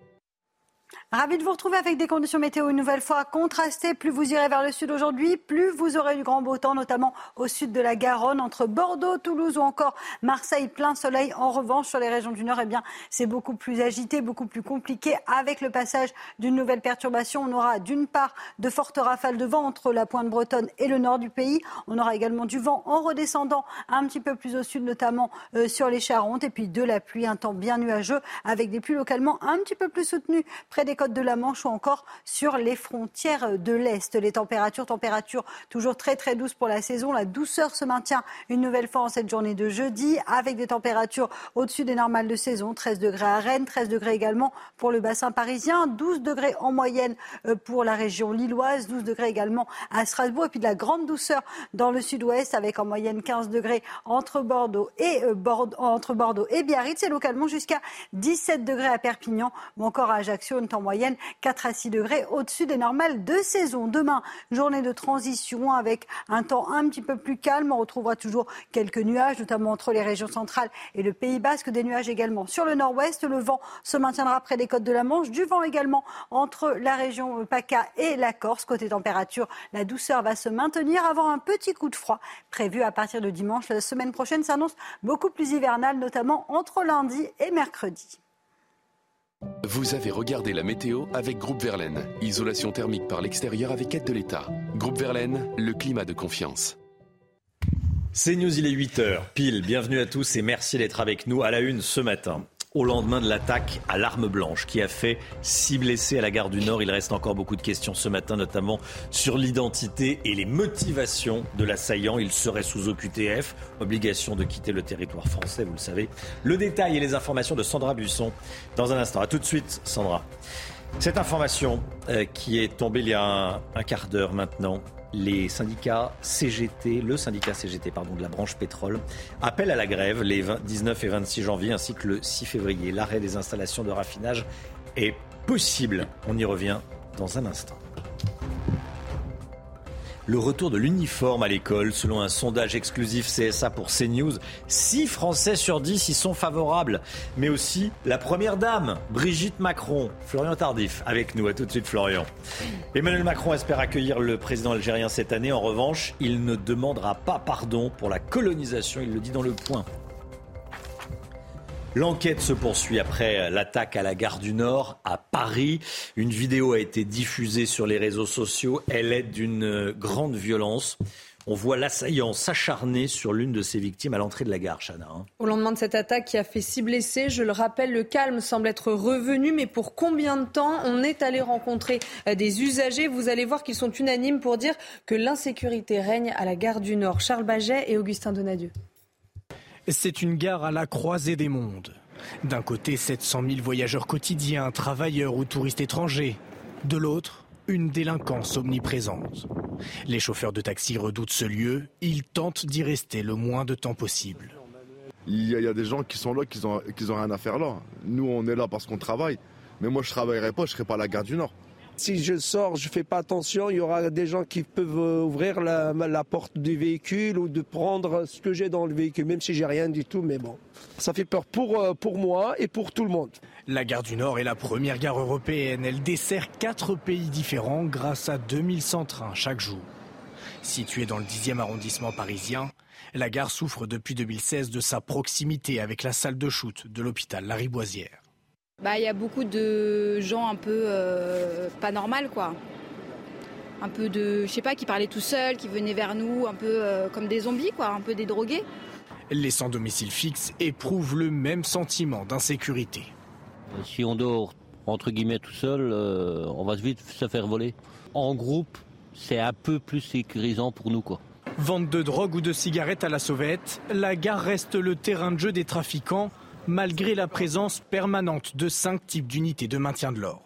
Ravi de vous retrouver avec des conditions météo une nouvelle fois contrastées. Plus vous irez vers le sud aujourd'hui, plus vous aurez du grand beau temps, notamment au sud de la Garonne, entre Bordeaux, Toulouse ou encore Marseille, plein soleil. En revanche, sur les régions du nord, eh bien, c'est beaucoup plus agité, beaucoup plus compliqué. Avec le passage d'une nouvelle perturbation, on aura d'une part de fortes rafales de vent entre la pointe bretonne et le nord du pays. On aura également du vent en redescendant un petit peu plus au sud, notamment euh, sur les Charentes, et puis de la pluie, un temps bien nuageux, avec des pluies localement un petit peu plus soutenues près des côtes de la Manche ou encore sur les frontières de l'Est. Les températures, températures toujours très très douces pour la saison. La douceur se maintient une nouvelle fois en cette journée de jeudi avec des températures au-dessus des normales de saison. 13 degrés à Rennes, 13 degrés également pour le bassin parisien, 12 degrés en moyenne euh, pour la région lilloise, 12 degrés également à Strasbourg et puis de la grande douceur dans le sud-ouest avec en moyenne 15 degrés entre Bordeaux et euh, Bordeaux, entre Bordeaux et Biarritz et localement jusqu'à 17 degrés à Perpignan ou encore à Ajaccio, une moyenne 4 à 6 degrés au-dessus des normales de saison. Demain, journée de transition avec un temps un petit peu plus calme. On retrouvera toujours quelques nuages, notamment entre les régions centrales et le Pays Basque. Des nuages également sur le nord-ouest. Le vent se maintiendra près des côtes de la Manche. Du vent également entre la région PACA et la Corse. Côté température, la douceur va se maintenir avant un petit coup de froid prévu à partir de dimanche. La semaine prochaine s'annonce beaucoup plus hivernale, notamment entre lundi et mercredi. Vous avez regardé la météo avec Groupe Verlaine. Isolation thermique par l'extérieur avec aide de l'État. Groupe Verlaine, le climat de confiance. C'est News, il est 8h pile. Bienvenue à tous et merci d'être avec nous à la une ce matin. Au lendemain de l'attaque à l'arme blanche qui a fait six blessés à la gare du Nord, il reste encore beaucoup de questions ce matin, notamment sur l'identité et les motivations de l'assaillant. Il serait sous OQTF, obligation de quitter le territoire français, vous le savez. Le détail et les informations de Sandra Buisson dans un instant. A tout de suite, Sandra. Cette information euh, qui est tombée il y a un, un quart d'heure maintenant, les syndicats CGT, le syndicat CGT pardon, de la branche pétrole, appelle à la grève les 20 19 et 26 janvier ainsi que le 6 février. L'arrêt des installations de raffinage est possible. On y revient dans un instant. Le retour de l'uniforme à l'école, selon un sondage exclusif CSA pour CNews, 6 Français sur 10 y sont favorables. Mais aussi la première dame, Brigitte Macron. Florian Tardif, avec nous. À tout de suite, Florian. Emmanuel Macron espère accueillir le président algérien cette année. En revanche, il ne demandera pas pardon pour la colonisation. Il le dit dans le point. L'enquête se poursuit après l'attaque à la gare du Nord à Paris. Une vidéo a été diffusée sur les réseaux sociaux. Elle est d'une grande violence. On voit l'assaillant s'acharner sur l'une de ses victimes à l'entrée de la gare, Chana. hein. Au lendemain de cette attaque qui a fait six blessés, je le rappelle, le calme semble être revenu, mais pour combien de temps On est allé rencontrer des usagers? Vous allez voir qu'ils sont unanimes pour dire que l'insécurité règne à la gare du Nord. Charles Baget et Augustin Donadieu. C'est une gare à la croisée des mondes. D'un côté, 700 000 voyageurs quotidiens, travailleurs ou touristes étrangers. De l'autre, une délinquance omniprésente. Les chauffeurs de taxi redoutent ce lieu, ils tentent d'y rester le moins de temps possible. Il y, a, des gens qui sont là, qui ont, qui ont rien à faire là. Nous, on est là parce qu'on travaille. Mais moi, je travaillerai pas, je serai pas à la gare du Nord. Si je sors, je fais pas attention, il y aura des gens qui peuvent euh, ouvrir la, porte du véhicule ou de prendre ce que j'ai dans le véhicule, même si j'ai rien du tout, mais bon. Ça fait peur pour, euh, moi et pour tout le monde. La gare du Nord est la première gare européenne. Elle dessert quatre pays différents grâce à 2100 trains chaque jour. Située dans le 10e arrondissement parisien, la gare souffre depuis 2016 de sa proximité avec la salle de shoot de l'hôpital Lariboisière. Bah, il y a beaucoup de gens un peu euh, pas normal quoi. Un peu de, je sais pas, qui parlaient tout seuls, qui venaient vers nous, un peu euh, comme des zombies quoi, un peu des drogués. Les sans domicile fixe éprouvent le même sentiment d'insécurité. Si on dort entre guillemets tout seul, euh, on va vite se faire voler. En groupe, c'est un peu plus sécurisant pour nous quoi. Vente de drogue ou de cigarettes à la sauvette, la gare reste le terrain de jeu des trafiquants, malgré la présence permanente de cinq types d'unités de maintien de l'ordre.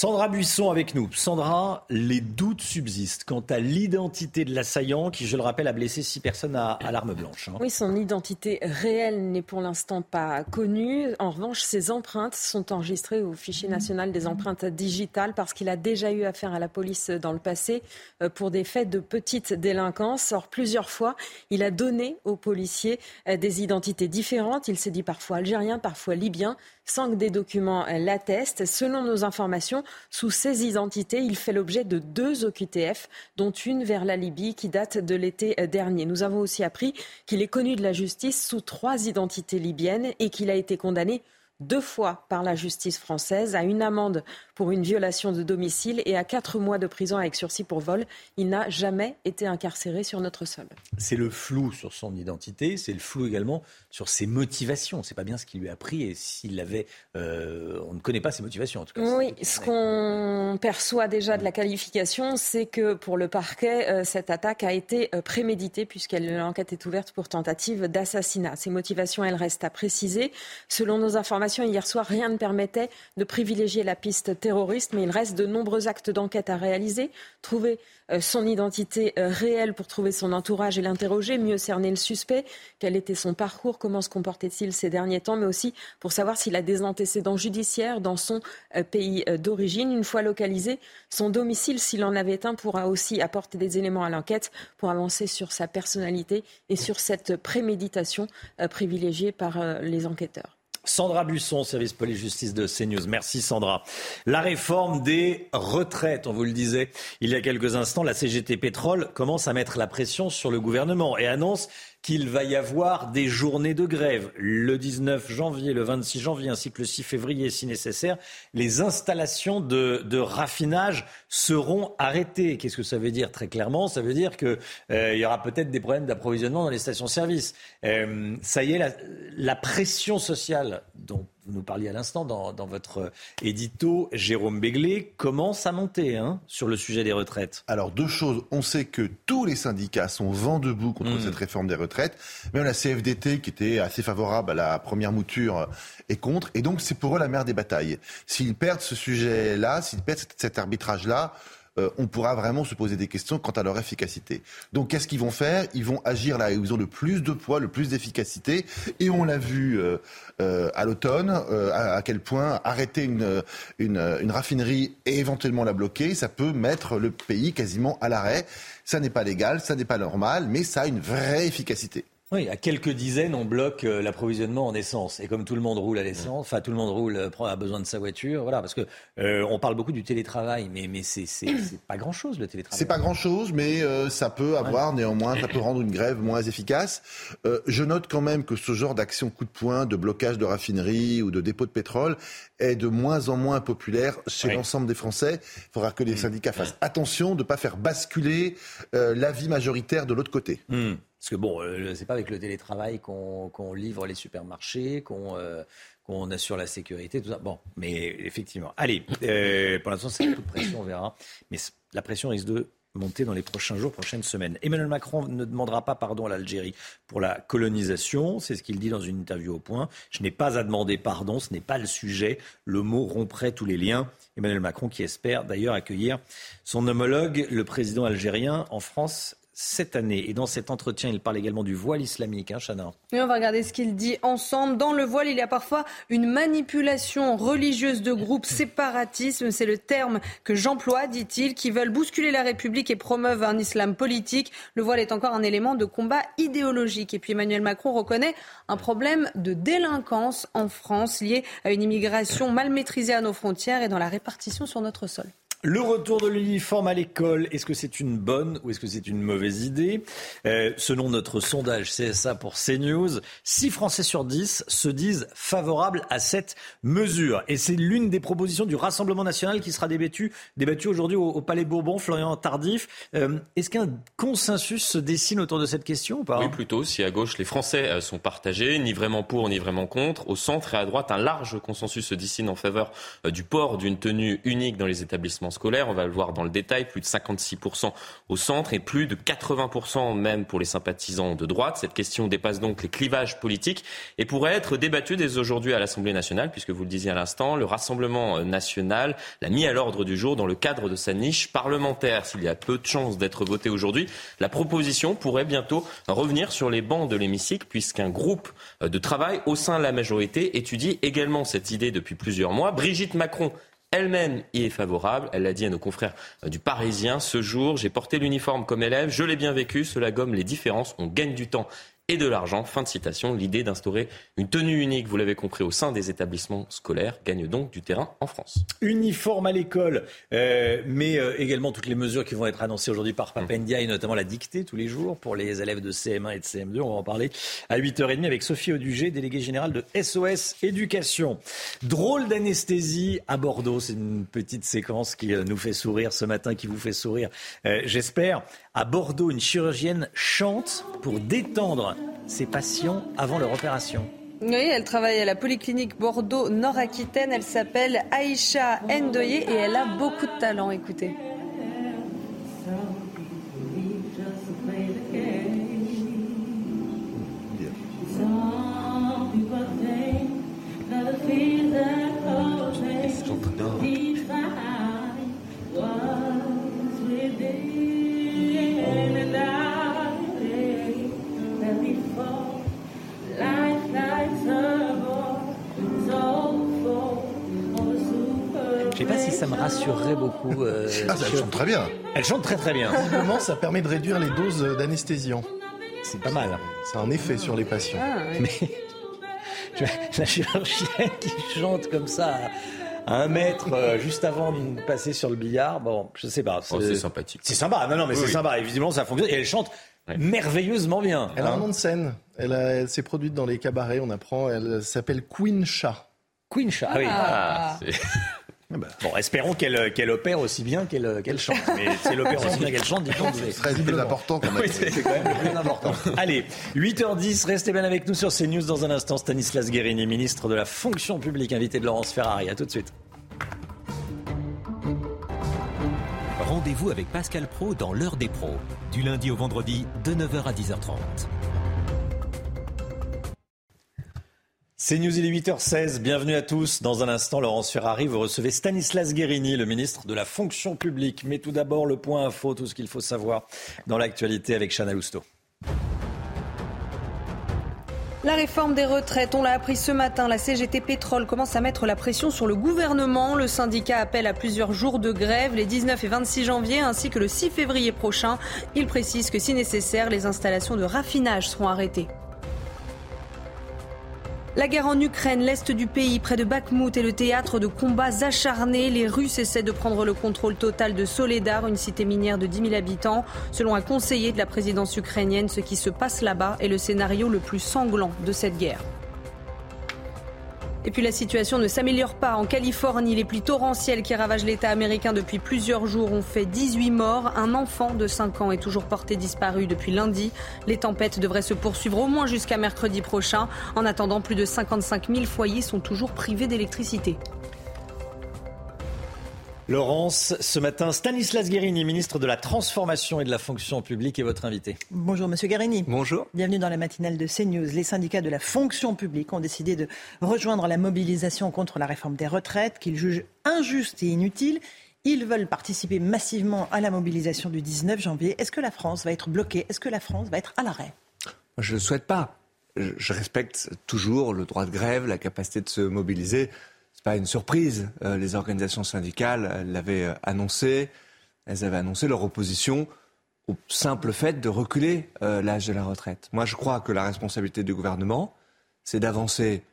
Sandra Buisson avec nous. Sandra, les doutes subsistent quant à l'identité de l'assaillant qui, je le rappelle, a blessé six personnes à, l'arme blanche. Hein. Oui, son identité réelle n'est pour l'instant pas connue. En revanche, ses empreintes sont enregistrées au fichier national des empreintes digitales parce qu'il a déjà eu affaire à la police dans le passé euh, pour des faits de petite délinquance. Or, plusieurs fois, il a donné aux policiers euh, des identités différentes. Il s'est dit parfois algérien, parfois libyen sans que des documents l'attestent. Selon nos informations, sous ces identités, il fait l'objet de deux OQTF, dont une vers la Libye qui date de l'été dernier. Nous avons aussi appris qu'il est connu de la justice sous trois identités libyennes et qu'il a été condamné deux fois par la justice française à une amende pour une violation de domicile et à quatre mois de prison avec sursis pour vol. Il n'a jamais été incarcéré sur notre sol. C'est le flou sur son identité, c'est le flou également sur ses motivations. C'est pas bien ce qu'il lui a pris et s'il l'avait, euh, on ne connaît pas ses motivations en tout cas. Oui, ce qu'on perçoit déjà de la qualification, c'est que pour le parquet, euh, cette attaque a été euh, préméditée puisqu'elle l'enquête est ouverte pour tentative d'assassinat. Ses motivations, elles restent à préciser. Selon nos informations hier soir, rien ne permettait de privilégier la piste terroriste, mais il reste de nombreux actes d'enquête à réaliser. Trouver euh, son identité euh, réelle pour trouver son entourage et l'interroger, mieux cerner le suspect, quel était son parcours, comment se comportait-il ces derniers temps, mais aussi pour savoir s'il a des antécédents judiciaires dans son euh, pays d'origine. Une fois localisé, son domicile, s'il en avait un, pourra aussi apporter des éléments à l'enquête pour avancer sur sa personnalité et sur cette préméditation privilégiée par les enquêteurs. Sandra Busson, service police-justice de CNews. Merci Sandra. La réforme des retraites, on vous le disait il y a quelques instants, la CGT Pétrole commence à mettre la pression sur le gouvernement et annonce qu'il va y avoir des journées de grève le 19 janvier, le 26 janvier ainsi que le 6 février si nécessaire. Les installations de, raffinage seront arrêtées. Qu'est-ce que ça veut dire très clairement? Ça veut dire qu'il euh, y aura peut-être des problèmes d'approvisionnement dans les stations-service. Euh, ça y est, la, la pression sociale dont vous nous parliez à l'instant dans, votre édito, Jérôme Béglé, commence à monter hein, sur le sujet des retraites? Alors deux choses, on sait que tous les syndicats sont vent debout contre hmm. cette réforme des retraites, même la CFDT qui était assez favorable à la première mouture est contre, et donc c'est pour eux la mère des batailles. S'ils perdent ce sujet-là, s'ils perdent cet arbitrage-là, euh, on pourra vraiment se poser des questions quant à leur efficacité. Donc qu'est-ce qu'ils vont faire? Ils vont agir là où ils ont le plus de poids, le plus d'efficacité. Et on l'a vu euh, euh, à l'automne, à, quel point arrêter une, une, raffinerie et éventuellement la bloquer, ça peut mettre le pays quasiment à l'arrêt. Ça n'est pas légal, ça n'est pas normal, mais ça a une vraie efficacité. Oui, à quelques dizaines, on bloque euh, l'approvisionnement en essence. Et comme tout le monde roule à l'essence, enfin tout le monde roule, euh, a besoin de sa voiture, voilà, parce que euh, on parle beaucoup du télétravail, mais mais c'est c'est (clears throat) pas grand chose le télétravail. C'est pas grand chose, mais ça peut avoir néanmoins, ça peut rendre une grève moins efficace. je note quand même que ce genre d'action coup de poing, de blocage de raffinerie ou de dépôt de pétrole est de moins en moins populaire chez l'ensemble des Français. Il faudra que les mmh. syndicats fassent attention de ne pas faire basculer l'avis majoritaire de l'autre côté. Mmh. Parce que bon, euh, c'est pas avec le télétravail qu'on livre les supermarchés, euh, qu'on assure la sécurité, tout ça. Bon, mais effectivement. Allez, euh, pour l'instant, c'est de pression, on verra. Mais la pression risque de monter dans les prochains jours, prochaines semaines. Emmanuel Macron ne demandera pas pardon à l'Algérie pour la colonisation, c'est ce qu'il dit dans une interview au point. Je n'ai pas à demander pardon, ce n'est pas le sujet. Le mot romprait tous les liens. Emmanuel Macron qui espère d'ailleurs accueillir son homologue, le président algérien, en France cette année. Et dans cet entretien, il parle également du voile islamique, hein, Chana. on va regarder ce qu'il dit ensemble. Dans le voile, il y a parfois une manipulation religieuse de groupes (laughs) séparatisme. C'est le terme que j'emploie, dit-il, qui veulent bousculer la République et promeuvent un islam politique. Le voile est encore un élément de combat idéologique. Et puis Emmanuel Macron reconnaît un problème de délinquance en France lié à une immigration mal maîtrisée à nos frontières et dans la répartition sur notre sol. Le retour de l'uniforme à l'école, est-ce que c'est une bonne ou est-ce que c'est une mauvaise idée? Euh, Selon notre sondage CSA pour CNews, 6 Français sur 10 se disent favorables à cette mesure. Et c'est l'une des propositions du Rassemblement national qui sera débattue, aujourd'hui au, Palais Bourbon, Florian Tardif. Euh, est-ce qu'un consensus se dessine autour de cette question ou Oui, plutôt. Si à gauche les Français euh, sont partagés, ni vraiment pour, ni vraiment contre, au centre et à droite, un large consensus se dessine en faveur du port d'une tenue unique dans les établissements On va le voir dans le détail, plus de 56% au centre et plus de 80% même pour les sympathisants de droite. Cette question dépasse donc les clivages politiques et pourrait être débattue dès aujourd'hui à l'Assemblée nationale, puisque vous le disiez à l'instant, le Rassemblement national l'a mis à l'ordre du jour dans le cadre de sa niche parlementaire. S'il y a peu de chances d'être voté aujourd'hui, la proposition pourrait bientôt revenir sur les bancs de l'hémicycle, puisqu'un groupe de travail au sein de la majorité étudie également cette idée depuis plusieurs mois. Brigitte Macron elle-même y est favorable. Elle l'a dit à nos confrères euh, du Parisien ce jour. J'ai porté l'uniforme comme élève, je l'ai bien vécu, cela gomme les différences, on gagne du temps et de l'argent. Fin de citation. L'idée d'instaurer une tenue unique, vous l'avez compris, au sein des établissements scolaires gagne donc du terrain en France. Uniforme à l'école, euh, mais euh, également toutes les mesures qui vont être annoncées aujourd'hui par Papendia et notamment la dictée tous les jours pour les élèves de CM1 et de CM2. On va en parler à 8h30 avec Sophie Audugé, déléguée générale de SOS Éducation. Drôle d'anesthésie à Bordeaux. C'est une petite séquence qui euh, nous fait sourire ce matin, qui vous fait sourire, j'espère. À Bordeaux, une chirurgienne chante pour détendre ses patients avant leur opération. Oui, elle travaille à la polyclinique Bordeaux Nord-Aquitaine. Elle s'appelle Aïcha Ndoye et elle a beaucoup de talent. Écoutez. Je ne sais pas si ça me rassurerait beaucoup. Euh, ah, elle chante très bien. Elle chante très très bien. Visiblement, ça permet de réduire les doses d'anesthésiant. C'est pas mal. C'est un effet sur les patients. Ah, Mais la chirurgienne qui chante comme ça à un mètre euh, juste avant de passer sur le billard, bon, je sais pas. Oh, c'est sympathique. C'est sympa. Non, non, mais c'est sympa. Évidemment, ça fonctionne. Et elle chante merveilleusement bien. Elle a un hein. nom de scène. Elle, s'est produite dans les cabarets, on apprend. Elle s'appelle Queen Chat. Queen Chat, ah oui. Ah. Ah bah. Bon, espérons qu'elle qu'elle opère aussi bien qu'elle qu'elle chante. Mais si elle opère aussi bien qu'elle chante. C'est très plus important quand même. Oui, c'est quand même le plus important. Allez, 8h10, restez bien avec nous sur CNews dans un instant. Stanislas Guérini, ministre de la fonction publique, invité de Laurence Ferrari. À tout de suite. Rendez-vous avec Pascal Pro dans l'heure des pros, du lundi au vendredi de 9h à 10h30. C'est News, il est 8h16. Bienvenue à tous. Dans un instant, Laurence Ferrari, vous recevez Stanislas Guérini, le ministre de la fonction publique. Mais tout d'abord, le point info, tout ce qu'il faut savoir dans l'actualité avec Chana Lousteau. La réforme des retraites, on l'a appris ce matin, la CGT Pétrole commence à mettre la pression sur le gouvernement. Le syndicat appelle à plusieurs jours de grève, les 19 et 26 janvier ainsi que le 6 février prochain. Il précise que si nécessaire, les installations de raffinage seront arrêtées. La guerre en Ukraine, l'est du pays, près de Bakhmut, est le théâtre de combats acharnés. Les Russes essaient de prendre le contrôle total de Soledar, une cité minière de 10 000 habitants. Selon un conseiller de la présidence ukrainienne, ce qui se passe là-bas est le scénario le plus sanglant de cette guerre. Et puis la situation ne s'améliore pas. En Californie, les pluies torrentielles qui ravagent l'État américain depuis plusieurs jours ont fait 18 morts. Un enfant de 5 ans est toujours porté disparu depuis lundi. Les tempêtes devraient se poursuivre au moins jusqu'à mercredi prochain. En attendant, plus de 55 000 foyers sont toujours privés d'électricité. Laurence, ce matin, Stanislas Guérini, ministre de la Transformation et de la Fonction publique, est votre invité. Bonjour, monsieur Guérini. Bonjour. Bienvenue dans la matinale de CNews. Les syndicats de la fonction publique ont décidé de rejoindre la mobilisation contre la réforme des retraites, qu'ils jugent injuste et inutile. Ils veulent participer massivement à la mobilisation du 19 janvier. Est-ce que la France va être bloquée? Est-ce que la France va être à l'arrêt? Je ne le souhaite pas. Je respecte toujours le droit de grève, la capacité de se mobiliser pas une surprise. Euh, les organisations syndicales l'avaient euh, annoncé. Elles avaient annoncé leur opposition au simple fait de reculer euh, l'âge de la retraite. Moi, je crois que la responsabilité du gouvernement, c'est d'avancer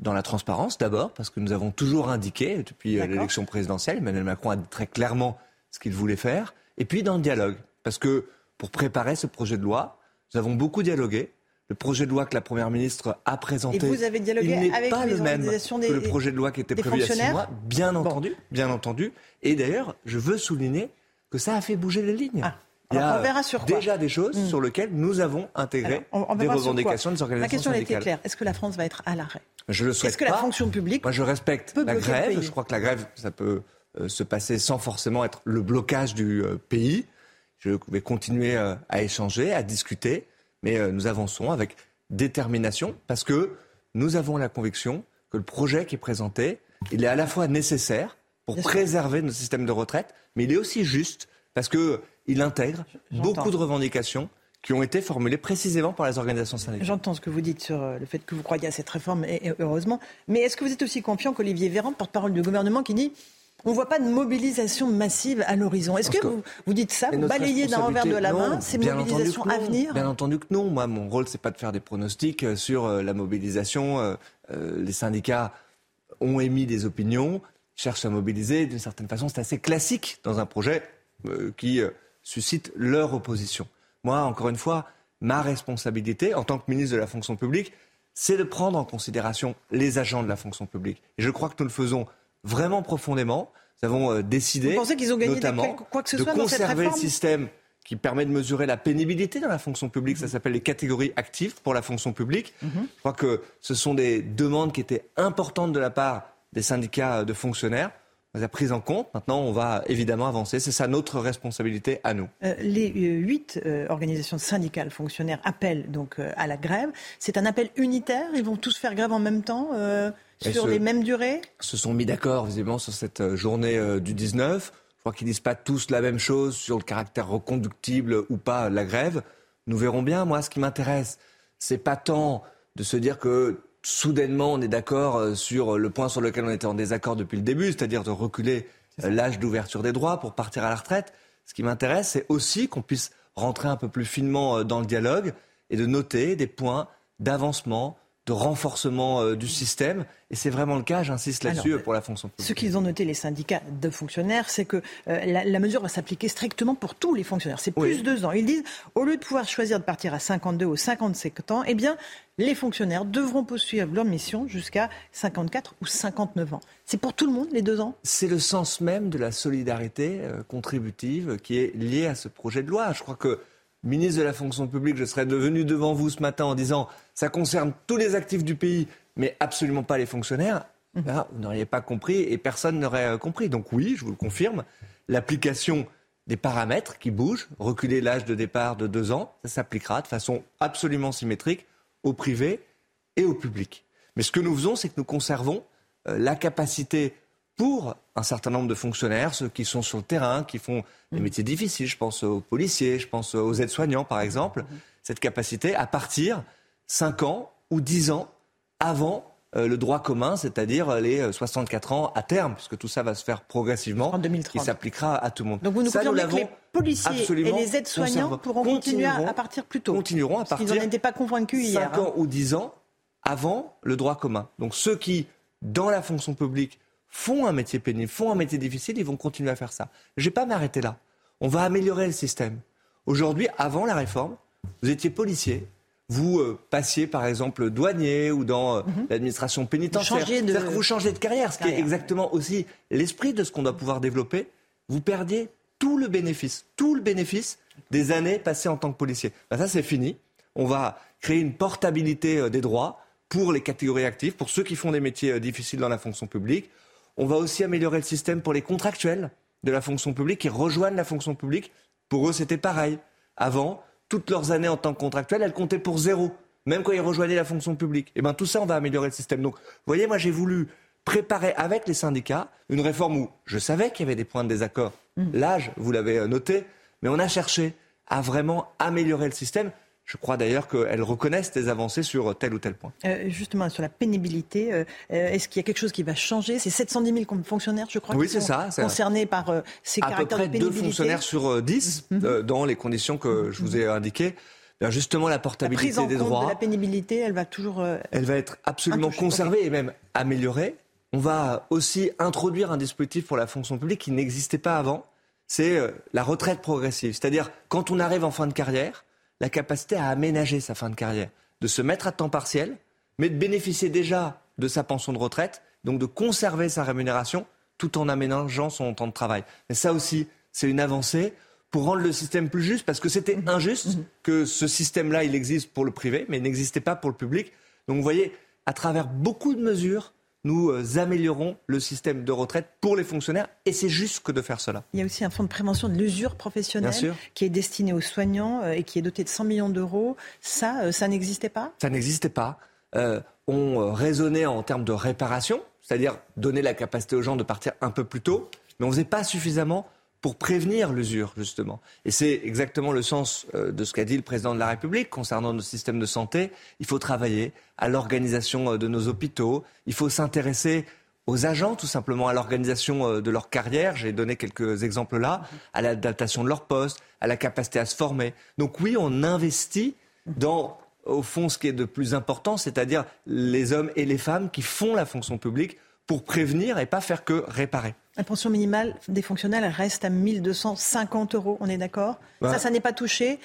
dans la transparence d'abord, parce que nous avons toujours indiqué, depuis euh, l'élection présidentielle, Emmanuel Macron a dit très clairement ce qu'il voulait faire, et puis dans le dialogue, parce que pour préparer ce projet de loi, nous avons beaucoup dialogué. Le projet de loi que la Première ministre a présenté, Et vous avez dialogué il n'est avec pas les le même organisations des- que le projet de loi qui était prévu il y a six fonctionnaires mois, bien entendu, bien entendu. Et d'ailleurs, je veux souligner que ça a fait bouger les lignes. il y a on verra sur quoi. déjà des choses Hmm. sur lesquelles nous avons intégré Alors, on- on des revendications des organisations Ma question a été syndicales. claire. Est-ce que la France va être à l'arrêt? Je le souhaite Est-ce que la fonction publique Moi, je respecte peut la grève. Je crois que la grève, ça peut euh, se passer sans forcément être le blocage du euh, pays. Je vais continuer euh, à échanger, à discuter, mais euh, nous avançons avec détermination parce que nous avons la conviction que le projet qui est présenté, il est à la fois nécessaire pour Bien sûr. préserver nos systèmes de retraite, mais il est aussi juste parce que il intègre beaucoup de revendications qui ont été formulées précisément par les organisations syndicales. J'entends ce que vous dites sur euh, le fait que vous croyez à cette réforme, et, et heureusement. Mais est-ce que vous êtes aussi confiant qu'Olivier Véran, porte-parole du gouvernement, qui dit on ne voit pas de mobilisation massive à l'horizon Est-ce que, vous, vous dites ça, vous balayez d'un revers de la main ces mobilisations à venir Bien entendu que non. Moi, mon rôle, c'est pas de faire des pronostics euh, sur euh, la mobilisation. Euh, euh, les syndicats ont émis des opinions, cherchent à mobiliser. D'une certaine façon, c'est assez classique dans un projet euh, qui suscite leur opposition. Moi, encore une fois, ma responsabilité en tant que ministre de la fonction publique, c'est de prendre en considération les agents de la fonction publique. Et je crois que nous le faisons vraiment profondément. Nous avons euh, décidé, Vous pensez qu'ils ont gagné notamment, quoi que ce de soit dans cette conserver le système qui permet de mesurer la pénibilité dans la fonction publique. Mhm. Ça s'appelle les catégories actives pour la fonction publique. Je crois que ce sont des demandes qui étaient importantes de la part des syndicats de fonctionnaires. On les a prises en compte. Maintenant, on va évidemment avancer. C'est ça notre responsabilité à nous. Euh, les euh, huit euh, organisations syndicales fonctionnaires appellent donc euh, à la grève. C'est un appel unitaire. Ils vont tous faire grève en même temps, sur les mêmes durées? se sont mis d'accord visiblement sur cette journée du 19. Je crois qu'ils disent pas tous la même chose sur le caractère reconductible ou pas de la grève. Nous verrons bien. Moi, ce qui m'intéresse, c'est pas tant de se dire que soudainement on est d'accord euh, sur le point sur lequel on était en désaccord depuis le début, c'est-à-dire de reculer euh, l'âge d'ouverture des droits pour partir à la retraite. Ce qui m'intéresse, c'est aussi qu'on puisse rentrer un peu plus finement euh, dans le dialogue et de noter des points d'avancement, de renforcement euh, du système. Et c'est vraiment le cas, j'insiste là-dessus, euh, pour la fonction publique. Ce qu'ils ont noté, les syndicats de fonctionnaires, c'est que euh, la, la mesure va s'appliquer strictement pour tous les fonctionnaires. C'est plus Oui. deux ans. Ils disent, au lieu de pouvoir choisir de partir à 52 ou 55 ans, eh bien, les fonctionnaires devront poursuivre leur mission jusqu'à 54 ou 59 ans. C'est pour tout le monde, les deux ans? C'est le sens même de la solidarité euh, contributive qui est liée à ce projet de loi. Je crois que ministre de la fonction publique, je serais devenu devant vous ce matin en disant ça concerne tous les actifs du pays, mais absolument pas les fonctionnaires. Là, vous n'auriez pas compris et personne n'aurait euh, compris. Donc oui, je vous le confirme, l'application des paramètres qui bougent, reculer l'âge de départ de deux ans, ça s'appliquera de façon absolument symétrique au privé et au public. Mais ce que nous faisons, c'est que nous conservons euh, la capacité pour un certain nombre de fonctionnaires, ceux qui sont sur le terrain, qui font des métiers difficiles, je pense aux policiers, je pense aux aides-soignants par exemple, cette capacité à partir 5 ans ou 10 ans avant euh, le droit commun, c'est-à-dire euh, les euh, 64 ans à terme, puisque tout ça va se faire progressivement, qui s'appliquera à tout le monde. Donc vous nous Ça, confirmez que les policiers et les aides-soignants pourront continuer à, partir plus tôt continueront à partir n'en étaient pas convaincus hier. 5 hein. ans ou 10 ans avant le droit commun. Donc ceux qui, dans la fonction publique, font un métier pénible, font un métier difficile, ils vont continuer à faire ça. Je ne vais pas m'arrêter là. On va améliorer le système. Aujourd'hui, avant la réforme, vous étiez policier. Vous euh, passiez par exemple douanier ou dans euh, l'administration pénitentiaire. Mhm. de- C'est-à-dire que vous changez de carrière, ce qui est exactement aussi l'esprit de ce qu'on doit pouvoir développer. Vous perdiez tout le bénéfice, tout le bénéfice des années passées en tant que policier. Ben, ça, c'est fini. On va créer une portabilité euh, des droits pour les catégories actives, pour ceux qui font des métiers difficiles dans la fonction publique. On va aussi améliorer le système pour les contractuels de la fonction publique qui rejoignent la fonction publique. Pour eux, c'était pareil. Avant, toutes leurs années en tant que contractuels, elles comptaient pour zéro, même quand ils rejoignaient la fonction publique. Et bien tout ça, on va améliorer le système. Donc, vous voyez, moi, j'ai voulu préparer avec les syndicats une réforme où je savais qu'il y avait des points de désaccord. L'âge, vous l'avez euh, noté, mais on a cherché à vraiment améliorer le système. Je crois d'ailleurs qu'elles reconnaissent des avancées sur tel ou tel point. Euh, justement, sur la pénibilité, euh, euh, est-ce qu'il y a quelque chose qui va changer? C'est 710 000 com- fonctionnaires, je crois, Oui, qui c'est sont ça, concernés par euh, ces à peu caractères près de deux fonctionnaires sur euh, 10 euh, dans les conditions que je vous ai indiquées. vers justement la La portabilité prise en des compte droits. de la pénibilité, elle va toujours. Elle va être absolument conservée et même améliorée. On va aussi introduire un dispositif pour la fonction publique qui n'existait pas avant. C'est la retraite progressive. C'est-à-dire, quand on arrive en fin de carrière, la capacité à aménager sa fin de carrière, de se mettre à temps partiel, mais de bénéficier déjà de sa pension de retraite, donc de conserver sa rémunération tout en aménageant son temps de travail. Et ça aussi, c'est une avancée pour rendre le système plus juste, parce que c'était injuste que ce système-là, il existe pour le privé, mais il n'existait pas pour le public. Donc vous voyez, à travers beaucoup de mesures, nous euh, améliorons le système de retraite pour les fonctionnaires, et c'est juste que de faire cela. Il y a aussi un fonds de prévention de l'usure professionnelle qui est destiné aux soignants euh, et qui est doté de 100 millions d'euros. Ça, euh, ça n'existait pas? Ça n'existait pas. Euh, on raisonnait en termes de réparation, c'est-à-dire donner la capacité aux gens de partir un peu plus tôt, mais on ne faisait pas suffisamment pour prévenir l'usure, justement. Et c'est exactement le sens euh, de ce qu'a dit le président de la République concernant nos systèmes de santé. Il faut travailler à l'organisation euh, de nos hôpitaux, il faut s'intéresser aux agents, tout simplement, à l'organisation euh, de leur carrière. J'ai donné quelques exemples là, à l'adaptation de leur poste, à la capacité à se former. Donc oui, on investit dans, au fond, ce qui est de plus important, c'est-à-dire les hommes et les femmes qui font la fonction publique pour prévenir et pas faire que réparer. La pension minimale des fonctionnaires reste à 1250 euros, on est d'accord? Bah. Ça, ça n'est pas touché?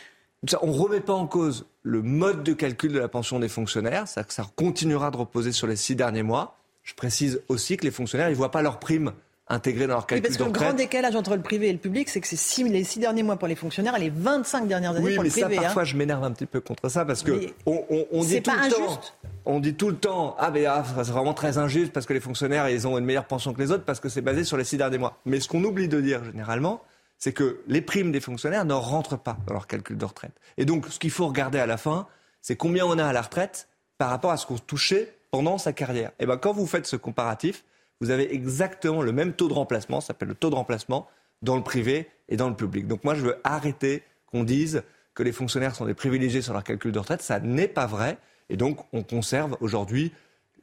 On ne remet pas en cause le mode de calcul de la pension des fonctionnaires, ça, ça continuera de reposer sur les six derniers mois. Je précise aussi que les fonctionnaires, ils ne voient pas leur prime intégrée dans leur Oui, calcul parce que le grand décalage entre le privé et le public, c'est que c'est six- les six derniers mois pour les fonctionnaires et les 25 dernières années Oui, pour mais le ça, privé. hein. parfois, je m'énerve un petit peu contre ça parce que Mais on, on- on c'est dit tout pas le temps, injuste. on dit tout le temps, ah ben ah, c'est vraiment très injuste parce que les fonctionnaires ils ont une meilleure pension que les autres parce que c'est basé sur les six derniers mois. Mais ce qu'on oublie de dire généralement, c'est que les primes des fonctionnaires ne rentrent pas dans leur calcul de retraite. Et donc, ce qu'il faut regarder à la fin, c'est combien on a à la retraite par rapport à ce qu'on touchait pendant sa carrière. Et ben, quand vous faites ce comparatif, vous avez exactement le même taux de remplacement, ça s'appelle le taux de remplacement, dans le privé et dans le public. Donc moi, je veux arrêter qu'on dise que les fonctionnaires sont des privilégiés sur leur calcul de retraite. Ça n'est pas vrai. Et donc, on conserve aujourd'hui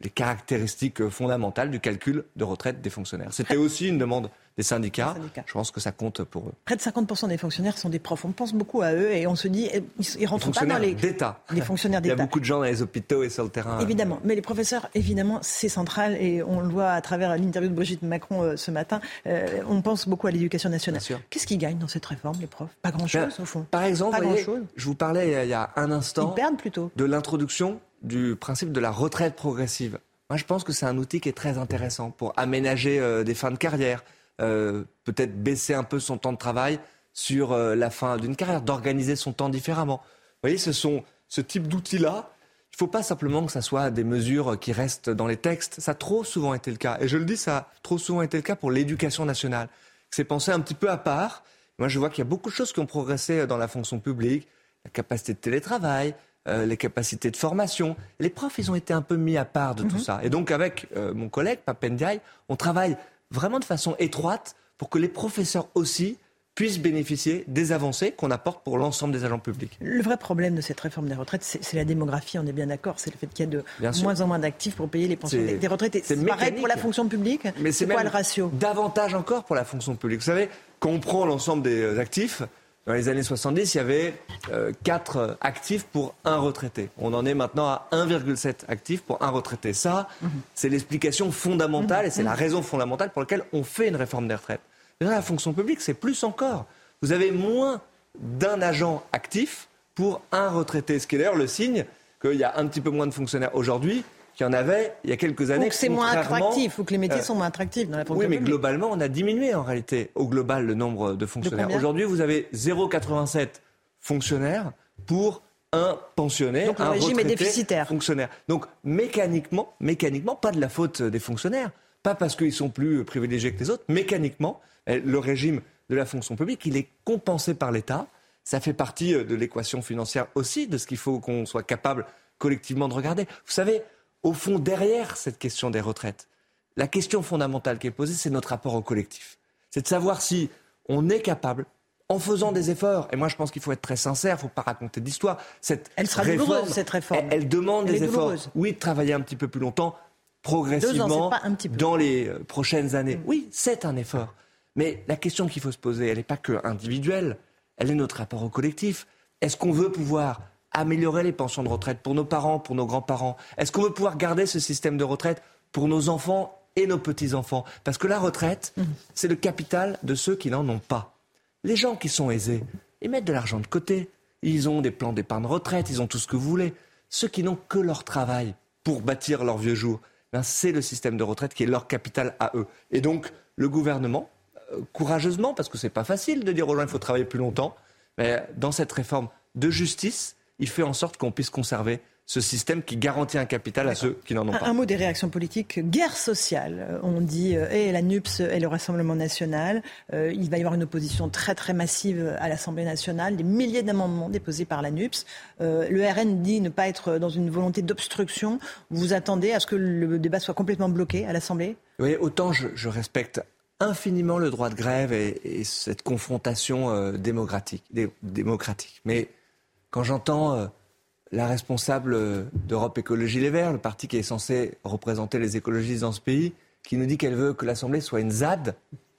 les caractéristiques fondamentales du calcul de retraite des fonctionnaires. C'était aussi une demande des syndicats. Je pense que ça compte pour eux. Près de 50% des fonctionnaires sont des profs. On pense beaucoup à eux et on se dit, eh, ils, ils rentrent pas dans les. d'État. Les fonctionnaires (laughs) Il y a d'État. beaucoup de gens dans les hôpitaux et sur le terrain. Évidemment, mais les professeurs, évidemment, c'est central et on le voit à travers l'interview de Brigitte Macron euh, ce matin. Euh, on pense beaucoup à l'éducation nationale. Qu'est-ce qu'ils gagnent dans cette réforme, les profs? Pas grand-chose, Ben, au fond. Par exemple, pas voyez, je vous parlais il y a- il y a un instant Ils perdent plutôt. de l'introduction du principe de la retraite progressive. Moi, je pense que c'est un outil qui est très intéressant pour aménager euh, des fins de carrière, euh, peut-être baisser un peu son temps de travail sur euh, la fin d'une carrière, d'organiser son temps différemment. Vous voyez, ce sont ce type d'outils-là. Il ne faut pas simplement que ça soit des mesures qui restent dans les textes. Ça a trop souvent été le cas. Et je le dis, ça a trop souvent été le cas pour l'éducation nationale. C'est pensé un petit peu à part. Moi, je vois qu'il y a beaucoup de choses qui ont progressé dans la fonction publique, la capacité de télétravail, euh, les capacités de formation. Les profs, ils ont été un peu mis à part de tout ça. Et donc, avec euh, mon collègue, Papendiaï, on travaille vraiment de façon étroite pour que les professeurs aussi puissent bénéficier des avancées qu'on apporte pour l'ensemble des agents publics. Le vrai problème de cette réforme des retraites, c'est la démographie, on est bien d'accord. C'est le fait qu'il y a de Bien sûr. moins en moins d'actifs pour payer les pensions des, des retraités. c'est pareil pour la fonction publique. Mais c'est quoi même le ratio? davantage encore pour la fonction publique. Vous savez, quand on prend l'ensemble des euh, actifs, dans les années 70, il y avait 4 actifs pour un retraité. On en est maintenant à 1,7 actifs pour un retraité. Ça, c'est l'explication fondamentale et c'est la raison fondamentale pour laquelle on fait une réforme des retraites. Dans la fonction publique, c'est plus encore. Vous avez moins d'un agent actif pour un retraité. Ce qui est d'ailleurs le signe qu'il y a un petit peu moins de fonctionnaires aujourd'hui qu'il y en avait il y a quelques années. Que c'est moins attractif, ou que les métiers Euh, sont moins attractifs dans la fonction oui, mais publique. globalement, on a diminué en réalité, au global, le nombre de fonctionnaires. Aujourd'hui, vous avez 0,87 fonctionnaires pour un pensionnaire, Donc le un régime est déficitaire. Fonctionnaire. Donc mécaniquement, mécaniquement, pas de la faute des fonctionnaires, pas parce qu'ils sont plus privilégiés que les autres. Mécaniquement, eh, le régime de la fonction publique, il est compensé par l'État. Ça fait partie euh, de l'équation financière aussi, de ce qu'il faut qu'on soit capable collectivement de regarder. Vous savez, au fond, derrière cette question des retraites, la question fondamentale qui est posée, c'est notre rapport au collectif. C'est de savoir si on est capable, en faisant des efforts, et moi je pense qu'il faut être très sincère, il ne faut pas raconter d'histoire. Cette Elle sera réforme, douloureuse, cette réforme. Elle, elle demande Elle des efforts. douloureuse. Oui, de travailler un petit peu plus longtemps, progressivement, ans, c'est pas un petit peu. dans les euh, prochaines années. Oui, c'est un effort. Mais la question qu'il faut se poser, elle n'est pas que individuelle, elle est notre rapport au collectif. Est-ce qu'on veut pouvoir améliorer les pensions de retraite pour nos parents, pour nos grands-parents Est-ce qu'on veut pouvoir garder ce système de retraite pour nos enfants et nos petits-enfants? Parce que la retraite, Mhm. c'est le capital de ceux qui n'en ont pas. Les gens qui sont aisés, ils mettent de l'argent de côté. Ils ont des plans d'épargne retraite, ils ont tout ce que vous voulez. Ceux qui n'ont que leur travail pour bâtir leur vieux jour, ben, c'est le système de retraite qui est leur capital à eux. Et donc, le gouvernement, euh, courageusement, parce que c'est pas facile de dire aux gens qu'il faut travailler plus longtemps, mais dans cette réforme de justice, il fait en sorte qu'on puisse conserver ce système qui garantit un capital à ceux qui n'en ont pas. un mot des réactions politiques. Guerre sociale. Euh, On dit euh, et la NUPS et le Rassemblement national. Euh, il va y avoir une opposition très très massive à l'Assemblée nationale. Des milliers d'amendements déposés par la NUPS. Euh, le RN dit ne pas être dans une volonté d'obstruction. Vous attendez à ce que le débat soit complètement bloqué à l'Assemblée? Oui, autant je, je respecte infiniment le droit de grève et, et cette confrontation démocratique, dé- démocratique. Mais quand j'entends euh, la responsable euh, d'Europe Écologie Les Verts, le parti qui est censé représenter les écologistes dans ce pays, qui nous dit qu'elle veut que l'Assemblée soit une ZAD,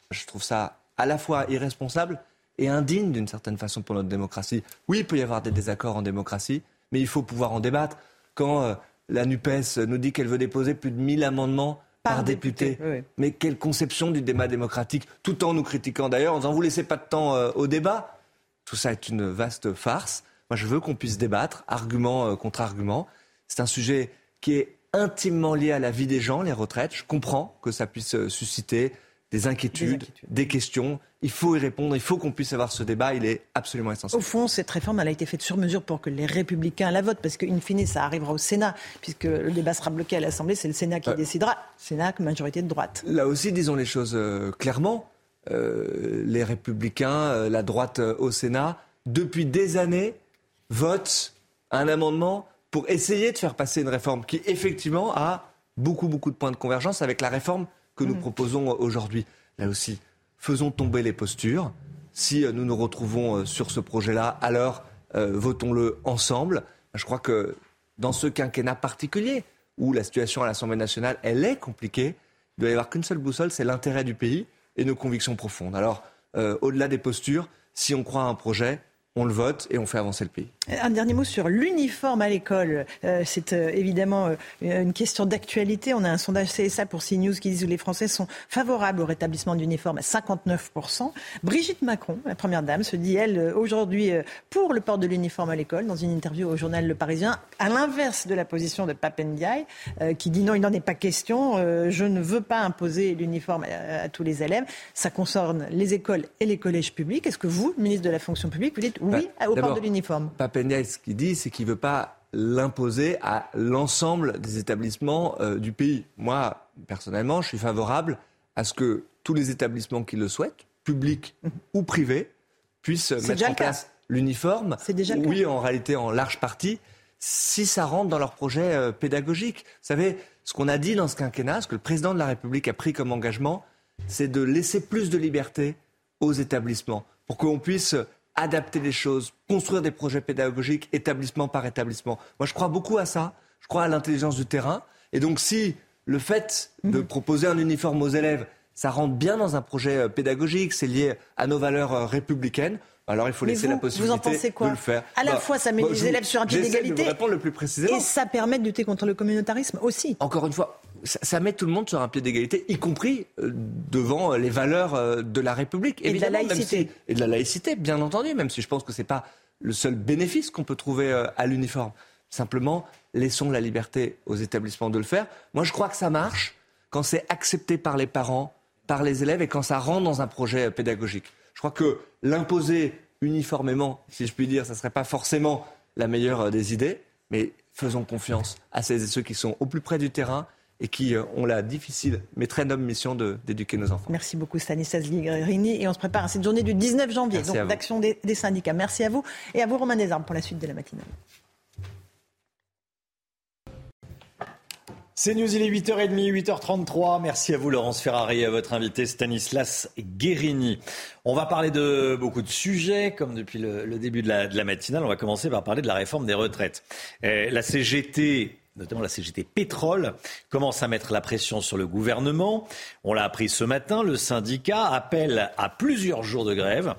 je trouve ça à la fois irresponsable et indigne d'une certaine façon pour notre démocratie. Oui, il peut y avoir des désaccords en démocratie, mais il faut pouvoir en débattre. Quand euh, la NUPES nous dit qu'elle veut déposer plus de 1000 amendements par, député, mais quelle conception du débat démocratique, tout en nous critiquant d'ailleurs, en disant vous laissez pas de temps euh, au débat. Tout ça est une vaste farce. Moi, je veux qu'on puisse débattre, argument euh, contre argument. C'est un sujet qui est intimement lié à la vie des gens, les retraites. Je comprends que ça puisse euh, susciter des inquiétudes, des, questions. Il faut y répondre, il faut qu'on puisse avoir ce débat, il est absolument essentiel. Au fond, cette réforme, elle a été faite sur mesure pour que les républicains la votent, parce qu'in fine, ça arrivera au Sénat, puisque le débat sera bloqué à l'Assemblée, c'est le Sénat qui Euh. décidera. Sénat, majorité de droite. Là aussi, disons les choses euh, clairement. Euh, les républicains, la droite au Sénat, depuis des années, votent un amendement pour essayer de faire passer une réforme qui, effectivement, a beaucoup, beaucoup de points de convergence avec la réforme que nous proposons aujourd'hui. Là aussi, faisons tomber les postures. Si euh, nous nous retrouvons euh, sur ce projet-là, alors euh, votons-le ensemble. Je crois que dans ce quinquennat particulier, où la situation à l'Assemblée nationale, elle est compliquée, il doit y avoir qu'une seule boussole, c'est l'intérêt du pays et nos convictions profondes. Alors, euh, au-delà des postures, si on croit à un projet, on le vote et on fait avancer le pays. Un dernier mot sur l'uniforme à l'école. Euh, c'est euh, évidemment euh, une question d'actualité. On a un sondage CSA pour CNews qui dit que les Français sont favorables au rétablissement d'uniforme à 59%. Brigitte Macron, la première dame, se dit, elle, aujourd'hui, pour le port de l'uniforme à l'école, dans une interview au journal Le Parisien, à l'inverse de la position de Papendiaï, qui dit non, il n'en est pas question, je ne veux pas imposer l'uniforme à, à tous les élèves. Ça concerne les écoles et les collèges publics. Est-ce que vous, ministre de la fonction publique, vous dites oui Bah, au port de l'uniforme Papendiaï, ce qu'il dit, c'est qu'il ne veut pas l'imposer à l'ensemble des établissements euh, du pays. Moi, personnellement, je suis favorable à ce que tous les établissements qui le souhaitent, publics ou privés, puissent mettre en cas. place l'uniforme. C'est déjà le Oui, en réalité, en large partie, si ça rentre dans leur projet euh, pédagogique. Vous savez, ce qu'on a dit dans ce quinquennat, ce que le président de la République a pris comme engagement, c'est de laisser plus de liberté aux établissements pour qu'on puisse adapter les choses, construire des projets pédagogiques établissement par établissement. Moi, je crois beaucoup à ça. Je crois à l'intelligence du terrain. Et donc, si le fait de proposer un uniforme aux élèves, ça rentre bien dans un projet euh, pédagogique, c'est lié à nos valeurs euh, républicaines, alors il faut laisser vous, la possibilité vous en pensez quoi de le faire. À la Bah, fois, ça met moi, les élèves sur un pied d'égalité. vous répondre le plus précisément. Et ça permet de lutter contre le communautarisme aussi. Encore une fois, ça, ça met tout le monde sur un pied d'égalité, y compris euh, devant euh, les valeurs euh, de la République. Et de la évidemment, même laïcité. si- et de la laïcité, bien entendu, même si je pense que ce n'est pas le seul bénéfice qu'on peut trouver à l'uniforme. Simplement, laissons la liberté aux établissements de le faire. Moi, je crois que ça marche quand c'est accepté par les parents, par les élèves et quand ça rentre dans un projet pédagogique. Je crois que l'imposer uniformément, si je puis dire, ça ne serait pas forcément la meilleure des idées, mais faisons confiance à celles et ceux qui sont au plus près du terrain et qui euh, ont la difficile mais très noble mission de- d'éduquer nos enfants. Merci beaucoup Stanislas Ligrini. Et on se prépare à cette journée du 19 janvier, Merci donc d'action des, des syndicats. Merci à vous et à vous Romain Desarmes pour la suite de la matinale. C'est News, il est 8h30, 8h33. Merci à vous, Laurence Ferrari, et à votre invité Stanislas Guérini. On va parler de beaucoup de sujets, comme depuis le, le début de la, de la matinale. On va commencer par parler de la réforme des retraites. Euh, la CGT, notamment la CGT Pétrole, commence à mettre la pression sur le gouvernement. On l'a appris ce matin, le syndicat appelle à plusieurs jours de grève.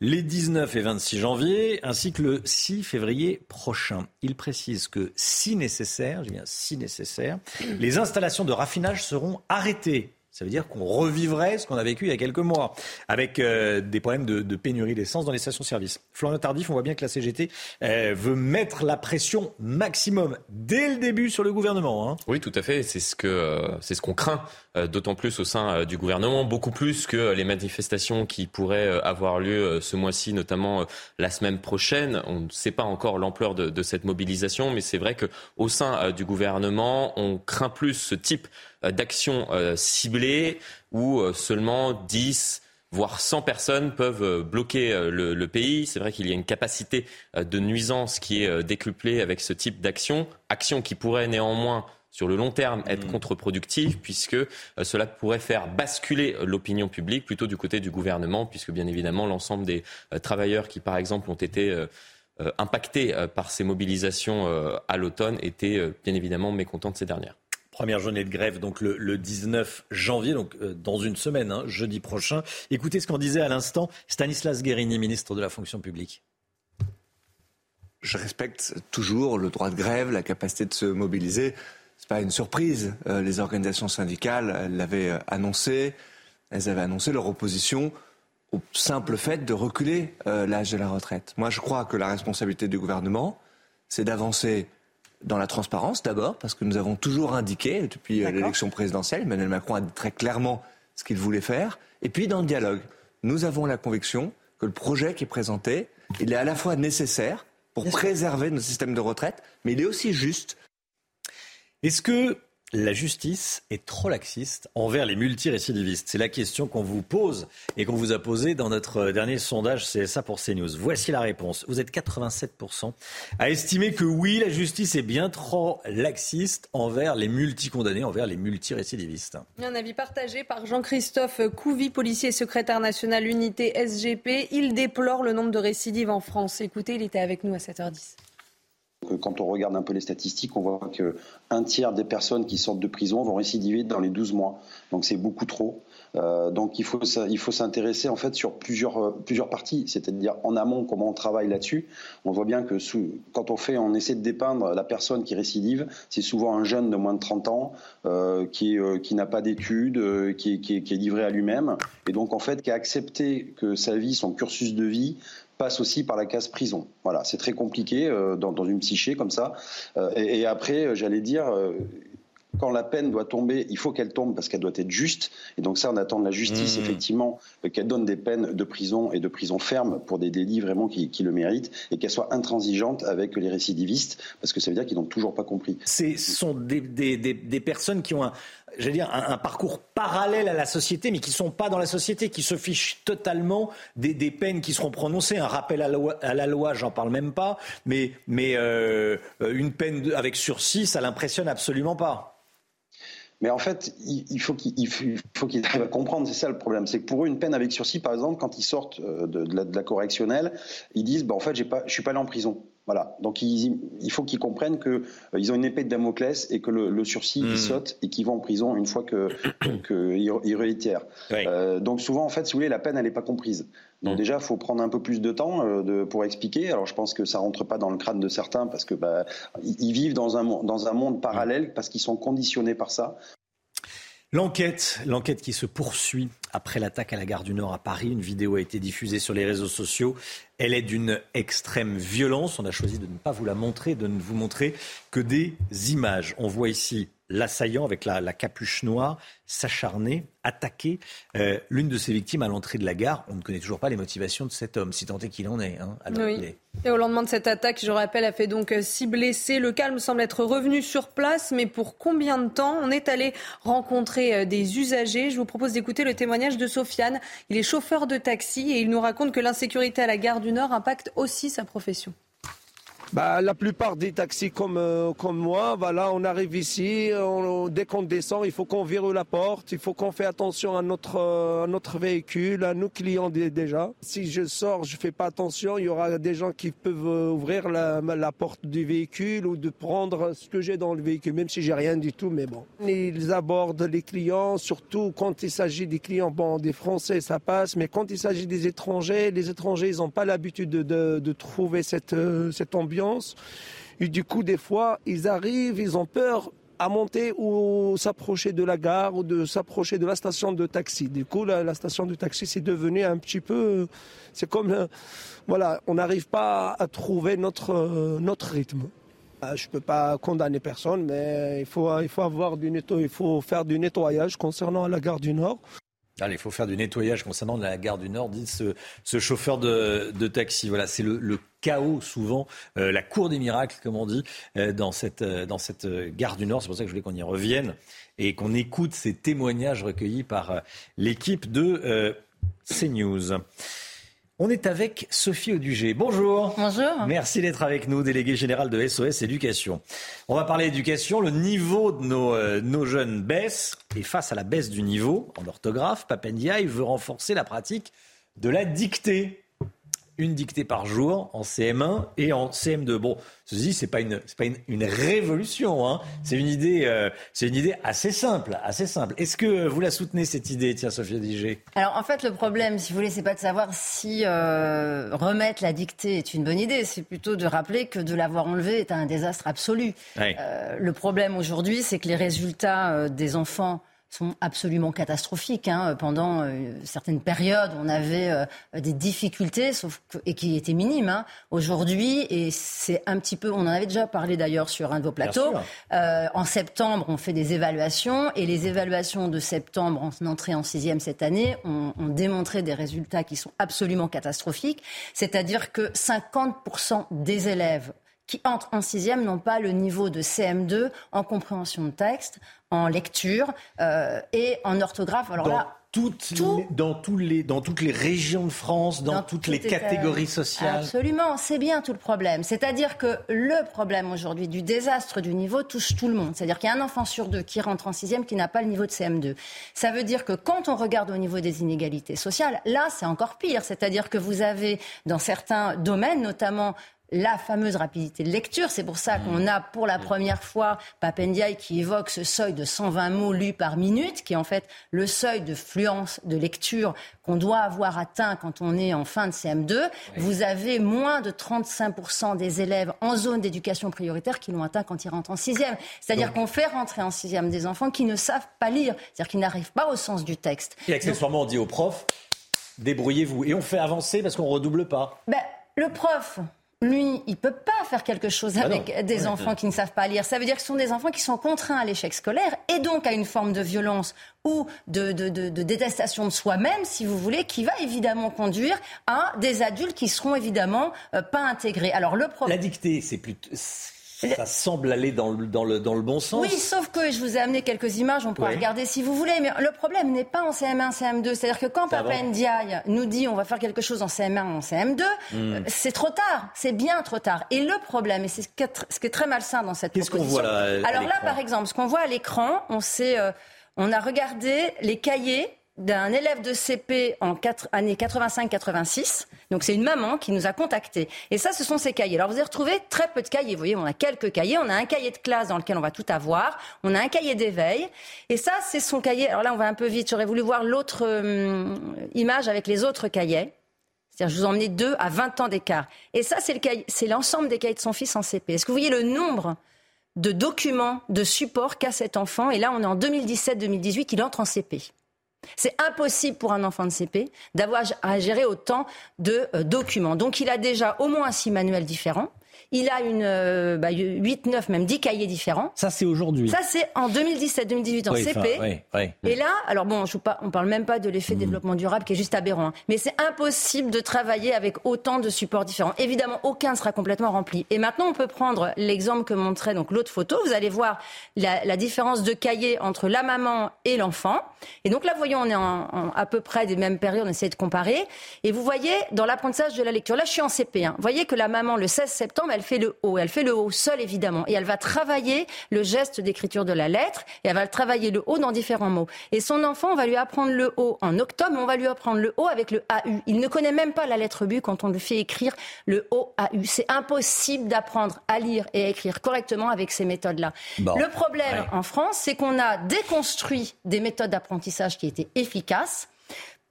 les 19 et 26 janvier, ainsi que le 6 février prochain. Il précise que si nécessaire, je dis si nécessaire, les installations de raffinage seront arrêtées ça veut dire qu'on revivrait ce qu'on a vécu il y a quelques mois, avec euh, des problèmes de, pénurie d'essence dans les stations-service. Florian Tardif, on voit bien que la CGT euh, veut mettre la pression maximum dès le début sur le gouvernement. Hein. Oui, tout à fait. C'est ce que euh, c'est ce qu'on craint, d'autant plus au sein du gouvernement, beaucoup plus que les manifestations qui pourraient avoir lieu ce mois-ci, notamment la semaine prochaine. On ne sait pas encore l'ampleur de, de, cette mobilisation, mais c'est vrai que au sein du gouvernement, on craint plus ce type d'actions euh, ciblées où euh, seulement 10 voire 100 personnes peuvent bloquer le, pays. C'est vrai qu'il y a une capacité de nuisance qui est décuplée avec ce type d'action, action qui pourrait néanmoins sur le long terme être mmh. contre-productive puisque cela pourrait faire basculer l'opinion publique plutôt du côté du gouvernement puisque bien évidemment l'ensemble des travailleurs qui par exemple ont été impactés par ces mobilisations à l'automne étaient bien évidemment mécontents de ces dernières. Première journée de grève, donc le, 19 janvier, donc euh, dans une semaine, hein, jeudi prochain. Écoutez ce qu'en disait à l'instant Stanislas Guérini, ministre de la fonction publique. Je respecte toujours le droit de grève, la capacité de se mobiliser. Ce n'est pas une surprise. Euh, les organisations syndicales l'avaient euh, annoncé. Elles avaient annoncé leur opposition au simple fait de reculer l'âge de la retraite. Moi, je crois que la responsabilité du gouvernement, c'est d'avancer dans la transparence d'abord, parce que nous avons toujours indiqué, depuis euh, l'élection présidentielle, Emmanuel Macron a dit très clairement ce qu'il voulait faire, et puis dans le dialogue. Nous avons la conviction que le projet qui est présenté, il est à la fois nécessaire pour préserver nos systèmes de retraite, mais il est aussi juste. Est-ce que la justice est trop laxiste envers les multirécidivistes C'est la question qu'on vous pose et qu'on vous a posée dans notre dernier sondage CSA pour CNews. Voici la réponse. Vous êtes 87% à estimer que oui, la justice est bien trop laxiste envers les multicondamnés, envers les multirécidivistes. Un avis partagé par Jean-Christophe Couvi, policier secrétaire national unité SGP. Il déplore le nombre de récidives en France. Écoutez, il était avec nous à 7h10. Quand on regarde un peu les statistiques, on voit qu'un tiers des personnes qui sortent de prison vont récidiver dans les 12 mois. Donc c'est beaucoup trop. Euh, donc il faut, il faut s'intéresser en fait sur plusieurs, euh, plusieurs parties, c'est-à-dire en amont comment on travaille là-dessus. On voit bien que quand on fait, on essaie de dépeindre la personne qui récidive, c'est souvent un jeune de moins de 30 ans euh, qui, qui n'a pas d'études, qui, qui, est livré à lui-même, et donc en fait qui a accepté que sa vie, son cursus de vie passe aussi par la case prison. Voilà, c'est très compliqué euh, dans, une psyché comme ça. Euh, et, après, euh, j'allais dire, quand la peine doit tomber, il faut qu'elle tombe parce qu'elle doit être juste. Et donc ça, on attend de la justice, mmh. effectivement, qu'elle donne des peines de prison et de prison ferme pour des délits vraiment qui, le méritent et qu'elle soit intransigeante avec les récidivistes parce que ça veut dire qu'ils n'ont toujours pas compris. Ce sont des, des personnes qui ont un, j'allais dire, un, parcours parallèle à la société, mais qui ne sont pas dans la société, qui se fichent totalement des, peines qui seront prononcées. Un rappel à loi, à la loi j'en parle même pas, mais, mais euh, une peine avec sursis, ça l'impressionne absolument pas. Mais en fait, il faut qu'ils arrivent à comprendre, c'est ça le problème. C'est que pour eux, une peine avec sursis, par exemple, quand ils sortent euh, de, la, correctionnelle, ils disent bah, en fait, pas, je suis pas allé en prison. Voilà. Donc il, faut qu'ils comprennent qu'ils euh, ont une épée de Damoclès et que le, sursis il hmm. saute et qu'ils vont en prison une fois qu'ils que (coughs) réitèrent. Euh, donc souvent en fait, si vous voulez, la peine elle n'est pas comprise. Donc hmm. déjà, il faut prendre un peu plus de temps euh, de, pour expliquer. Alors je pense que ça rentre pas dans le crâne de certains parce que bah, ils vivent dans un dans un monde parallèle parce qu'ils sont conditionnés par ça. L'enquête, l'enquête qui se poursuit après l'attaque à la gare du Nord à Paris. Une vidéo a été diffusée sur les réseaux sociaux. Elle est d'une extrême violence. On a choisi de ne pas vous la montrer, de ne vous montrer que des images. On voit ici l'assaillant avec la, capuche noire s'acharner, attaquer euh, l'une de ses victimes à l'entrée de la gare. On ne connaît toujours pas les motivations de cet homme, si tant est qu'il en est. Hein, Et au lendemain de cette attaque, je rappelle, a fait donc euh, six blessés. Le calme semble être revenu sur place, mais pour combien de temps On est allé rencontrer euh, des usagers? Je vous propose d'écouter le témoignage de Sofiane. Il est chauffeur de taxi et il nous raconte que l'insécurité à la gare du Nord impacte aussi sa profession. Bah, La plupart des taxis comme, euh, moi, on arrive ici, dès qu'on descend, il faut qu'on verrouille la porte, il faut qu'on fait attention à notre, euh, à véhicule, à nos clients déjà. Si je sors, je fais pas attention, il y aura des gens qui peuvent euh, ouvrir la, porte du véhicule ou de prendre ce que j'ai dans le véhicule, même si j'ai rien du tout, mais. Ils abordent les clients, surtout quand il s'agit des clients, bon, des Français, ça passe, mais quand il s'agit des étrangers, les étrangers, ils n'ont pas l'habitude de, de, de, trouver cette, cette ambiance et du coup, des fois, ils arrivent, ils ont peur à monter ou s'approcher de la gare ou de s'approcher de la station de taxi. Du coup, la, station de taxi, c'est devenu un petit peu... C'est comme... Euh, voilà, on n'arrive pas à trouver notre, euh, notre rythme. Euh, je ne peux pas condamner personne, mais il faut, il faut, avoir du il faut faire du nettoyage concernant la gare du Nord. Allez, il faut faire du nettoyage concernant la gare du Nord, dit ce, chauffeur de, taxi. Voilà, c'est le, chaos souvent, euh, la cour des miracles, comme on dit, euh, dans cette, euh, dans cette gare du Nord. C'est pour ça que je voulais qu'on y revienne et qu'on écoute ces témoignages recueillis par l'équipe de CNews. On est avec Sophie Audugé. Bonjour. Bonjour. Merci d'être avec nous, déléguée générale de SOS Éducation. On va parler éducation. Le niveau de nos, euh, nos jeunes baisse. Et face à la baisse du niveau en orthographe, Papendiaï veut renforcer la pratique de la dictée une dictée par jour en CM1 et en CM2. Bon, ceci c'est pas une c'est pas une, révolution, hein. C'est une idée euh, c'est une idée assez simple, assez simple. Est-ce que vous la soutenez cette idée, tiens Sophia Digé Alors en fait le problème, si vous voulez, c'est pas de savoir si euh, remettre la dictée est une bonne idée, c'est plutôt de rappeler que de l'avoir enlevée est un désastre absolu. Euh, le problème aujourd'hui, c'est que les résultats des enfants sont absolument catastrophiques. Hein. Pendant euh, certaines périodes, on avait euh, des difficultés, sauf et qui étaient minimes. Hein. Aujourd'hui, et c'est un petit peu, on en avait déjà parlé d'ailleurs sur un de vos plateaux. Euh, en septembre, on fait des évaluations et les évaluations de septembre en entrée en sixième cette année ont, ont démontré des résultats qui sont absolument catastrophiques. C'est-à-dire que 50% des élèves qui entrent en sixième n'ont pas le niveau de CM2 en compréhension de texte, en lecture euh, et en orthographe. Alors dans là, toutes dans, tous les, dans toutes les régions de France, dans, toutes, les catégories sociales. Absolument, c'est bien tout le problème. C'est-à-dire que le problème aujourd'hui du désastre du niveau touche tout le monde. C'est-à-dire qu'il y a un enfant sur deux qui rentre en sixième qui n'a pas le niveau de CM2. Ça veut dire que quand on regarde au niveau des inégalités sociales, là c'est encore pire. C'est-à-dire que vous avez dans certains domaines, notamment la fameuse rapidité de lecture. C'est pour ça qu'on a pour la première fois Papendiaï qui évoque ce seuil de 120 mots lus par minute, qui est en fait le seuil de fluence de lecture qu'on doit avoir atteint quand on est en fin de CM2. Vous avez moins de 35% des élèves en zone d'éducation prioritaire qui l'ont atteint quand ils rentrent en sixième. C'est-à-dire qu'on fait rentrer en sixième des enfants qui ne savent pas lire, c'est-à-dire qui n'arrivent pas au sens du texte. Et accessoirement, on dit aux profs, débrouillez-vous. Et on fait avancer parce qu'on redouble pas. Ben, le prof, lui, il peut pas faire quelque chose ah avec des enfants qui ne savent pas lire. Ça veut dire que ce sont des enfants qui sont contraints à l'échec scolaire et donc à une forme de violence ou de, détestation de soi-même, si vous voulez, qui va évidemment conduire à des adultes qui seront évidemment euh, pas intégrés. Alors le problème. La dictée, c'est plutôt ça semble aller dans le, dans, le, dans le bon sens. Oui, sauf que je vous ai amené quelques images, on pourra regarder si vous voulez. Mais le problème n'est pas en CM1, CM2. C'est-à-dire que quand Papa Ndiaye nous dit on va faire quelque chose en CM1, en CM2, hmm. euh, c'est trop tard. C'est bien trop tard. Et le problème, et c'est ce, qui est très malsain dans cette proposition. Qu'est-ce qu'on voit là Alors là, par exemple, ce qu'on voit à l'écran, on, euh, on a regardé les cahiers d'un élève de CP en 4, années 85-86. Donc c'est une maman qui nous a contactés. Et ça, ce sont ses cahiers. Alors vous avez retrouvé très peu de cahiers. Vous voyez, on a quelques cahiers. On a un cahier de classe dans lequel on va tout avoir. On a un cahier d'éveil. Et ça, c'est son cahier. Alors là, on va un peu vite. J'aurais voulu voir l'autre euh, image avec les autres cahiers. C'est-à-dire, je vous en emmenais deux à 20 ans d'écart. Et ça, c'est l'ensemble des cahiers de son fils en CP. Est-ce que vous voyez le nombre de documents, de supports qu'a cet enfant? Et là, on est en 2017-2018, il entre en CP. C'est impossible pour un enfant de CP d'avoir à gérer autant de euh, documents. Donc il a déjà au moins six manuels différents. Il a une, euh, bah, 8, 9, même 10 cahiers différents. Ça, c'est aujourd'hui. Ça, c'est en 2017-2018 en CP. Et là, alors bon, je pas, on parle même pas de l'effet mmh. développement durable qui est juste aberrant. Hein. Mais c'est impossible de travailler avec autant de supports différents. Évidemment, aucun ne sera complètement rempli. Et maintenant, on peut prendre l'exemple que montrait donc l'autre photo. Vous allez voir la, la, différence de cahiers entre la maman et l'enfant. Et donc là, voyons, on est en, à peu près des mêmes périodes. On essaie de comparer. Et vous voyez, dans l'apprentissage de la lecture, là, je suis en CP. Hein. Vous voyez que la maman, le 16 septembre, elle fait le haut. Elle fait le haut seule, évidemment. Et elle va travailler le geste d'écriture de la lettre et elle va travailler le haut dans différents mots. Et son enfant, on va lui apprendre le haut en octobre, mais on va lui apprendre le haut avec le AU. Il ne connaît même pas la lettre B quand on lui fait écrire le haut AU. C'est impossible d'apprendre à lire et à écrire correctement avec ces méthodes-là. le problème en France, c'est qu'on a déconstruit des méthodes d'apprentissage qui étaient efficaces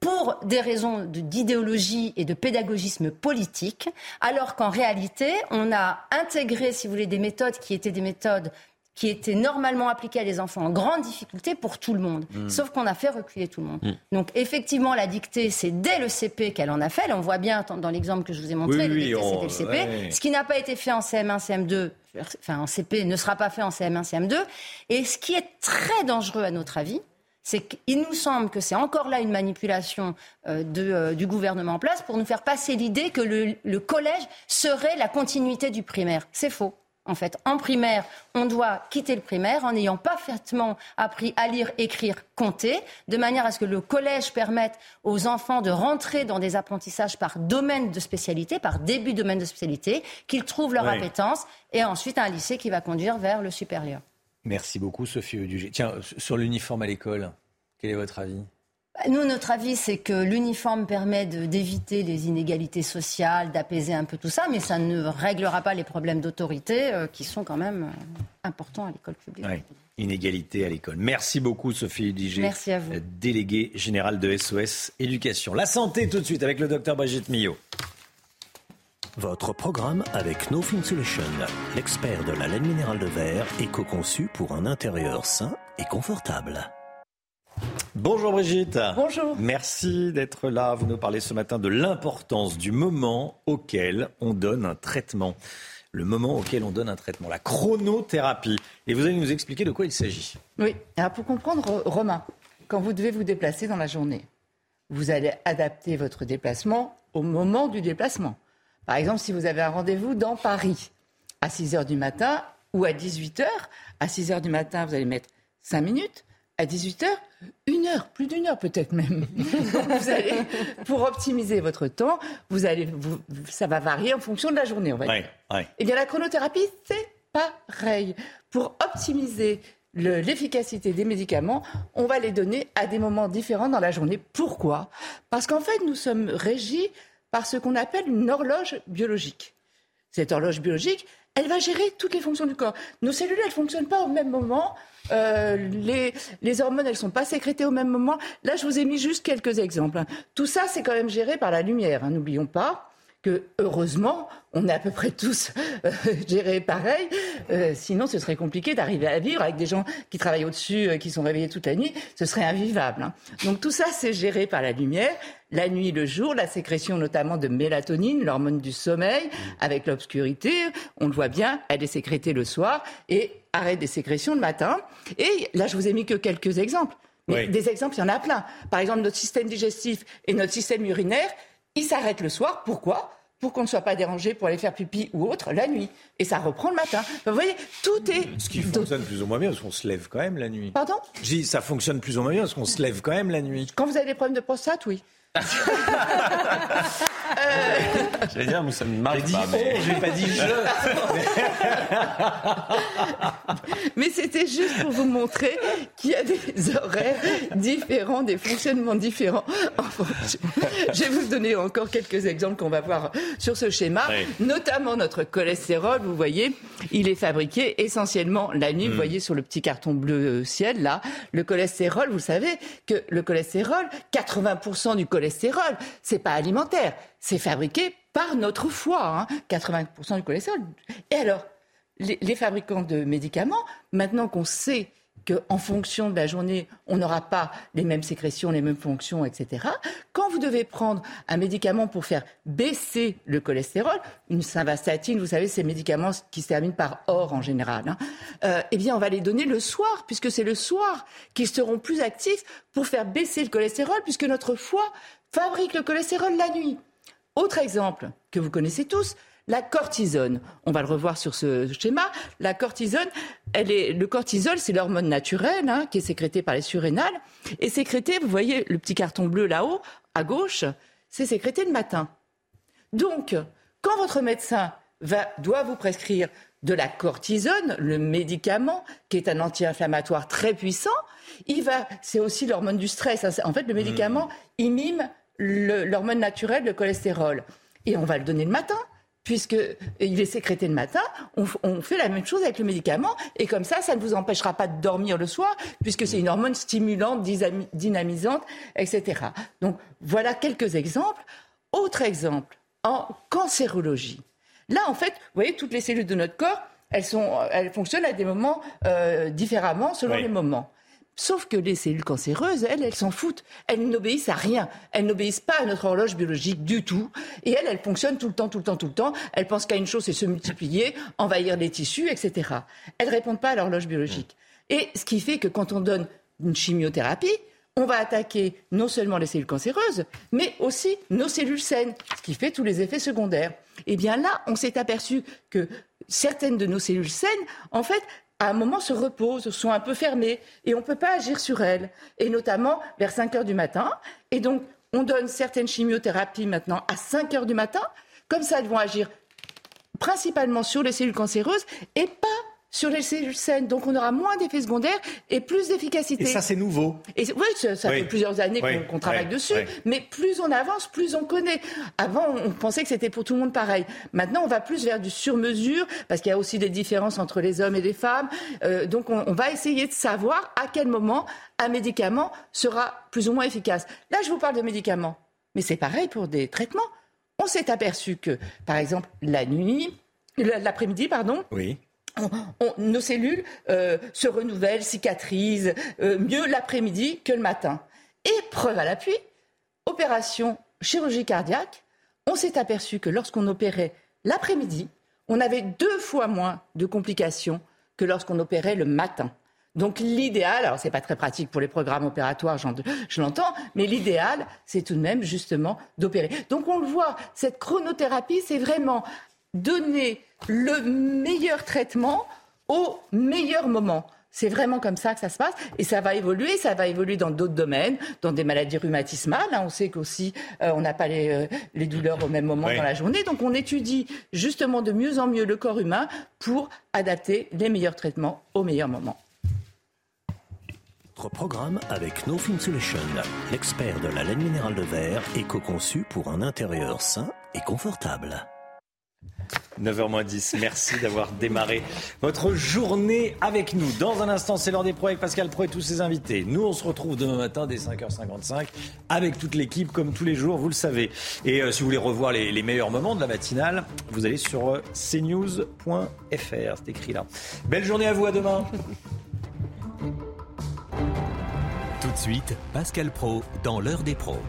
pour des raisons d'idéologie et de pédagogisme politique, alors qu'en réalité, on a intégré, si vous voulez, des méthodes qui étaient des méthodes qui étaient normalement appliquées à des enfants en grande difficulté pour tout le monde. Mm. Sauf qu'on a fait reculer tout le monde. Mm. Donc effectivement, la dictée, c'est dès le CP qu'elle en a fait. on voit bien dans l'exemple que je vous ai montré, le le CP. Ce qui n'a pas été fait en CM1, CM2, enfin en CP, ne sera pas fait en CM1, CM2. Et ce qui est très dangereux à notre avis, c'est qu'il nous semble que c'est encore là une manipulation euh, euh, du gouvernement en place pour nous faire passer l'idée que le, collège serait la continuité du primaire. C'est faux. En fait, en primaire, on doit quitter le primaire en n'ayant parfaitement appris à lire, écrire, compter, de manière à ce que le collège permette aux enfants de rentrer dans des apprentissages par domaine de spécialité, par début de domaine de spécialité, qu'ils trouvent leur appétence, et ensuite un lycée qui va conduire vers le supérieur. Merci beaucoup, Sophie Audugé. Tiens, sur l'uniforme à l'école, quel est votre avis? Bah, nous, notre avis, c'est que l'uniforme permet d'éviter les inégalités sociales, d'apaiser un peu tout ça, mais ça ne réglera pas les problèmes d'autorité euh, qui sont quand même euh, importants à l'école publique. Oui, inégalité à l'école. Merci beaucoup, Sophie Audugé. Merci à vous. Déléguée générale de SOS Éducation. La santé, tout de suite, avec le docteur Brigitte Millot. Votre programme avec No Fin Solution, l'expert de la laine minérale de verre, éco-conçu pour un intérieur sain et confortable. Bonjour Brigitte. Bonjour. Merci d'être là. Vous nous parlez ce matin de l'importance du moment auquel on donne un traitement. Le moment auquel on donne un traitement, la chronothérapie. Et vous allez nous expliquer de quoi il s'agit. Oui. Alors pour comprendre, Romain, quand vous devez vous déplacer dans la journée, vous allez adapter votre déplacement au moment du déplacement. Par exemple, si vous avez un rendez-vous dans Paris à 6 h du matin ou à 18 h, à 6 h du matin, vous allez mettre 5 minutes. À 18 h, une heure, plus d'une heure peut-être même. (laughs) vous allez, pour optimiser votre temps, vous allez, ça va varier en fonction de la journée, on va dire. Et eh bien la chronothérapie, c'est pareil. Pour optimiser l'efficacité des médicaments, on va les donner à des moments différents dans la journée. Pourquoi? Parce qu'en fait, nous sommes régis par ce qu'on appelle une horloge biologique. Cette horloge biologique, elle va gérer toutes les fonctions du corps. Nos cellules, elles ne fonctionnent pas au même moment. Euh, les, hormones, elles ne sont pas sécrétées au même moment. Là, je vous ai mis juste quelques exemples. Hein. Tout ça, c'est quand même géré par la lumière. Hein. N'oublions pas que heureusement, on est à peu près tous euh, gérés pareil. Euh, sinon, ce serait compliqué d'arriver à vivre avec des gens qui travaillent au-dessus, euh, qui sont réveillés toute la nuit. Ce serait invivable. Hein. Donc tout ça, c'est géré par la lumière. La nuit, le jour, la sécrétion notamment de mélatonine, l'hormone du sommeil, avec l'obscurité, on le voit bien, elle est sécrétée le soir et arrête des sécrétions le matin. Et là, je vous ai mis que quelques exemples. Mais des exemples, il y en a plein. Par exemple, notre système digestif et notre système urinaire, il s'arrête le soir. Pourquoi? Pour qu'on ne soit pas dérangé pour aller faire pipi ou autre la nuit. Et ça reprend le matin. Vous voyez, tout est... Ce qui fonctionne plus ou moins bien, parce qu'on se lève quand même la nuit. Pardon? Je dis, ça fonctionne plus ou moins bien, parce qu'on se lève quand même la nuit. Quand vous avez des problèmes de prostate, oui. Euh... J'allais dire, mais ça ne marche pas. Mais... Oh, j'ai pas dit je. (laughs) mais c'était juste pour vous montrer qu'il y a des horaires différents, des fonctionnements différents. je vais vous donner encore quelques exemples qu'on va voir sur ce schéma, notamment notre cholestérol. Vous voyez, il est fabriqué essentiellement la nuit. Vous hmm. voyez sur le petit carton bleu ciel là, le cholestérol. Vous savez que le cholestérol, 80% du cholestérol cholestérol. C'est pas alimentaire. C'est fabriqué par notre foie. 80% hein. du cholestérol. Et alors, les, fabricants de médicaments, maintenant qu'on sait qu'en fonction de la journée, on n'aura pas les mêmes sécrétions, les mêmes fonctions, etc. Quand vous devez prendre un médicament pour faire baisser le cholestérol, une simvastatine, vous savez, ces médicaments qui se terminent par or en général, hein, euh, eh bien, on va les donner le soir, puisque c'est le soir qu'ils seront plus actifs pour faire baisser le cholestérol, puisque notre foie fabrique le cholestérol la nuit. Autre exemple que vous connaissez tous, la cortisone. On va le revoir sur ce schéma. La cortisone, elle est, le cortisol, c'est l'hormone naturelle hein, qui est sécrétée par les surrénales. Et sécrétée, vous voyez le petit carton bleu là-haut, à gauche, c'est sécrété le matin. Donc, quand votre médecin va, doit vous prescrire de la cortisone, le médicament, qui est un anti-inflammatoire très puissant. Il va, c'est aussi l'hormone du stress. En fait, le médicament, mmh. il mime l'hormone naturelle, le cholestérol. Et on va le donner le matin puisqu'il est sécrété le matin, on, fait la même chose avec le médicament, et comme ça, ça ne vous empêchera pas de dormir le soir, puisque c'est une hormone stimulante, dynamisante, etc. Donc voilà quelques exemples. Autre exemple, en cancérologie. Là, en fait, vous voyez, toutes les cellules de notre corps, elles, sont, elles fonctionnent à des moments euh, différemment selon les moments. Sauf que les cellules cancéreuses, elles, elles s'en foutent. Elles n'obéissent à rien. Elles n'obéissent pas à notre horloge biologique du tout. Et elles, elles fonctionnent tout le temps, tout le temps, tout le temps. Elles pensent qu'à une chose, c'est se multiplier, envahir les tissus, etc. Elles ne répondent pas à l'horloge biologique. Et ce qui fait que quand on donne une chimiothérapie, on va attaquer non seulement les cellules cancéreuses, mais aussi nos cellules saines, ce qui fait tous les effets secondaires. Et eh bien là, on s'est aperçu que certaines de nos cellules saines, en fait, à un moment se reposent, sont un peu fermées et on ne peut pas agir sur elles, et notamment vers 5 heures du matin. Et donc, on donne certaines chimiothérapies maintenant à 5 heures du matin, comme ça elles vont agir principalement sur les cellules cancéreuses et pas sur les saines. Donc on aura moins d'effets secondaires et plus d'efficacité. Et ça, c'est nouveau. Et oui, ça, fait plusieurs années qu'on travaille dessus. Mais plus on avance, plus on connaît. Avant, on pensait que c'était pour tout le monde pareil. Maintenant, on va plus vers du sur-mesure parce qu'il y a aussi des différences entre les hommes et les femmes. Euh, donc on, on va essayer de savoir à quel moment un médicament sera plus ou moins efficace. Là, je vous parle de médicaments. Mais c'est pareil pour des traitements. On s'est aperçu que, par exemple, la nuit, l'après-midi, pardon, oui nos cellules euh, se renouvellent, cicatrisent euh, mieux l'après-midi que le matin. Et preuve à l'appui, opération chirurgie cardiaque, on s'est aperçu que lorsqu'on opérait l'après-midi, on avait deux fois moins de complications que lorsqu'on opérait le matin. Donc l'idéal, alors c'est pas très pratique pour les programmes opératoires, je l'entends, mais l'idéal, c'est tout de même justement d'opérer. Donc on le voit, cette chronothérapie, c'est vraiment donner le meilleur traitement au meilleur moment. C'est vraiment comme ça que ça se passe et ça va évoluer. Ça va évoluer dans d'autres domaines, dans des maladies rhumatismales. Hein. On sait qu'aussi euh, on n'a pas euh, les, douleurs au même moment dans la journée. Donc on étudie justement de mieux en mieux le corps humain pour adapter les meilleurs traitements au meilleur moment. Notre programme avec No Fin Solution, l'expert de la laine minérale de verre, éco-conçu pour un intérieur sain et confortable. 9h10, merci d'avoir démarré votre journée avec nous. Dans un instant, c'est l'heure des pros avec Pascal Pro et tous ses invités. Nous, on se retrouve demain matin dès 5h55 avec toute l'équipe, comme tous les jours, vous le savez. Et euh, si vous voulez revoir les, meilleurs moments de la matinale, vous allez sur euh, cnews.fr, c'est écrit là. Belle journée à vous, à demain. Tout de suite, Pascal Pro dans l'heure des pros.